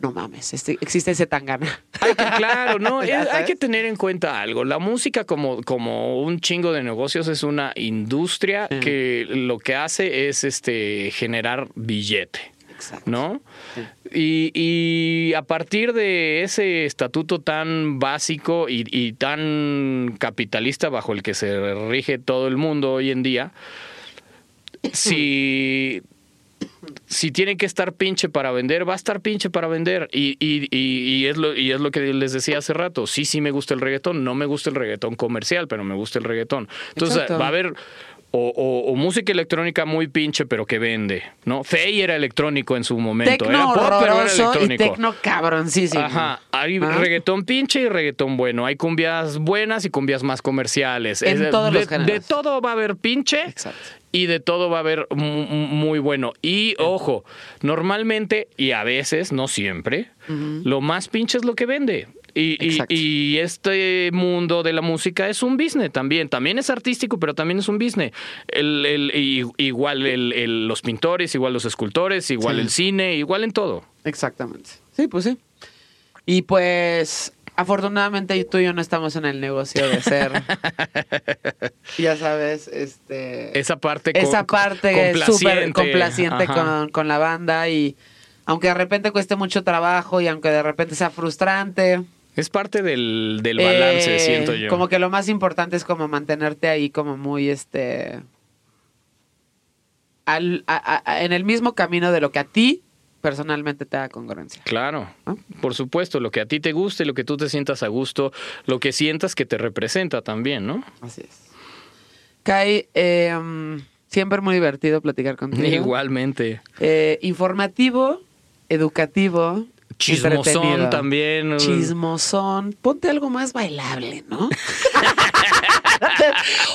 Speaker 2: no mames, este- existe ese tangana.
Speaker 4: Hay que- claro, no, es- hay que tener en cuenta algo. La música como, como un chingo de negocios es una industria que lo que hace es este generar billete.
Speaker 2: Exacto.
Speaker 4: ¿No? Y, y a partir de ese estatuto tan básico y, y tan capitalista bajo el que se rige todo el mundo hoy en día, si, si tiene que estar pinche para vender, va a estar pinche para vender. Y, es lo, y es lo que les decía hace rato. Sí, sí me gusta el reggaetón. No me gusta el reggaetón comercial, pero me gusta el reggaetón. Entonces
Speaker 2: Exacto.
Speaker 4: va a haber o, o- o música electrónica muy pinche, pero que vende. ¿no? Fey era electrónico en su momento.
Speaker 2: Tecno
Speaker 4: era pop, pero era
Speaker 2: horroroso y
Speaker 4: electrónico.
Speaker 2: tecno cabroncísimo.
Speaker 4: Ajá, hay
Speaker 2: Ah.
Speaker 4: reggaetón pinche y reggaetón bueno. Hay cumbias buenas y cumbias más comerciales.
Speaker 2: En
Speaker 4: Es-
Speaker 2: todos
Speaker 4: de,
Speaker 2: los géneros.
Speaker 4: de todo va a haber pinche
Speaker 2: Exacto.
Speaker 4: y de todo va a haber mu- mu- muy bueno. Y ojo, normalmente y a veces, no siempre, lo más pinche es lo que vende. Y, y-
Speaker 2: Exacto.
Speaker 4: y este mundo de la música es un business también. También es artístico, pero también es un business. El, el- igual el- el- los pintores, igual los escultores, igual
Speaker 2: Sí.
Speaker 4: el cine, igual en todo.
Speaker 2: Exactamente. Sí, pues sí. Y pues, afortunadamente tú y yo no estamos en el negocio de ser, ya sabes, este...
Speaker 4: Esa parte co-
Speaker 2: esa parte es súper
Speaker 4: complaciente.
Speaker 2: complaciente
Speaker 4: Ajá.
Speaker 2: con, con la banda y aunque de repente cueste mucho trabajo y aunque de repente sea frustrante.
Speaker 4: Es parte del, del balance,
Speaker 2: eh,
Speaker 4: siento yo.
Speaker 2: Como que lo más importante es como mantenerte ahí como muy este... al- a- a- en el mismo camino de lo que a ti personalmente te da congruencia.
Speaker 4: Claro,
Speaker 2: ¿No?
Speaker 4: por supuesto, lo que a ti te guste, lo que tú te sientas a gusto, lo que sientas que te representa también, ¿no?
Speaker 2: Así es. Kai, eh, mm, siempre muy divertido platicar contigo.
Speaker 4: Igualmente.
Speaker 2: Eh, informativo, educativo,
Speaker 4: Chismosón también.
Speaker 2: Chismosón. Ponte algo más bailable, ¿no?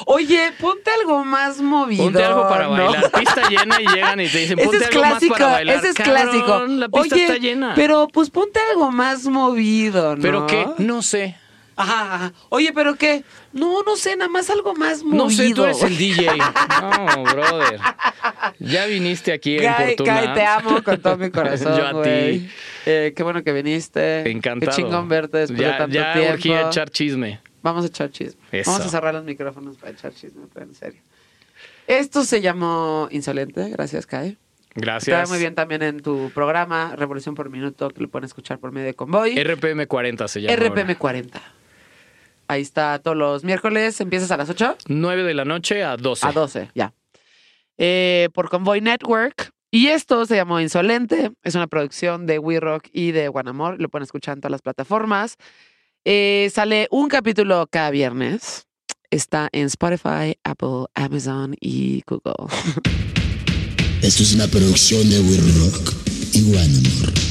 Speaker 2: Oye, ponte algo más movido.
Speaker 4: Ponte algo para
Speaker 2: ¿no?
Speaker 4: bailar. Pista llena y llegan y te dicen,
Speaker 2: Ese
Speaker 4: ponte
Speaker 2: es
Speaker 4: algo
Speaker 2: clásico,
Speaker 4: más para bailar.
Speaker 2: ese es
Speaker 4: Cabrón,
Speaker 2: clásico.
Speaker 4: La pista
Speaker 2: Oye,
Speaker 4: está llena.
Speaker 2: pero pues ponte algo más movido, ¿no?
Speaker 4: ¿Pero qué? No sé.
Speaker 2: Ajá, ajá. Oye, ¿pero qué? No, no sé, nada más algo más movido.
Speaker 4: No sé, tú eres el DJ. No, brother. Ya viniste aquí en
Speaker 2: Kai,
Speaker 4: Fortuna.
Speaker 2: Kai, te amo con todo mi corazón,
Speaker 4: Yo a
Speaker 2: güey.
Speaker 4: ti.
Speaker 2: Eh, qué bueno que viniste.
Speaker 4: Encantado.
Speaker 2: Qué chingón verte después de
Speaker 4: ya,
Speaker 2: tanto
Speaker 4: ya
Speaker 2: tiempo.
Speaker 4: urgí a echar chisme.
Speaker 2: Vamos a echar chisme.
Speaker 4: Eso.
Speaker 2: Vamos a cerrar los micrófonos para echar chisme, pero en serio. Esto se llamó Insolente, gracias Kai.
Speaker 4: Gracias.
Speaker 2: Está muy bien también en tu programa, Revolución por Minuto, que lo pueden escuchar por medio de Convoy.
Speaker 4: RPM 40 se llama.
Speaker 2: RPM 40. Ahí está todos los miércoles, empiezas a las 8
Speaker 4: 9 de la noche a 12.
Speaker 2: a 12, ya. Eh, por Convoy Network. Y esto se llamó Insolente. Es una producción de We Rock y de One Amor. Lo pueden escuchar en todas las plataformas. Eh, sale un capítulo cada viernes. Está en Spotify, Apple, Amazon y Google.
Speaker 1: Esto es una producción de We Rock y One Amor.